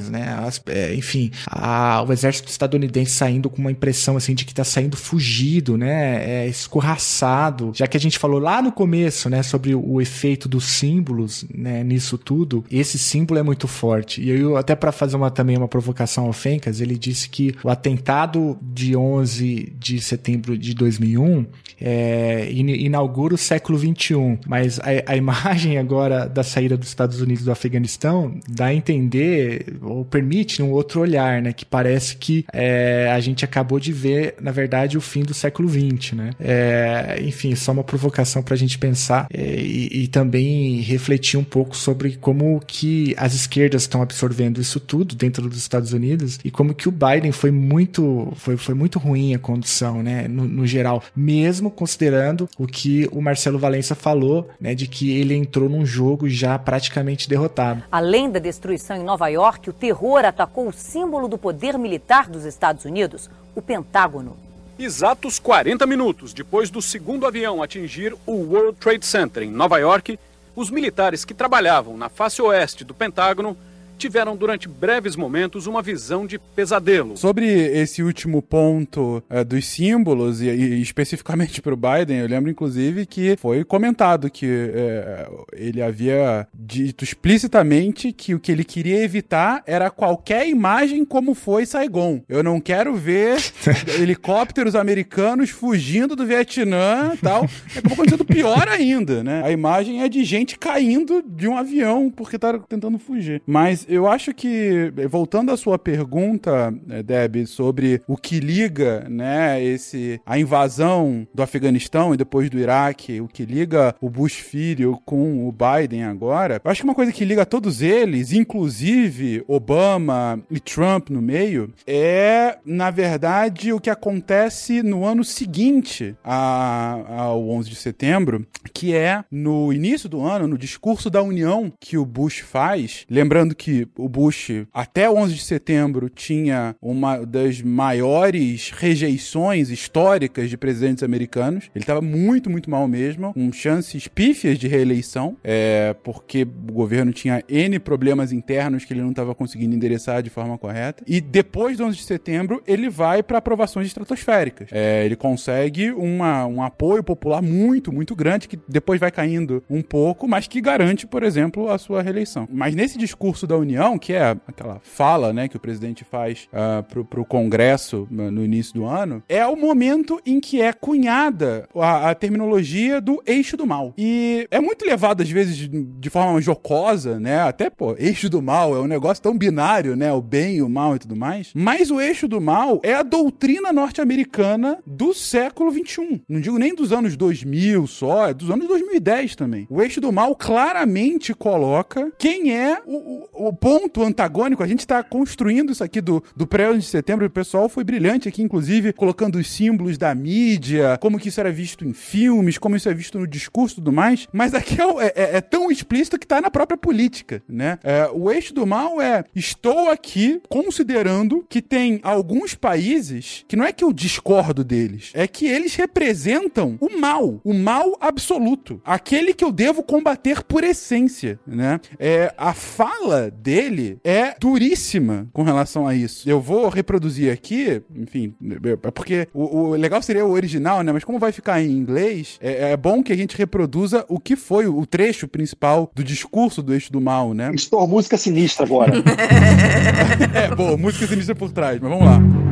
né? As, enfim, a, o exército estadunidense saindo com uma impressão assim de que tá saindo fugido, né? É, escorraçado. Já que a gente falou lá no começo, né, sobre o, o efeito dos símbolos, né, nisso tudo, esse símbolo é muito forte. E eu até para fazer uma também uma provocação ao Fencas, ele disse que o atentado de 11 de setembro de 2001 é, inaugura o século 21, mas a, a imagem agora da saída dos Estados Unidos do Afeganistão dá a entender ou permite um outro olhar, né? Que parece que é, a gente acabou de ver, na verdade, o fim do século XX, né? É, enfim, só uma provocação para a gente pensar é, e, e, também refletir um pouco sobre como que as esquerdas estão absorvendo isso tudo dentro dos Estados Unidos e como que o Biden foi muito, foi, foi muito ruim a condução, né? No, no geral, mesmo considerando o que o Marcelo Valença falou, né? De que ele entrou num jogo já praticamente derrotado. Além da destruição em Nova York, o terror atacou o símbolo do poder militar dos Estados Unidos, o Pentágono. Exatos 40 minutos depois do segundo avião atingir o World Trade Center em Nova York, os militares que trabalhavam na face oeste do Pentágono tiveram durante breves momentos uma visão de pesadelo. Sobre esse último ponto uh, dos símbolos, e, e especificamente para o Biden, eu lembro inclusive que foi comentado que uh, ele havia dito explicitamente que o que ele queria evitar era qualquer imagem como foi Saigon. Eu não quero ver helicópteros americanos fugindo do Vietnã tal. Acabou acontecendo pior ainda, né? A imagem é de gente caindo de um avião porque tá tentando fugir. Mas eu acho que, voltando à sua pergunta, eh, Deb, sobre o que liga, né, esse, a invasão do Afeganistão e depois do Iraque, o que liga o Bush filho com o Biden agora, eu acho que uma coisa que liga todos eles, inclusive Obama e Trump no meio, é, na verdade, o que acontece no ano seguinte a, ao 11 de setembro, que é no início do ano, no discurso da União que o Bush faz, lembrando que o Bush, até 11 de setembro, tinha uma das maiores rejeições históricas de presidentes americanos. Ele estava muito, muito mal mesmo, com chances pífias de reeleição, é, porque o governo tinha N problemas internos que ele não estava conseguindo endereçar de forma correta. E depois do 11 de setembro, ele vai para aprovações estratosféricas. É, ele consegue uma, um apoio popular muito, muito grande, que depois vai caindo um pouco, mas que garante, por exemplo, a sua reeleição. Mas nesse discurso da União, que é aquela fala né, que o presidente faz uh, pro, pro Congresso no início do ano, é o momento em que é cunhada a, a terminologia do eixo do mal. E é muito levado, às vezes, de, de, forma jocosa, né? Até, pô, eixo do mal é um negócio tão binário, né? O bem o mal e tudo mais. Mas o eixo do mal é a doutrina norte-americana do século XXI. Não digo nem dos anos 2000 só, é dos anos 2010 também. O eixo do mal claramente coloca quem é o, o, o ponto antagônico. A gente está construindo isso aqui do, do pré de setembro. O pessoal foi brilhante aqui, inclusive, colocando os símbolos da mídia, como que isso era visto em filmes, como isso é visto no discurso e tudo mais. Mas aqui é, é, é tão explícito que está na própria política, né? É, o eixo do mal é estou aqui considerando que tem alguns países que não é que eu discordo deles, é que eles representam o mal, o mal absoluto, aquele que eu devo combater por essência, né? É, a fala dele é duríssima com relação a isso. Eu vou reproduzir aqui, enfim, é porque o, o legal seria o original, né? Mas como vai ficar em inglês, é, é bom que a gente reproduza o que foi o trecho principal do discurso do eixo do mal, né? Estou música sinistra agora. é, boa, música sinistra por trás, mas vamos lá.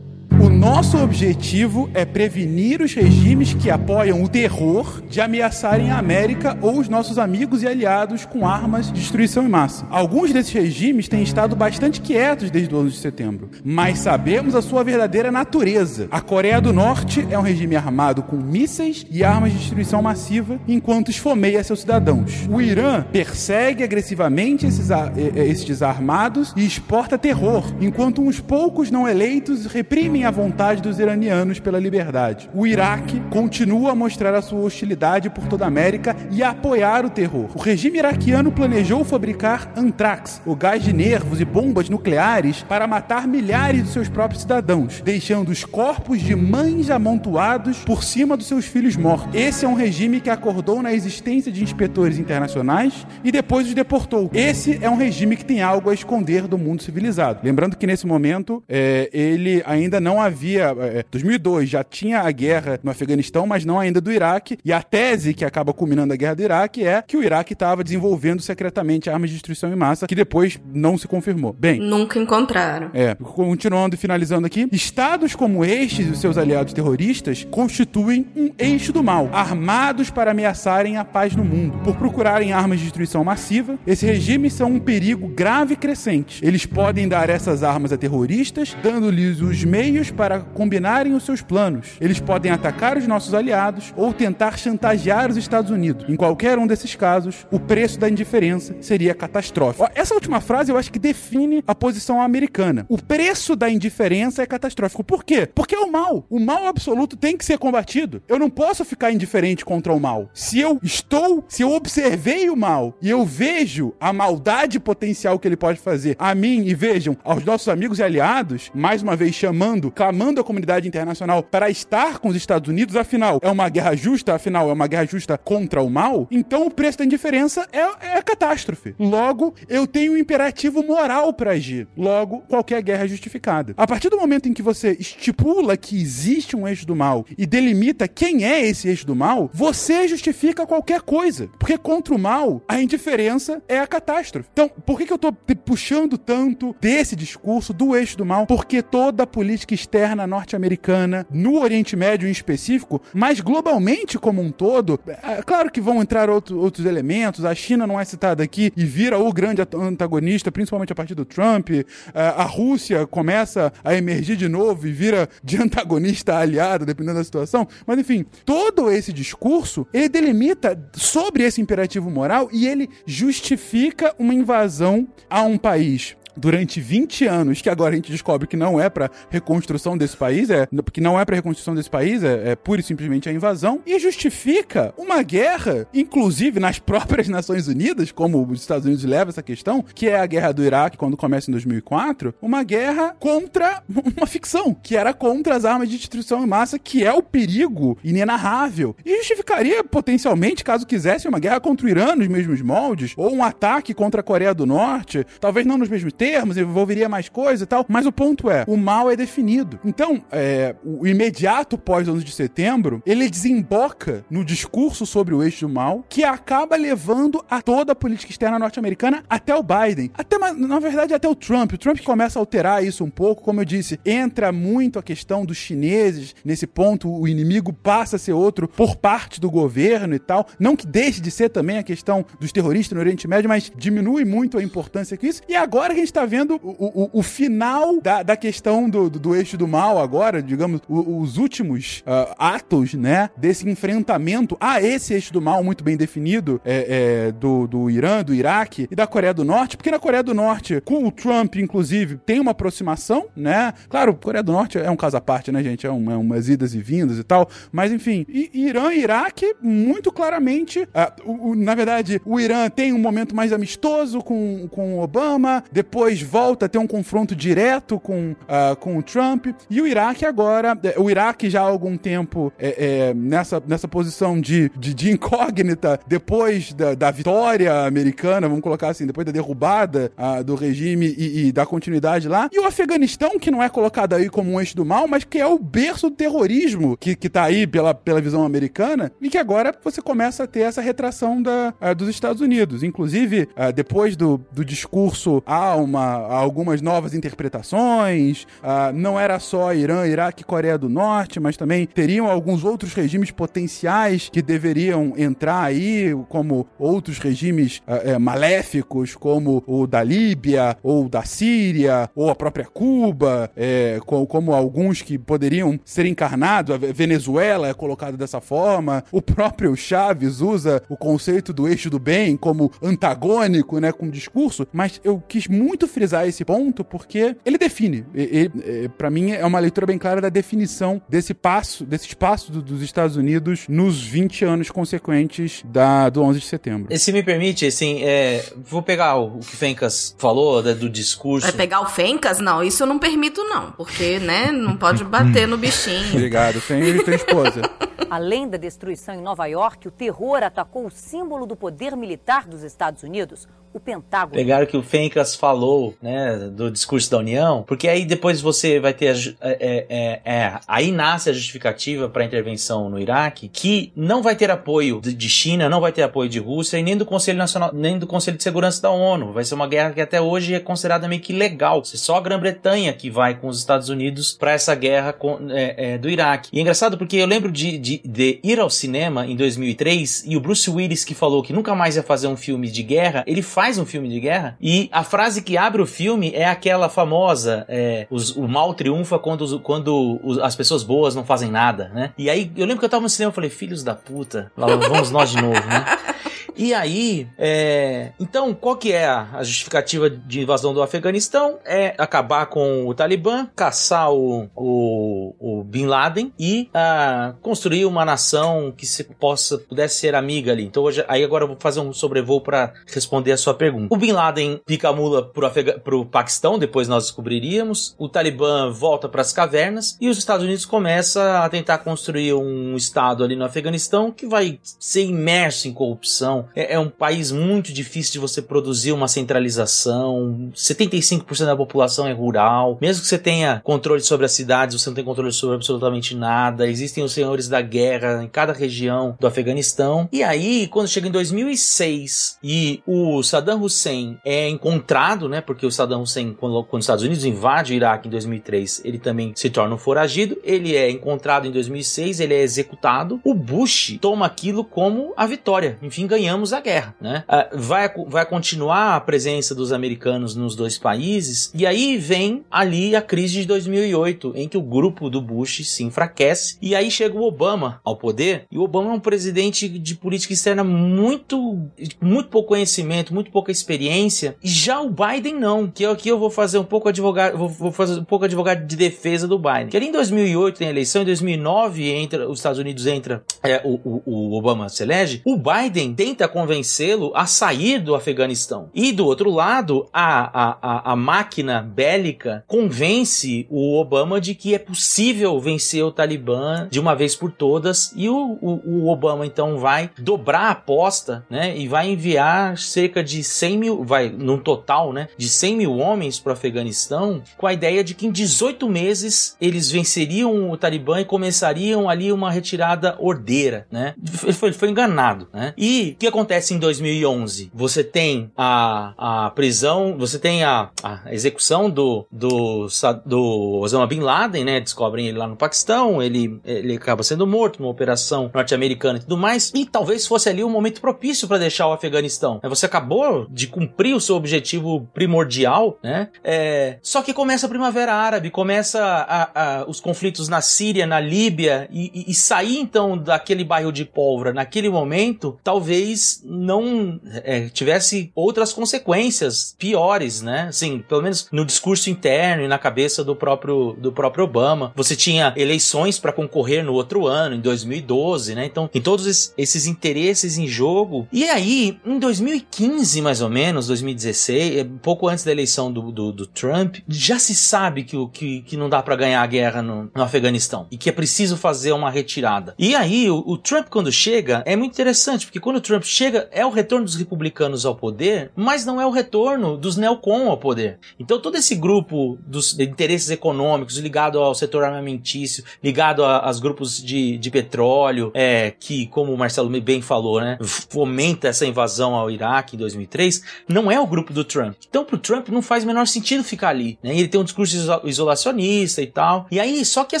Nosso objetivo é prevenir os regimes que apoiam o terror de ameaçarem a América ou os nossos amigos e aliados com armas de destruição em massa. Alguns desses regimes têm estado bastante quietos desde o 11 de setembro, mas sabemos a sua verdadeira natureza. A Coreia do Norte é um regime armado com mísseis e armas de destruição massiva, enquanto esfomeia seus cidadãos. O Irã persegue agressivamente esses, esses desarmados e exporta terror, enquanto uns poucos não eleitos reprimem a vontade dos iranianos pela liberdade. O Iraque continua a mostrar a sua hostilidade por toda a América e a apoiar o terror. O regime iraquiano planejou fabricar antrax, o gás de nervos e bombas nucleares para matar milhares de seus próprios cidadãos, deixando os corpos de mães amontoados por cima dos seus filhos mortos. Esse é um regime que acordou na existência de inspetores internacionais e depois os deportou. Esse é um regime que tem algo a esconder do mundo civilizado. Lembrando que nesse momento é, ele ainda não havia. É, 2002 já tinha a guerra no Afeganistão, mas não ainda do Iraque. E a tese que acaba culminando a guerra do Iraque é que o Iraque estava desenvolvendo secretamente armas de destruição em massa, que depois não se confirmou. Bem. Nunca encontraram. É. Continuando e finalizando aqui. Estados como estes e os seus aliados terroristas constituem um eixo do mal, armados para ameaçarem a paz no mundo. Por procurarem armas de destruição massiva, esses regimes são um perigo grave e crescente. Eles podem dar essas armas a terroristas, dando-lhes os meios para combinarem os seus planos. Eles podem atacar os nossos aliados ou tentar chantagear os Estados Unidos. Em qualquer um desses casos, o preço da indiferença seria catastrófico. Essa última frase eu acho que define a posição americana. O preço da indiferença é catastrófico. Por quê? Porque é o mal. O mal absoluto tem que ser combatido. Eu não posso ficar indiferente contra o mal. Se eu estou, se eu observei o mal e eu vejo a maldade potencial que ele pode fazer a mim e vejam aos nossos amigos e aliados, mais uma vez chamando clamando a comunidade internacional para estar com os Estados Unidos, afinal, é uma guerra justa, afinal, é uma guerra justa contra o mal, então o preço da indiferença é, é catástrofe. Logo, eu tenho um imperativo moral para agir. Logo, qualquer guerra é justificada. A partir do momento em que você estipula que existe um eixo do mal e delimita quem é esse eixo do mal, você justifica qualquer coisa. Porque contra o mal, a indiferença é a catástrofe. Então, por que, que eu tô puxando tanto desse discurso do eixo do mal? Porque toda política externa norte-americana, no Oriente Médio em específico, mas globalmente como um todo. É claro que vão entrar outro, outros elementos, a China não é citada aqui e vira o grande antagonista, principalmente a partir do Trump. É, a Rússia começa a emergir de novo e vira de antagonista a aliado, dependendo da situação. Mas enfim, todo esse discurso ele delimita sobre esse imperativo moral e ele justifica uma invasão a um país durante 20 anos, que agora a gente descobre que não é para reconstrução desse país, é que não é para reconstrução desse país, é, é pura e simplesmente a invasão, e justifica uma guerra, inclusive nas próprias Nações Unidas, como os Estados Unidos levam essa questão, que é a guerra do Iraque quando começa em 2004, uma guerra contra uma ficção, que era contra as armas de destruição em massa, que é o perigo inenarrável. E justificaria potencialmente, caso quisesse, uma guerra contra o Irã nos mesmos moldes, ou um ataque contra a Coreia do Norte, talvez não nos mesmos termos, envolveria mais coisa e tal, mas o ponto é, o mal é definido. Então, é, o imediato pós 11 de setembro, ele desemboca no discurso sobre o eixo do mal, que acaba levando a toda a política externa norte-americana até o Biden. Até, na verdade, até o Trump. O Trump começa a alterar isso um pouco, como eu disse, entra muito a questão dos chineses. Nesse ponto, o inimigo passa a ser outro por parte do governo e tal. Não que deixe de ser também a questão dos terroristas no Oriente Médio, mas diminui muito a importância que isso. E agora a gente está vendo o, o, o, final da, da questão do, do, do, eixo do mal, agora, digamos, o, os últimos uh, atos, né, desse enfrentamento a esse eixo do mal muito bem definido é, é, do, do Irã, do Iraque e da Coreia do Norte, porque na Coreia do Norte, com o Trump, inclusive, tem uma aproximação, né? Claro, Coreia do Norte é um caso à parte, né, gente? É, um, é umas idas e vindas e tal, mas enfim, e, Irã e Iraque, muito claramente, uh, na verdade, o Irã tem um momento mais amistoso com, com Obama, depois volta a ter um confronto direto com, uh, com o Trump, e o Iraque agora, é, o Iraque já há algum tempo é, é, nessa, nessa posição de, de, de incógnita, depois da, da, vitória americana, vamos colocar assim, depois da derrubada uh, do regime e, e, da continuidade lá, e o Afeganistão, que não é colocado aí como um eixo do mal, mas que é o berço do terrorismo que, que tá aí pela, pela visão americana, e que agora você começa a ter essa retração da, uh, dos Estados Unidos. Inclusive, depois do, do discurso, há, uma, algumas novas interpretações, não era só Irã, Iraque e Coreia do Norte, mas também teriam alguns outros regimes potenciais que deveriam entrar aí, como outros regimes é, maléficos, como o da Líbia, ou da Síria, ou a própria Cuba, é, como, como alguns que poderiam ser encarnados, a Venezuela é colocada dessa forma, o próprio Chaves usa o conceito do eixo do bem como antagônico, né, com discurso, mas eu quis muito frisar esse ponto porque ele define, ele, ele, para mim é uma leitura bem clara da definição desse passo, desse espaço do, dos Estados Unidos nos 20 anos consequentes da, do 11 de setembro. E se me permite, assim, é, vou pegar o, o que Fencas falou né, do discurso. Vai pegar o Fencas? Não, isso eu não permito não, porque, né, não pode bater no bichinho. Obrigado, tem, tem esposa. Além da destruição em Nova York, o terror atacou o símbolo do poder militar dos Estados Unidos, o Pentágono. Pegaram que o Fencas falou, né, do discurso da União, porque aí depois você vai ter. A, é, é, é, aí nasce a justificativa para a intervenção no Iraque, que não vai ter apoio de China, não vai ter apoio de Rússia e nem do Conselho Nacional, nem do Conselho de Segurança da ONU. Vai ser uma guerra que até hoje é considerada meio que legal. É só a Grã-Bretanha que vai com os Estados Unidos para essa guerra com, é, é, do Iraque. E é engraçado porque eu lembro de, de, de ir ao cinema em 2003 e o Bruce Willis que falou que nunca mais ia fazer um filme de guerra, ele faz faz um filme de guerra e a frase que abre o filme é aquela famosa: é, os, o mal triunfa quando, quando os, as pessoas boas não fazem nada, né? E aí eu lembro que eu tava no cinema e falei: filhos da puta, lá vamos nós de novo, né? E aí, é... então, qual que é a justificativa de invasão do Afeganistão? É acabar com o Talibã, caçar o, o, o Bin Laden e uh, construir uma nação que se possa pudesse ser amiga ali. Então, hoje, aí agora eu vou fazer um sobrevoo para responder a sua pergunta. O Bin Laden pica a mula pro, Afega pro Paquistão, depois nós descobriríamos. O Talibã volta para as cavernas e os Estados Unidos começam a tentar construir um estado ali no Afeganistão que vai ser imerso em corrupção, é, é, um país muito difícil de você produzir uma centralização. 75% da população é rural. Mesmo que você tenha controle sobre as cidades, você não tem controle sobre absolutamente nada. Existem os senhores da guerra em cada região do Afeganistão. E aí, quando chega em 2006 e o Saddam Hussein é encontrado, né? Porque o Saddam Hussein, quando, quando os Estados Unidos invadem o Iraque em 2003, ele também se torna um foragido. Ele é encontrado em 2006, ele é executado. O Bush toma aquilo como a vitória. Enfim, ganhando a guerra, né? Ah, vai, vai continuar a presença dos americanos nos dois países, e aí vem ali a crise de 2008, em que o grupo do Bush se enfraquece, e aí chega o Obama ao poder, e o Obama é um presidente de política externa muito, muito pouco conhecimento, muito pouca experiência, e já o Biden não, que aqui eu vou fazer um pouco advogado, vou, fazer um pouco advogado de defesa do Biden. Que ali em 2008 tem eleição, em 2009 entra, os Estados Unidos entra, é, o, o, o Obama se elege, o Biden tenta convencê-lo a sair do Afeganistão. E do outro lado, a, a, a, a máquina bélica convence o Obama de que é possível vencer o Talibã de uma vez por todas, e o, o, o Obama então vai dobrar a aposta, né, e vai enviar cerca de 100 mil, vai, num total, né, de 100 mil homens para o Afeganistão, com a ideia de que em 18 meses eles venceriam o Talibã e começariam ali uma retirada ordeira, né? Ele foi, foi enganado, né? E o que acontece em 2011? Você tem a, a prisão, você tem a, a execução do, do, do Osama Bin Laden, né? Descobrem ele lá no Paquistão, ele, ele acaba sendo morto numa operação norte-americana e tudo mais, e talvez fosse ali um momento propício para deixar o Afeganistão. Você acabou de cumprir o seu objetivo primordial, né? É, só que começa a Primavera Árabe, começa a, a, os conflitos na Síria, na Líbia, e, e, e, sair então daquele bairro de pólvora naquele momento, talvez não é, tivesse outras consequências piores, né? Assim, pelo menos no discurso interno e na cabeça do próprio, do próprio Obama. Você tinha eleições para concorrer no outro ano, em 2012, né? Então, tem todos esses interesses em jogo. E aí, em 2015, mais ou menos, 2016, é, pouco antes da eleição do, do, do Trump, já se sabe que, que, que não dá para ganhar a guerra no, no, Afeganistão e que é preciso fazer uma retirada. E aí, o, o, Trump, quando chega, é muito interessante, porque quando o Trump chega, é o retorno dos republicanos ao poder, mas não é o retorno dos neocon ao poder. Então, todo esse grupo dos interesses econômicos ligado ao setor armamentício, ligado aos grupos de, de petróleo, é, que, como o Marcelo bem falou, né, fomenta essa invasão ao Iraque em 2003, não é o grupo do Trump. Então, pro Trump não faz o menor sentido ficar ali, né? Ele tem um discurso isolacionista e tal. E aí, só que é o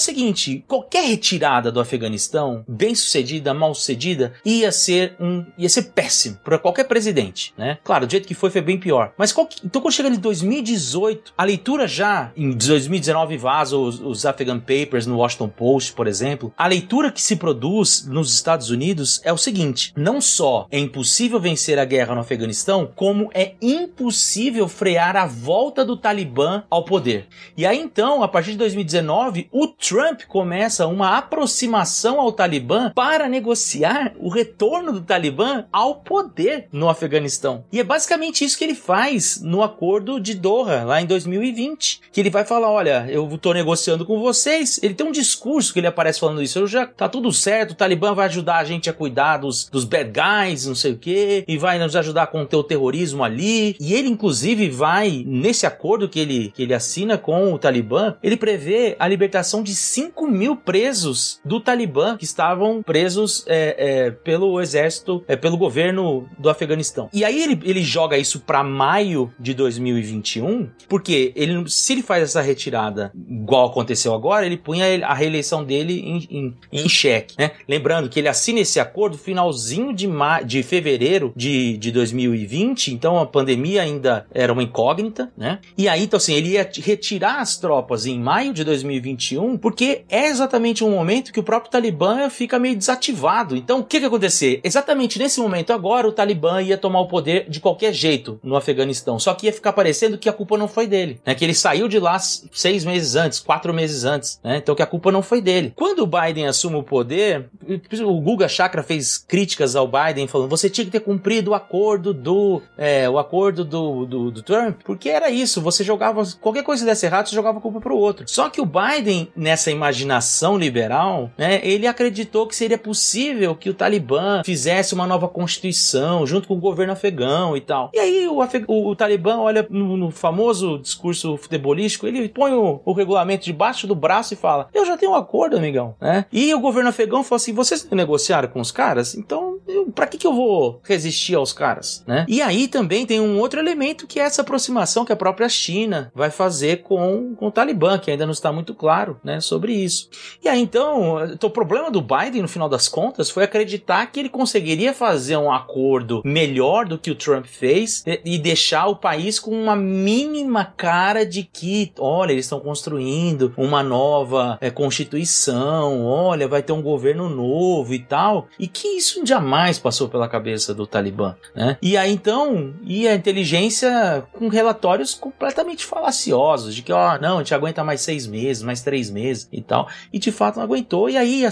seguinte, qualquer retirada do Afeganistão, bem sucedida, mal sucedida, ia ser um, ia ser péssimo para qualquer presidente, né? Claro, do jeito que foi, foi bem pior. Mas qual, então quando chega em 2018, a leitura já, em 2019 vaza os, os Afghan Papers no Washington Post, por exemplo, a leitura que se produz nos Estados Unidos é o seguinte, não só é impossível vencer a guerra no Afeganistão, como é impossível frear a volta do Talibã ao poder. E aí então, a partir de 2019, o Trump começa uma aproximação ao Talibã para negociar o retorno do Talibã ao poder no Afeganistão. E é basicamente isso que ele faz no acordo de Doha, lá em 2020, que ele vai falar, olha, eu estou negociando com vocês. Ele tem um discurso que ele aparece falando isso, eu já tá tudo certo, o Talibã vai ajudar a gente a cuidar dos, dos bad guys, não sei o que, e vai nos ajudar a conter o terrorismo ali. E ele, inclusive, vai, nesse acordo que ele, que ele assina com o Talibã, ele prevê a libertação de 5 mil presos do Talibã que estavam presos é, é, pelo exército, é, pelo governo do Afeganistão. E aí ele, ele joga isso para maio de 2021, porque ele, se ele faz essa retirada igual aconteceu agora, ele punha a reeleição dele em, em, em xeque. Né? Lembrando que ele assina esse acordo finalzinho de, ma de fevereiro de, de 2020, então a pandemia ainda era uma incógnita, né? E aí, então assim, ele ia retirar as tropas em maio de 2021, porque é exatamente um momento que o próprio Talibã fica meio desativado. Então, o que que acontecer? Exatamente nesse momento agora, o Talibã ia tomar o poder de qualquer jeito no Afeganistão, só que ia ficar parecendo que a culpa não foi dele, né? Que ele saiu de lá seis meses antes, quatro meses antes, né? Então que a culpa não foi dele. Quando o Biden assume o poder, o Guga Chakra fez críticas ao Biden falando, você tinha que ter cumprido o acordo do, é, o acordo do, do, do Trump, porque era isso, você jogava, qualquer coisa desse errado, você jogava a culpa pro outro. Só que o Biden, nessa imaginação liberal, né, ele acreditou que seria possível que o Talibã fizesse uma nova constituição junto com o governo afegão e tal. E aí o, o, o Talibã olha no, no, famoso discurso futebolístico, ele põe o, o, regulamento debaixo do braço e fala: Eu já tenho um acordo, amigão. Né? E o governo afegão falou assim: vocês negociaram com os caras? Então eu, pra que, que eu vou resistir aos caras, né? E aí também tem um outro elemento que é essa aproximação que a própria China vai fazer com, com o Talibã, que ainda não está muito claro, né, sobre isso. E aí então, o problema do Biden, no final das contas, foi acreditar que ele conseguiria fazer um acordo melhor do que o Trump fez e, deixar o país com uma mínima cara de que, olha, eles estão construindo uma nova é, constituição, olha, vai ter um governo novo e tal, e que isso jamais passou pela cabeça do Talibã, né? E aí então, e a inteligência com relatórios completamente falaciosos de que, ó, não, a gente aguenta mais seis meses, mais três meses e tal, e de fato não aguentou. E aí,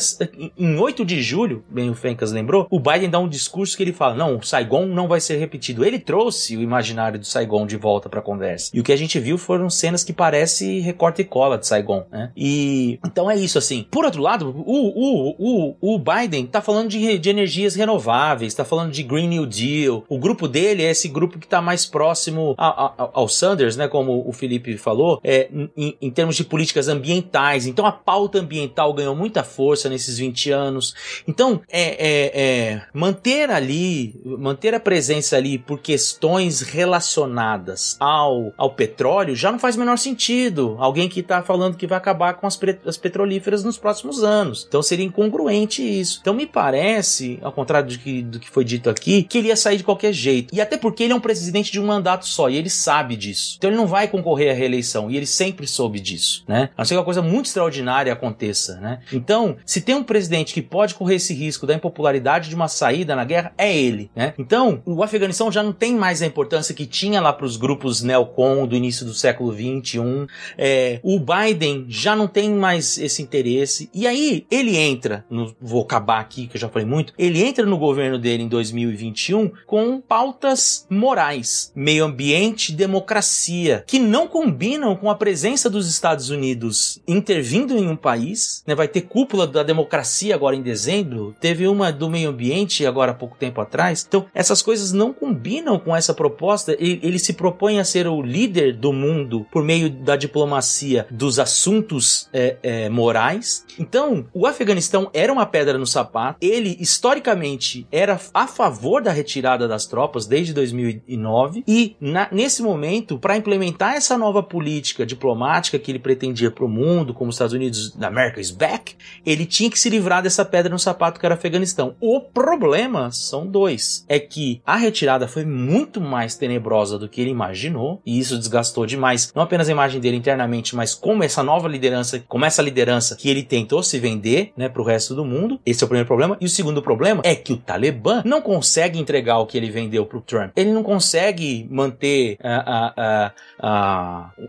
em 8 de julho, bem o Fencas lembrou, o Biden dá um discurso que ele fala: não, o Saigon não vai ser repetido. Ele trouxe o imaginário do Saigon de volta para a conversa. E o que a gente viu foram cenas que parece recorte e cola de Saigon, né? E então é isso assim. Por outro lado, o, o, o, o Biden tá falando de, de energias renováveis, tá falando de Green New Deal. O grupo dele é esse grupo que tá mais próximo ao, ao Sanders, né? Como o Felipe falou, é, em, em termos de políticas ambientais. Então a pauta ambiental ganhou muita força nesses 20 anos. Então, é, é, é manter ali, manter a presença ali por questões relacionadas ao, ao petróleo já não faz o menor sentido. Alguém que está falando que vai acabar com as, as petrolíferas nos próximos anos. Então seria incongruente isso. Então me parece, ao contrário do que, do que foi dito aqui, que ele ia sair de qualquer jeito. E até porque ele é um presidente de um mandato só e ele sabe disso. Então ele não vai concorrer à reeleição e ele sempre soube disso, né? A não ser que uma coisa muito extraordinária aconteça, né? Então, se tem um presidente que pode correr esse risco da impopularidade de uma saída na guerra, é ele, né? Então, o Afeganistão já não tem mais a importância que tinha lá para os grupos neocon do início do século 21. É, o Biden já não tem mais esse interesse. E aí, ele entra, no, vou acabar aqui, que eu já falei muito, ele entra no governo dele em 2021 com pautas morais, meio ambiente, democracia, que não combinam com a presença dos Estados Unidos intervindo em um país, né? Vai ter cúpula da democracia agora em dezembro, teve uma do meio ambiente agora há pouco tempo atrás. Então, essas coisas não combinam com essa proposta. Ele, ele se propõe a ser o líder do mundo por meio da diplomacia dos assuntos é, é, morais. Então, o Afeganistão era uma pedra no sapato. Ele, historicamente, era a favor da retirada das tropas desde 2009. E, na, nesse momento, para implementar essa nova política diplomática que ele pretendia para o mundo, como os Estados Unidos da America is back, ele tinha que se livrar dessa pedra no sapato que era o Afeganistão. O problema são dois. É que a retirada foi muito mais tenebrosa do que ele imaginou, e isso desgastou demais, não apenas a imagem dele internamente, mas como essa nova liderança, como essa liderança que ele tentou se vender, né, pro resto do mundo. Esse é o primeiro problema. E o segundo problema é que o Talibã não consegue entregar o que ele vendeu pro Trump. Ele não consegue manter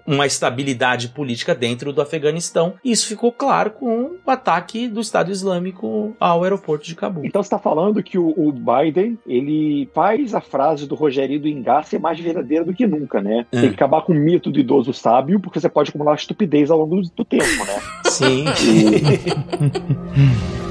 uma estabilidade política dentro do Afeganistão. E isso ficou claro com o ataque do Estado Islâmico ao aeroporto de Cabul. Então você está falando que o, o, Biden ele faz a frase do Rogério do Engar ser mais verdadeira do que nunca, né? É. Tem que acabar com o mito do idoso sábio, porque você pode acumular estupidez ao longo do, tempo, né? Sim. E...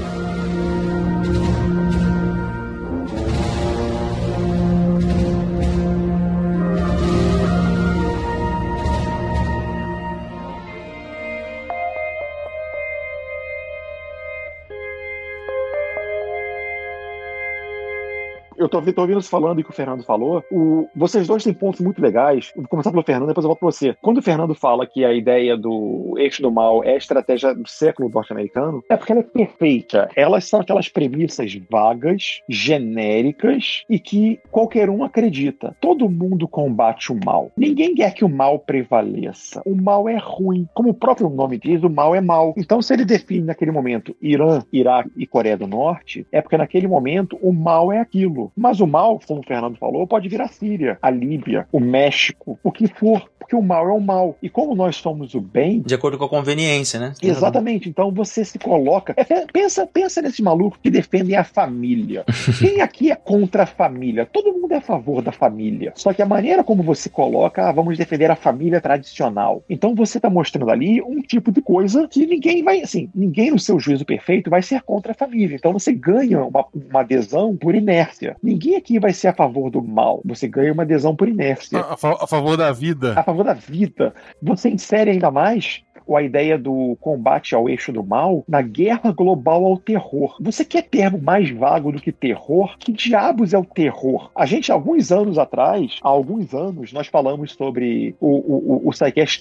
tô, tô ouvindo você falando e que o Fernando falou. O, vocês dois têm pontos muito legais. Vou começar pelo Fernando, depois eu volto pra você. Quando o Fernando fala que a ideia do eixo do mal é a estratégia do século norte-americano, é porque ela é perfeita. Elas são aquelas premissas vagas, genéricas e que qualquer um acredita. Todo mundo combate o mal. Ninguém quer que o mal prevaleça. O mal é ruim. Como o próprio nome diz, o mal é mal. Então, se ele define naquele momento Irã, Iraque e Coreia do Norte, é porque naquele momento o mal é aquilo. Mas o mal, como o Fernando falou, pode vir a Síria, a Líbia, o México, o que for, porque o mal é o mal. E como nós somos o bem. De acordo com a conveniência, né? Exatamente. Então você se coloca. É, pensa, pensa nesse maluco que defendem a família. Quem aqui é contra a família? Todo mundo é a favor da família. Só que a maneira como você coloca, ah, vamos defender a família tradicional. Então você está mostrando ali um tipo de coisa que ninguém vai, assim, ninguém no seu juízo perfeito vai ser contra a família. Então você ganha uma, uma adesão por inércia. Ninguém aqui vai ser a favor do mal. Você ganha uma adesão por inércia. A, a, a favor da vida. A favor da vida. Você insere ainda mais a ideia do combate ao eixo do mal na guerra global ao terror. Você quer termo mais vago do que terror? Que diabos é o terror? A gente, alguns anos atrás, há alguns anos, nós falamos sobre o, o, o, o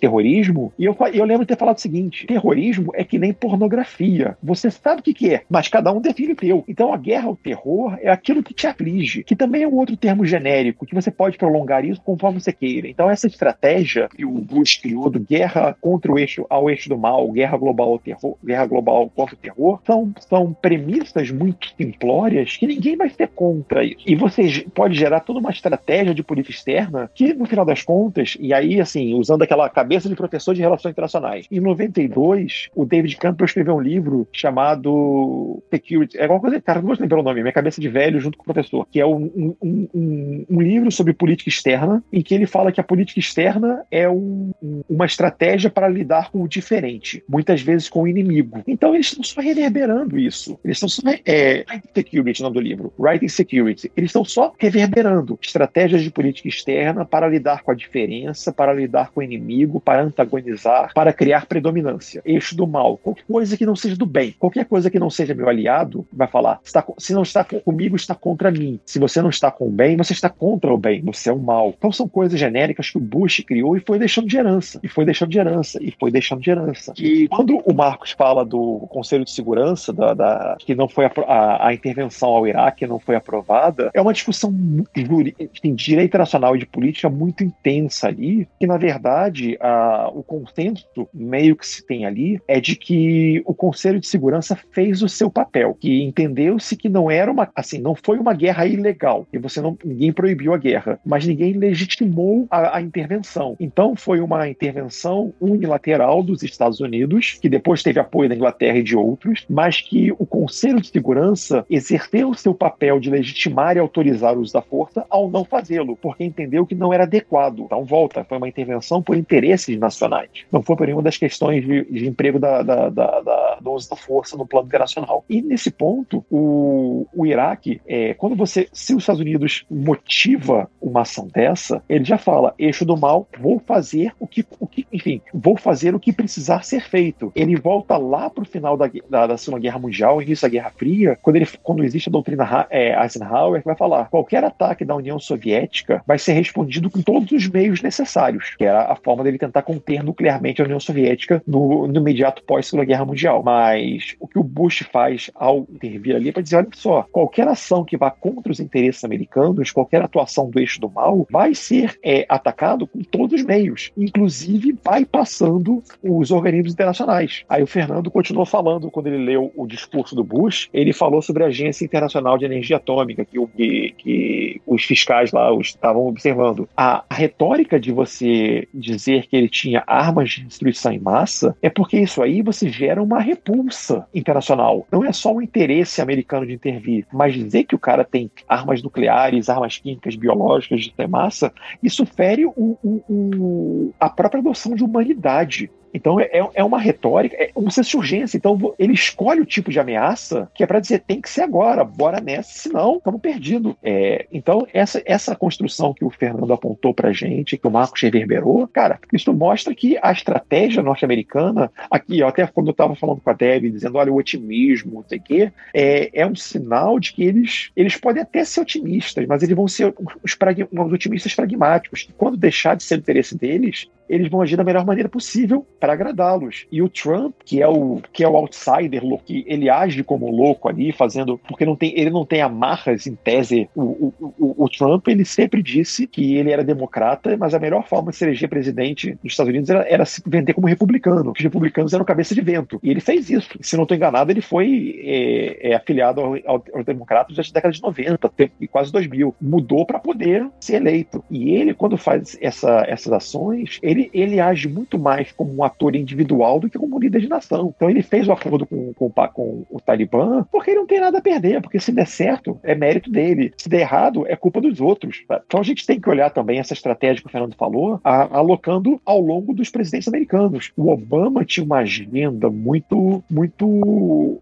terrorismo, e eu, eu lembro de ter falado o seguinte: terrorismo é que nem pornografia. Você sabe o que, que é, mas cada um define o teu. Então a guerra ao terror é aquilo que te aflige, que também é um outro termo genérico, que você pode prolongar isso conforme você queira. Então essa estratégia que o Bush criou do guerra contra o eixo ao eixo do mal, guerra global ao terror, guerra global contra o terror, são, são premissas muito simplórias que ninguém vai ser contra. E você pode gerar toda uma estratégia de política externa que, no final das contas, e aí, assim, usando aquela cabeça de professor de relações internacionais, em 92, o David Campbell escreveu um livro chamado Security. É alguma coisa, cara, não vou lembrar o nome, minha cabeça de velho junto com o professor, que é um, um, um, um livro sobre política externa, em que ele fala que a política externa é um, uma estratégia para lidar com o diferente, muitas vezes com o inimigo. Então eles estão só reverberando isso. Eles estão só. É, Security, o nome do livro. Writing Security. Eles estão só reverberando estratégias de política externa para lidar com a diferença, para lidar com o inimigo, para antagonizar, para criar predominância. Eixo do mal. Qualquer coisa que não seja do bem. Qualquer coisa que não seja meu aliado, vai falar: está, se não está comigo, está contra mim. Se você não está com o bem, você está contra o bem. Você é o mal. Então são coisas genéricas que o Bush criou e foi deixando de herança. E foi deixando de herança. E foi deixando de herança. E quando o Marcos fala do Conselho de Segurança, da, da que não foi a, a, a, intervenção ao Iraque não foi aprovada, é uma discussão de direito nacional e de política muito intensa ali, que na verdade a, o consenso meio que se tem ali é de que o Conselho de Segurança fez o seu papel, que entendeu-se que não era uma, assim, não foi uma guerra ilegal, e você não, ninguém proibiu a guerra, mas ninguém legitimou a, a intervenção. Então foi uma intervenção unilateral dos Estados Unidos, que depois teve apoio da Inglaterra e de outros, mas que o Conselho de Segurança exerceu seu papel de legitimar e autorizar o uso da força ao não fazê-lo, porque entendeu que não era adequado. Então, volta, foi uma intervenção por interesses nacionais. Não foi por nenhuma das questões de, de emprego da, da, da, da, do uso da força no plano internacional. E nesse ponto, o, o Iraque, é, quando você, se os Estados Unidos motiva uma ação dessa, ele já fala: eixo do mal, vou fazer o que, o que enfim, vou fazer o que precisar ser feito. Ele volta lá para o final da, da, da Segunda Guerra Mundial, início da Guerra Fria, quando, ele, quando existe a doutrina é, Eisenhower, que vai falar: qualquer ataque da União Soviética vai ser respondido com todos os meios necessários, que era a forma dele tentar conter nuclearmente a União Soviética no, no imediato pós-Segunda Guerra Mundial. Mas o que o Bush faz ao intervir ali é para dizer: olha só, qualquer ação que vá contra os interesses americanos, qualquer atuação do eixo do mal, vai ser é, atacado com todos os meios, inclusive bypassando os organismos internacionais. Aí o Fernando continuou falando, quando ele leu o discurso do Bush, ele falou sobre a Agência Internacional de Energia Atômica, que, que, que os fiscais lá estavam observando. A, retórica de você dizer que ele tinha armas de destruição em massa é porque isso aí você gera uma repulsa internacional. Não é só o interesse americano de intervir, mas dizer que o cara tem armas nucleares, armas químicas, biológicas de massa, isso fere o, o, o, a própria noção de humanidade. Então é, é uma retórica, é um senso de urgência. Então ele escolhe o tipo de ameaça que é para dizer tem que ser agora, bora nessa, senão estamos perdidos. É, então essa, essa construção que o Fernando apontou para gente, que o Marcos reverberou, cara, isso mostra que a estratégia norte-americana, aqui, ó, até quando eu estava falando com a Debbie, dizendo, olha, o otimismo, não sei o quê, é, é um sinal de que eles, eles podem até ser otimistas, mas eles vão ser os, os otimistas pragmáticos. Quando deixar de ser o interesse deles, eles vão agir da melhor maneira possível para agradá-los. E o Trump, que é o que é o outsider, que ele age como louco ali, fazendo porque não tem, ele não tem amarras em tese. O, o, o, o Trump ele sempre disse que ele era democrata, mas a melhor forma de se eleger presidente dos Estados Unidos era, era se vender como republicano. Os republicanos eram cabeça de vento. E ele fez isso. Se não estou enganado, ele foi é, é, afiliado ao, ao, aos democratas da década de 90 e quase 2000. Mudou para poder ser eleito. E ele, quando faz essa, essas ações, ele ele, ele age muito mais como um ator individual do que como um líder de nação. Então ele fez o acordo com, com, com o Talibã porque ele não tem nada a perder, porque se der certo, é mérito dele. Se der errado, é culpa dos outros. Então a gente tem que olhar também essa estratégia que o Fernando falou, a, alocando ao longo dos presidentes americanos. O Obama tinha uma agenda muito, muito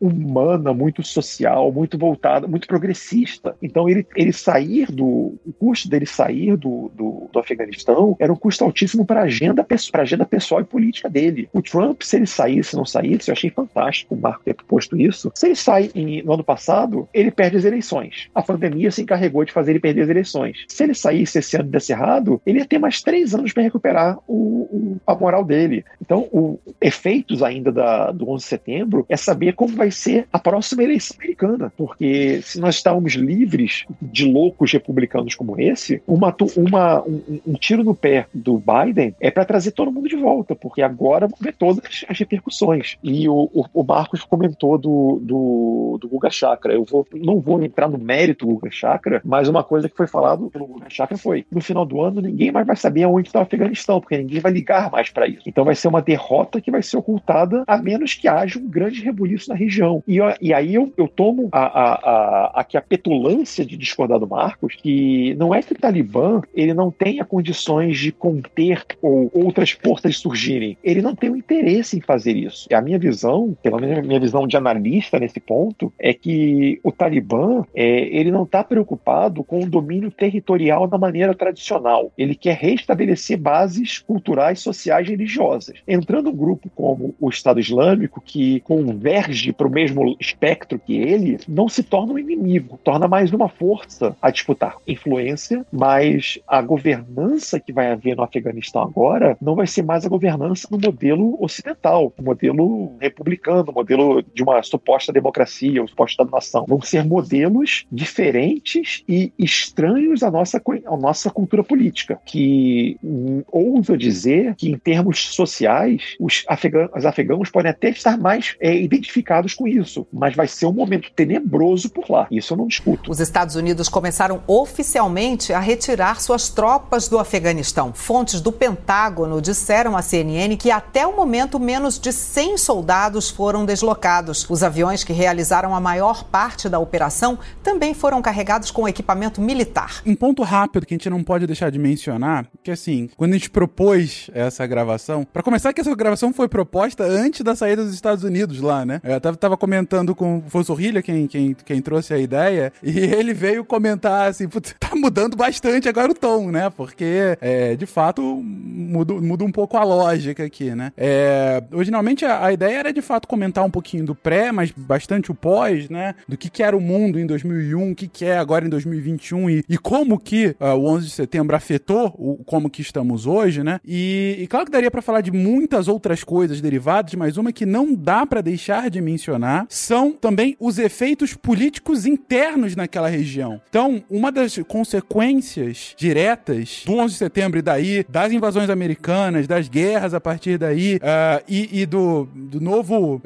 humana, muito social, muito voltada, muito progressista. Então ele, ele sair do. O custo dele sair do, do, do Afeganistão era um custo altíssimo para a agenda agenda, agenda pessoal e política dele. O Trump, se ele saísse, não saísse, eu achei fantástico o Marco ter posto isso. Se ele sai em, no ano passado, ele perde as eleições. A pandemia se encarregou de fazer ele perder as eleições. Se ele saísse esse ano desse errado, ele ia ter mais três anos para recuperar o, o, a moral dele. Então, o efeitos ainda da, do 11 de setembro é saber como vai ser a próxima eleição americana. Porque se nós estávamos livres de loucos republicanos como esse, uma, uma, um, um tiro no pé do Biden é para trazer todo mundo de volta, porque agora vão ver todas as repercussões. E o, o, o Marcos comentou do, do, do Guga Chakra. Eu vou, não vou entrar no mérito do Guga Chakra, mas uma coisa que foi falado pelo Guga Chakra foi: no final do ano, ninguém mais vai saber aonde está o Afeganistão, porque ninguém vai ligar mais para isso. Então vai ser uma derrota que vai ser ocultada, a menos que haja um grande rebuliço na região. E, e aí eu, eu tomo a, a, a, aqui a petulância de discordar do Marcos, que não é que o Talibã ele não tenha condições de conter ou outras forças surgirem. Ele não tem o interesse em fazer isso. A minha visão, pelo menos a minha visão de analista nesse ponto, é que o Talibã é, ele não está preocupado com o domínio territorial da maneira tradicional. Ele quer restabelecer bases culturais, sociais e religiosas. Entrando um grupo como o Estado Islâmico, que converge para o mesmo espectro que ele, não se torna um inimigo, torna mais uma força a disputar influência, mas a governança que vai haver no Afeganistão agora não vai ser mais a governança no modelo ocidental, o modelo republicano, o modelo de uma suposta democracia, o suposto Estado-nação. Vão ser modelos diferentes e estranhos à nossa, à nossa cultura política, que hum, ouso dizer que em termos sociais, os afegãos, os afegãos podem até estar mais é, identificados com isso, mas vai ser um momento tenebroso por lá. Isso eu não discuto. Os Estados Unidos começaram oficialmente a retirar suas tropas do Afeganistão. Fontes do Pentágono disseram à CNN que até o momento menos de 100 soldados foram deslocados. Os aviões que realizaram a maior parte da operação também foram carregados com equipamento militar. Um ponto rápido que a gente não pode deixar de mencionar, que assim, quando a gente propôs essa gravação, para começar que essa gravação foi proposta antes da saída dos Estados Unidos lá, né? Eu tava, tava comentando com o Sorrilha, quem, quem, quem trouxe a ideia, e ele veio comentar assim, tá mudando bastante agora o tom, né? Porque, é, de fato, muda, muda um pouco a lógica aqui, né? É, originalmente a, a, ideia era de fato comentar um pouquinho do pré, mas bastante o pós, né? Do que, que era o mundo em 2001, o que, que é agora em 2021 e, e como que uh, o 11 de setembro afetou o, como que estamos hoje, né? E, e claro que daria para falar de muitas outras coisas derivadas, mas uma que não dá para deixar de mencionar são também os efeitos políticos internos naquela região. Então, uma das consequências diretas do 11 de setembro e daí, das invasões americanas, das guerras a partir daí, uh, e, e, do, do novo.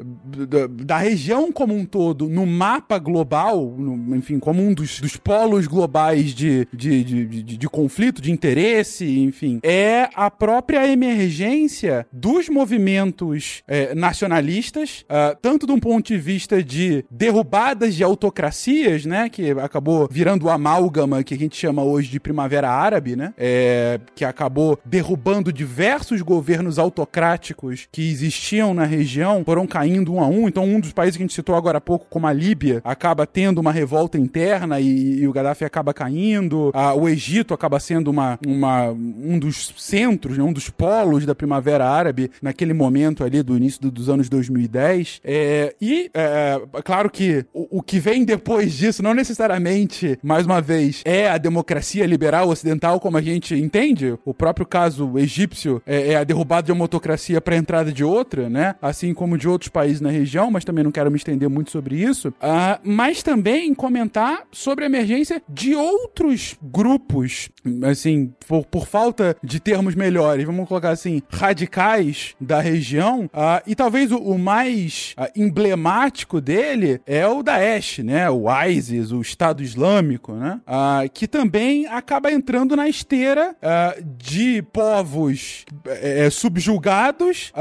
Da, da, região como um todo, no mapa global, no, enfim, como um dos, dos polos globais de, de, de, de, de conflito, de interesse, enfim, é a própria emergência dos movimentos é, nacionalistas, uh, tanto de um ponto de vista de derrubadas de autocracias, né, que acabou virando o amálgama que a gente chama hoje de Primavera Árabe, né, é, que acabou derrubando diversos governos autocráticos que existiam na região, foram caindo um a um. Então, um dos países que a gente citou agora há pouco, como a Líbia, acaba tendo uma revolta interna e, e o Gaddafi acaba caindo. Ah, o Egito acaba sendo uma, uma, um dos centros, né, um dos polos da Primavera Árabe naquele momento ali do início do, dos anos 2010. É, e, é, claro que o, o que vem depois disso, não necessariamente, mais uma vez, é a democracia liberal ocidental como a gente entende. O próprio caso egípcio é, é a derrubada de uma autocracia para a entrada de outra, né? Assim como de outros países na região, mas também não quero me estender muito sobre isso. Uh, mas também comentar sobre a emergência de outros grupos, assim, por, por falta de termos melhores, vamos colocar assim, radicais da região. Uh, e talvez o, o mais uh, emblemático dele é o Daesh, né? O ISIS, o Estado Islâmico, né? que também acaba entrando na esteira de povos é, subjugados,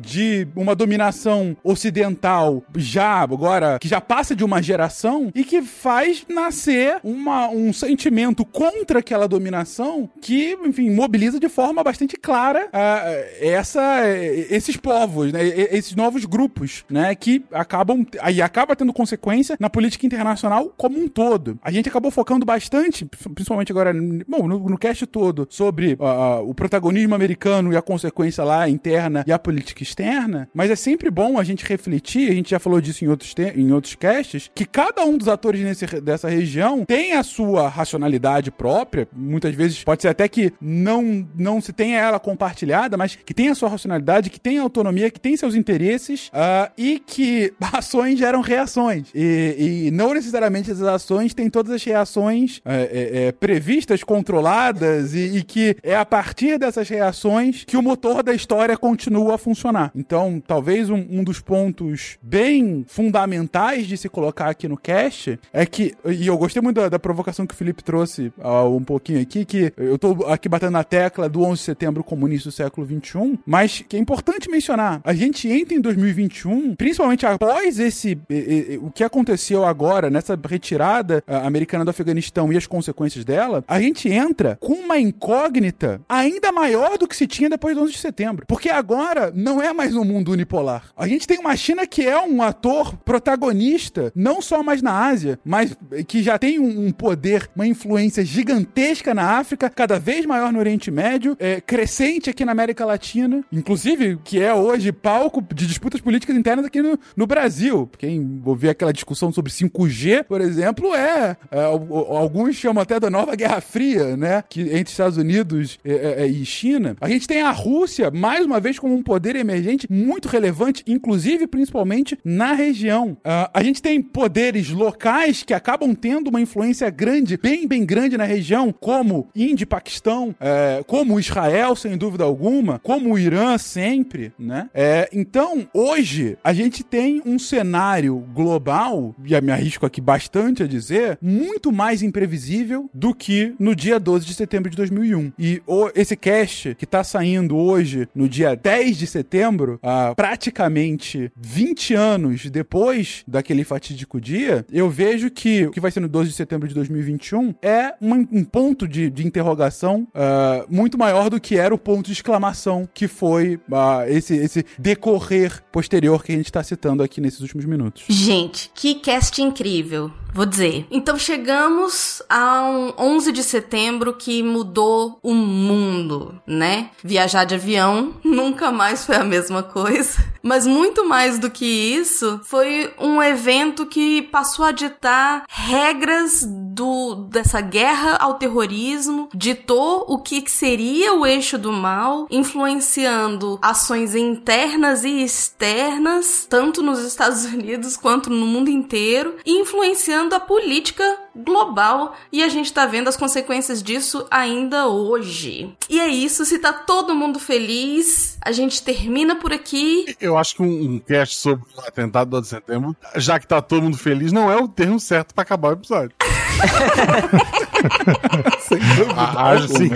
de uma dominação ocidental já agora que já passa de uma geração e que faz nascer uma, um sentimento contra aquela dominação que, enfim, mobiliza de forma bastante clara uh, essa, esses povos, né, esses novos grupos, né, que acabam aí acaba tendo consequência na política internacional como um todo. A gente acabou focando bastante, principalmente agora, bom, no, no cast todo, sobre uh, o protagonismo protagonismo americano e a consequência lá interna e a política externa, mas é sempre bom a gente refletir, a gente já falou disso em outros, em outros casts, que cada um dos atores nesse, dessa região tem a sua racionalidade própria, muitas vezes pode ser até que não, não se tenha ela compartilhada, mas que tem a sua racionalidade, que tem autonomia, que tem seus interesses uh, e que ações geram reações. E, e, não necessariamente essas ações têm todas as reações é, é, previstas, controladas e, e que é a partir dessas reações que o motor da história continua a funcionar. Então, talvez um, um dos pontos bem fundamentais de se colocar aqui no cast é que, e eu gostei muito da, da provocação que o Felipe trouxe uh, um pouquinho aqui, que eu tô aqui batendo na tecla do 11 de setembro comunista do século 21, mas que é importante mencionar, a gente entra em 2021, principalmente após esse, e, e, o que aconteceu agora nessa retirada uh, americana do Afeganistão e as consequências dela, a gente entra com uma incógnita ainda maior do que se tinha depois do 11 de setembro. Porque agora não é mais um mundo unipolar. A gente tem uma China que é um ator protagonista, não só mais na Ásia, mas que já tem um, poder, uma influência gigantesca na África, cada vez maior no Oriente Médio, é, crescente aqui na América Latina, inclusive que é hoje palco de disputas políticas internas aqui no, no Brasil. Quem ouvir aquela discussão sobre 5G, por exemplo, é, é alguns chamam até da nova Guerra Fria, né? Que entre Estados Unidos e, e, e China. A gente tem a Rússia, mais uma vez, como um poder emergente muito relevante, inclusive, principalmente, na região. Uh, a gente tem poderes locais que acabam tendo uma influência grande, bem, bem grande na região, como Índia e Paquistão, é, como Israel, sem dúvida alguma, como o Irã sempre, né? É, então, hoje, a gente tem um cenário global, e me arrisco aqui bastante a dizer, muito mais imprevisível do que no dia 12 de setembro de 2001. E esse cast que tá saindo hoje, no dia 10 de setembro, ah, praticamente 20 anos depois daquele fatídico dia, eu vejo que o que vai ser no 12 de setembro de 2021 é um, um ponto de, de interrogação uh, muito maior do que era o ponto de exclamação que foi uh, esse, esse decorrer posterior que a gente está citando aqui nesses últimos minutos. Gente, que cast incrível. Vou dizer. Então chegamos a um 11 de setembro que mudou o mundo, né? Viajar de avião nunca mais foi a mesma coisa. Mas muito mais do que isso, foi um evento que passou a ditar regras do dessa guerra ao terrorismo, ditou o que seria o eixo do mal, influenciando ações internas e externas, tanto nos Estados Unidos quanto no mundo inteiro, influenciando a política global e a gente tá vendo as consequências disso ainda hoje. E é isso, se tá todo mundo feliz, a gente termina por aqui. Eu acho que um, um cast sobre o atentado do 11 de setembro, já que tá todo mundo feliz, não é o termo certo para acabar o episódio. Sem dúvida. Ah, sim.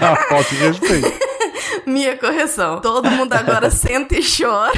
A falta de respeito. Minha correção. Todo mundo agora senta e chora.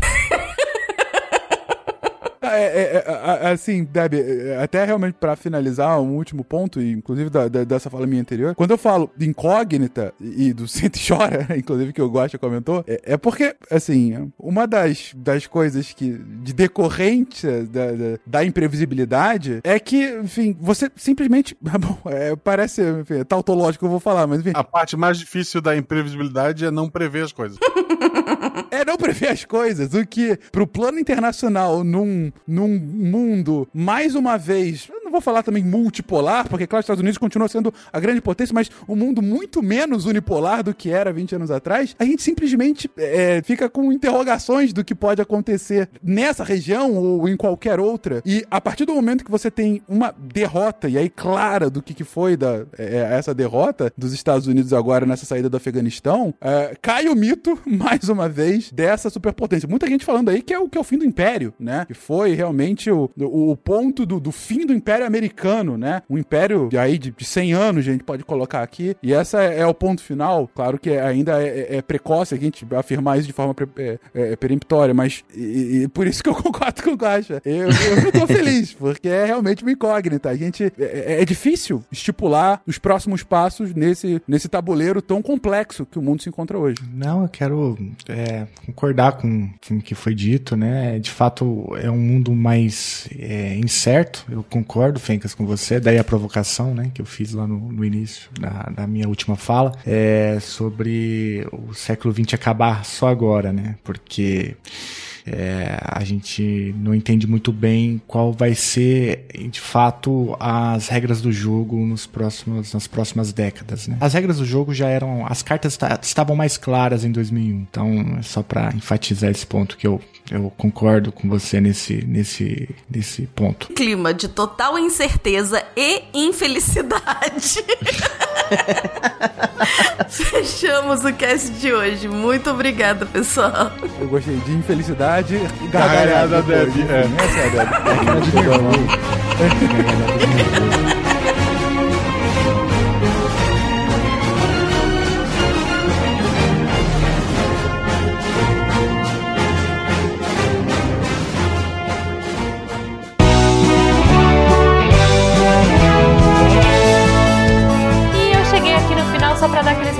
É, é, é, assim, Deb, até realmente para finalizar, um último ponto, inclusive da, da, dessa fala minha anterior, quando eu falo de incógnita e do sente chora, inclusive que o Guacha comentou, é, é, porque, assim, uma das, das coisas que, de decorrência da, da, da imprevisibilidade é que, enfim, você simplesmente, bom, é, parece, enfim, é tautológico que eu vou falar, mas enfim. A parte mais difícil da imprevisibilidade é não prever as coisas. é não prever as coisas, o que pro plano internacional, num num mundo, mais uma vez, vou falar também multipolar, porque, claro, os Estados Unidos continua sendo a grande potência, mas um mundo muito menos unipolar do que era 20 anos atrás, a gente simplesmente é, fica com interrogações do que pode acontecer nessa região ou em qualquer outra. E a partir do momento que você tem uma derrota, e aí clara do que, que foi da, é, essa derrota dos Estados Unidos agora nessa saída do Afeganistão, é, cai o mito, mais uma vez, dessa superpotência. Muita gente falando aí que é o que é o fim do Império, né? Que foi realmente o, o ponto do, do fim do Império Americano, né? Um império de aí de, de 100 anos, a gente pode colocar aqui. E essa é, é o ponto final. Claro que ainda é, é, precoce a gente afirmar isso de forma é, é, peremptória, mas e, e por isso que eu concordo com o Gacha. Eu, eu não tô feliz, porque é realmente uma incógnita. A gente é, é, difícil estipular os próximos passos nesse, nesse tabuleiro tão complexo que o mundo se encontra hoje. Não, eu quero é, concordar com, com o que foi dito, né? De fato, é um mundo mais é, incerto, eu concordo concordo, Fencas, com você. Daí a provocação, né, que eu fiz lá no, no início da, da, minha última fala, é sobre o século XX acabar só agora, né? Porque é, a gente não entende muito bem qual vai ser, de fato, as regras do jogo nos próximos, nas próximas décadas. Né? As regras do jogo já eram. As cartas estavam mais claras em 2001. Então, é só para enfatizar esse ponto que eu, eu concordo com você nesse, nesse, nesse ponto. Clima de total incerteza e infelicidade. Fechamos o cast de hoje. Muito obrigada, pessoal. Eu gostei de infelicidade verdade, gargalhada, gargalhada Deb. É. Essa é a Deb.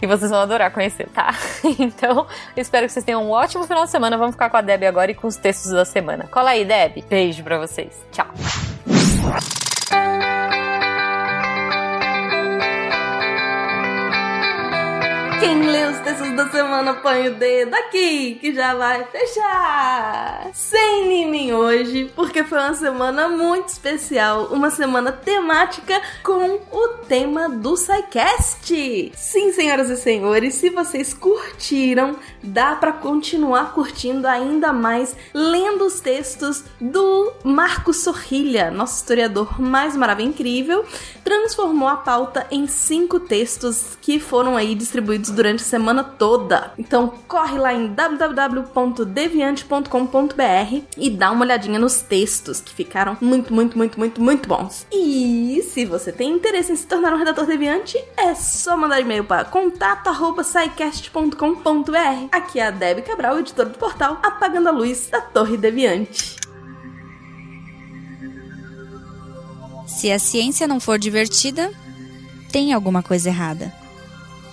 e vocês vão adorar conhecer, tá? então, espero que vocês tenham um ótimo final de semana. Vamos ficar com a Deb agora e com os textos da semana. Cola aí, Deb. Beijo pra vocês. Tchau. Quem lê os textos da semana põe o dedo aqui, que já vai fechar. Sem Nimin hoje, porque foi uma semana muito especial, uma semana temática com o tema do SciCast. Sim, senhoras e senhores, se vocês curtiram, dá para continuar curtindo ainda mais lendo os textos do Marco Sorrilha, nosso historiador mais maravilhoso incrível, transformou a pauta em cinco textos que foram aí distribuídos durante a semana toda. Então corre lá em www.deviante.com.br e dá uma olhadinha nos textos que ficaram muito, muito, muito, muito, muito bons. E se você tem interesse em se tornar um redator deviante, é só mandar e-mail para contato@saicast.com.br. Aqui é a Debbie Cabral, editora do portal Apagando a Luz da Torre Deviante. Se a ciência não for divertida, tem alguma coisa errada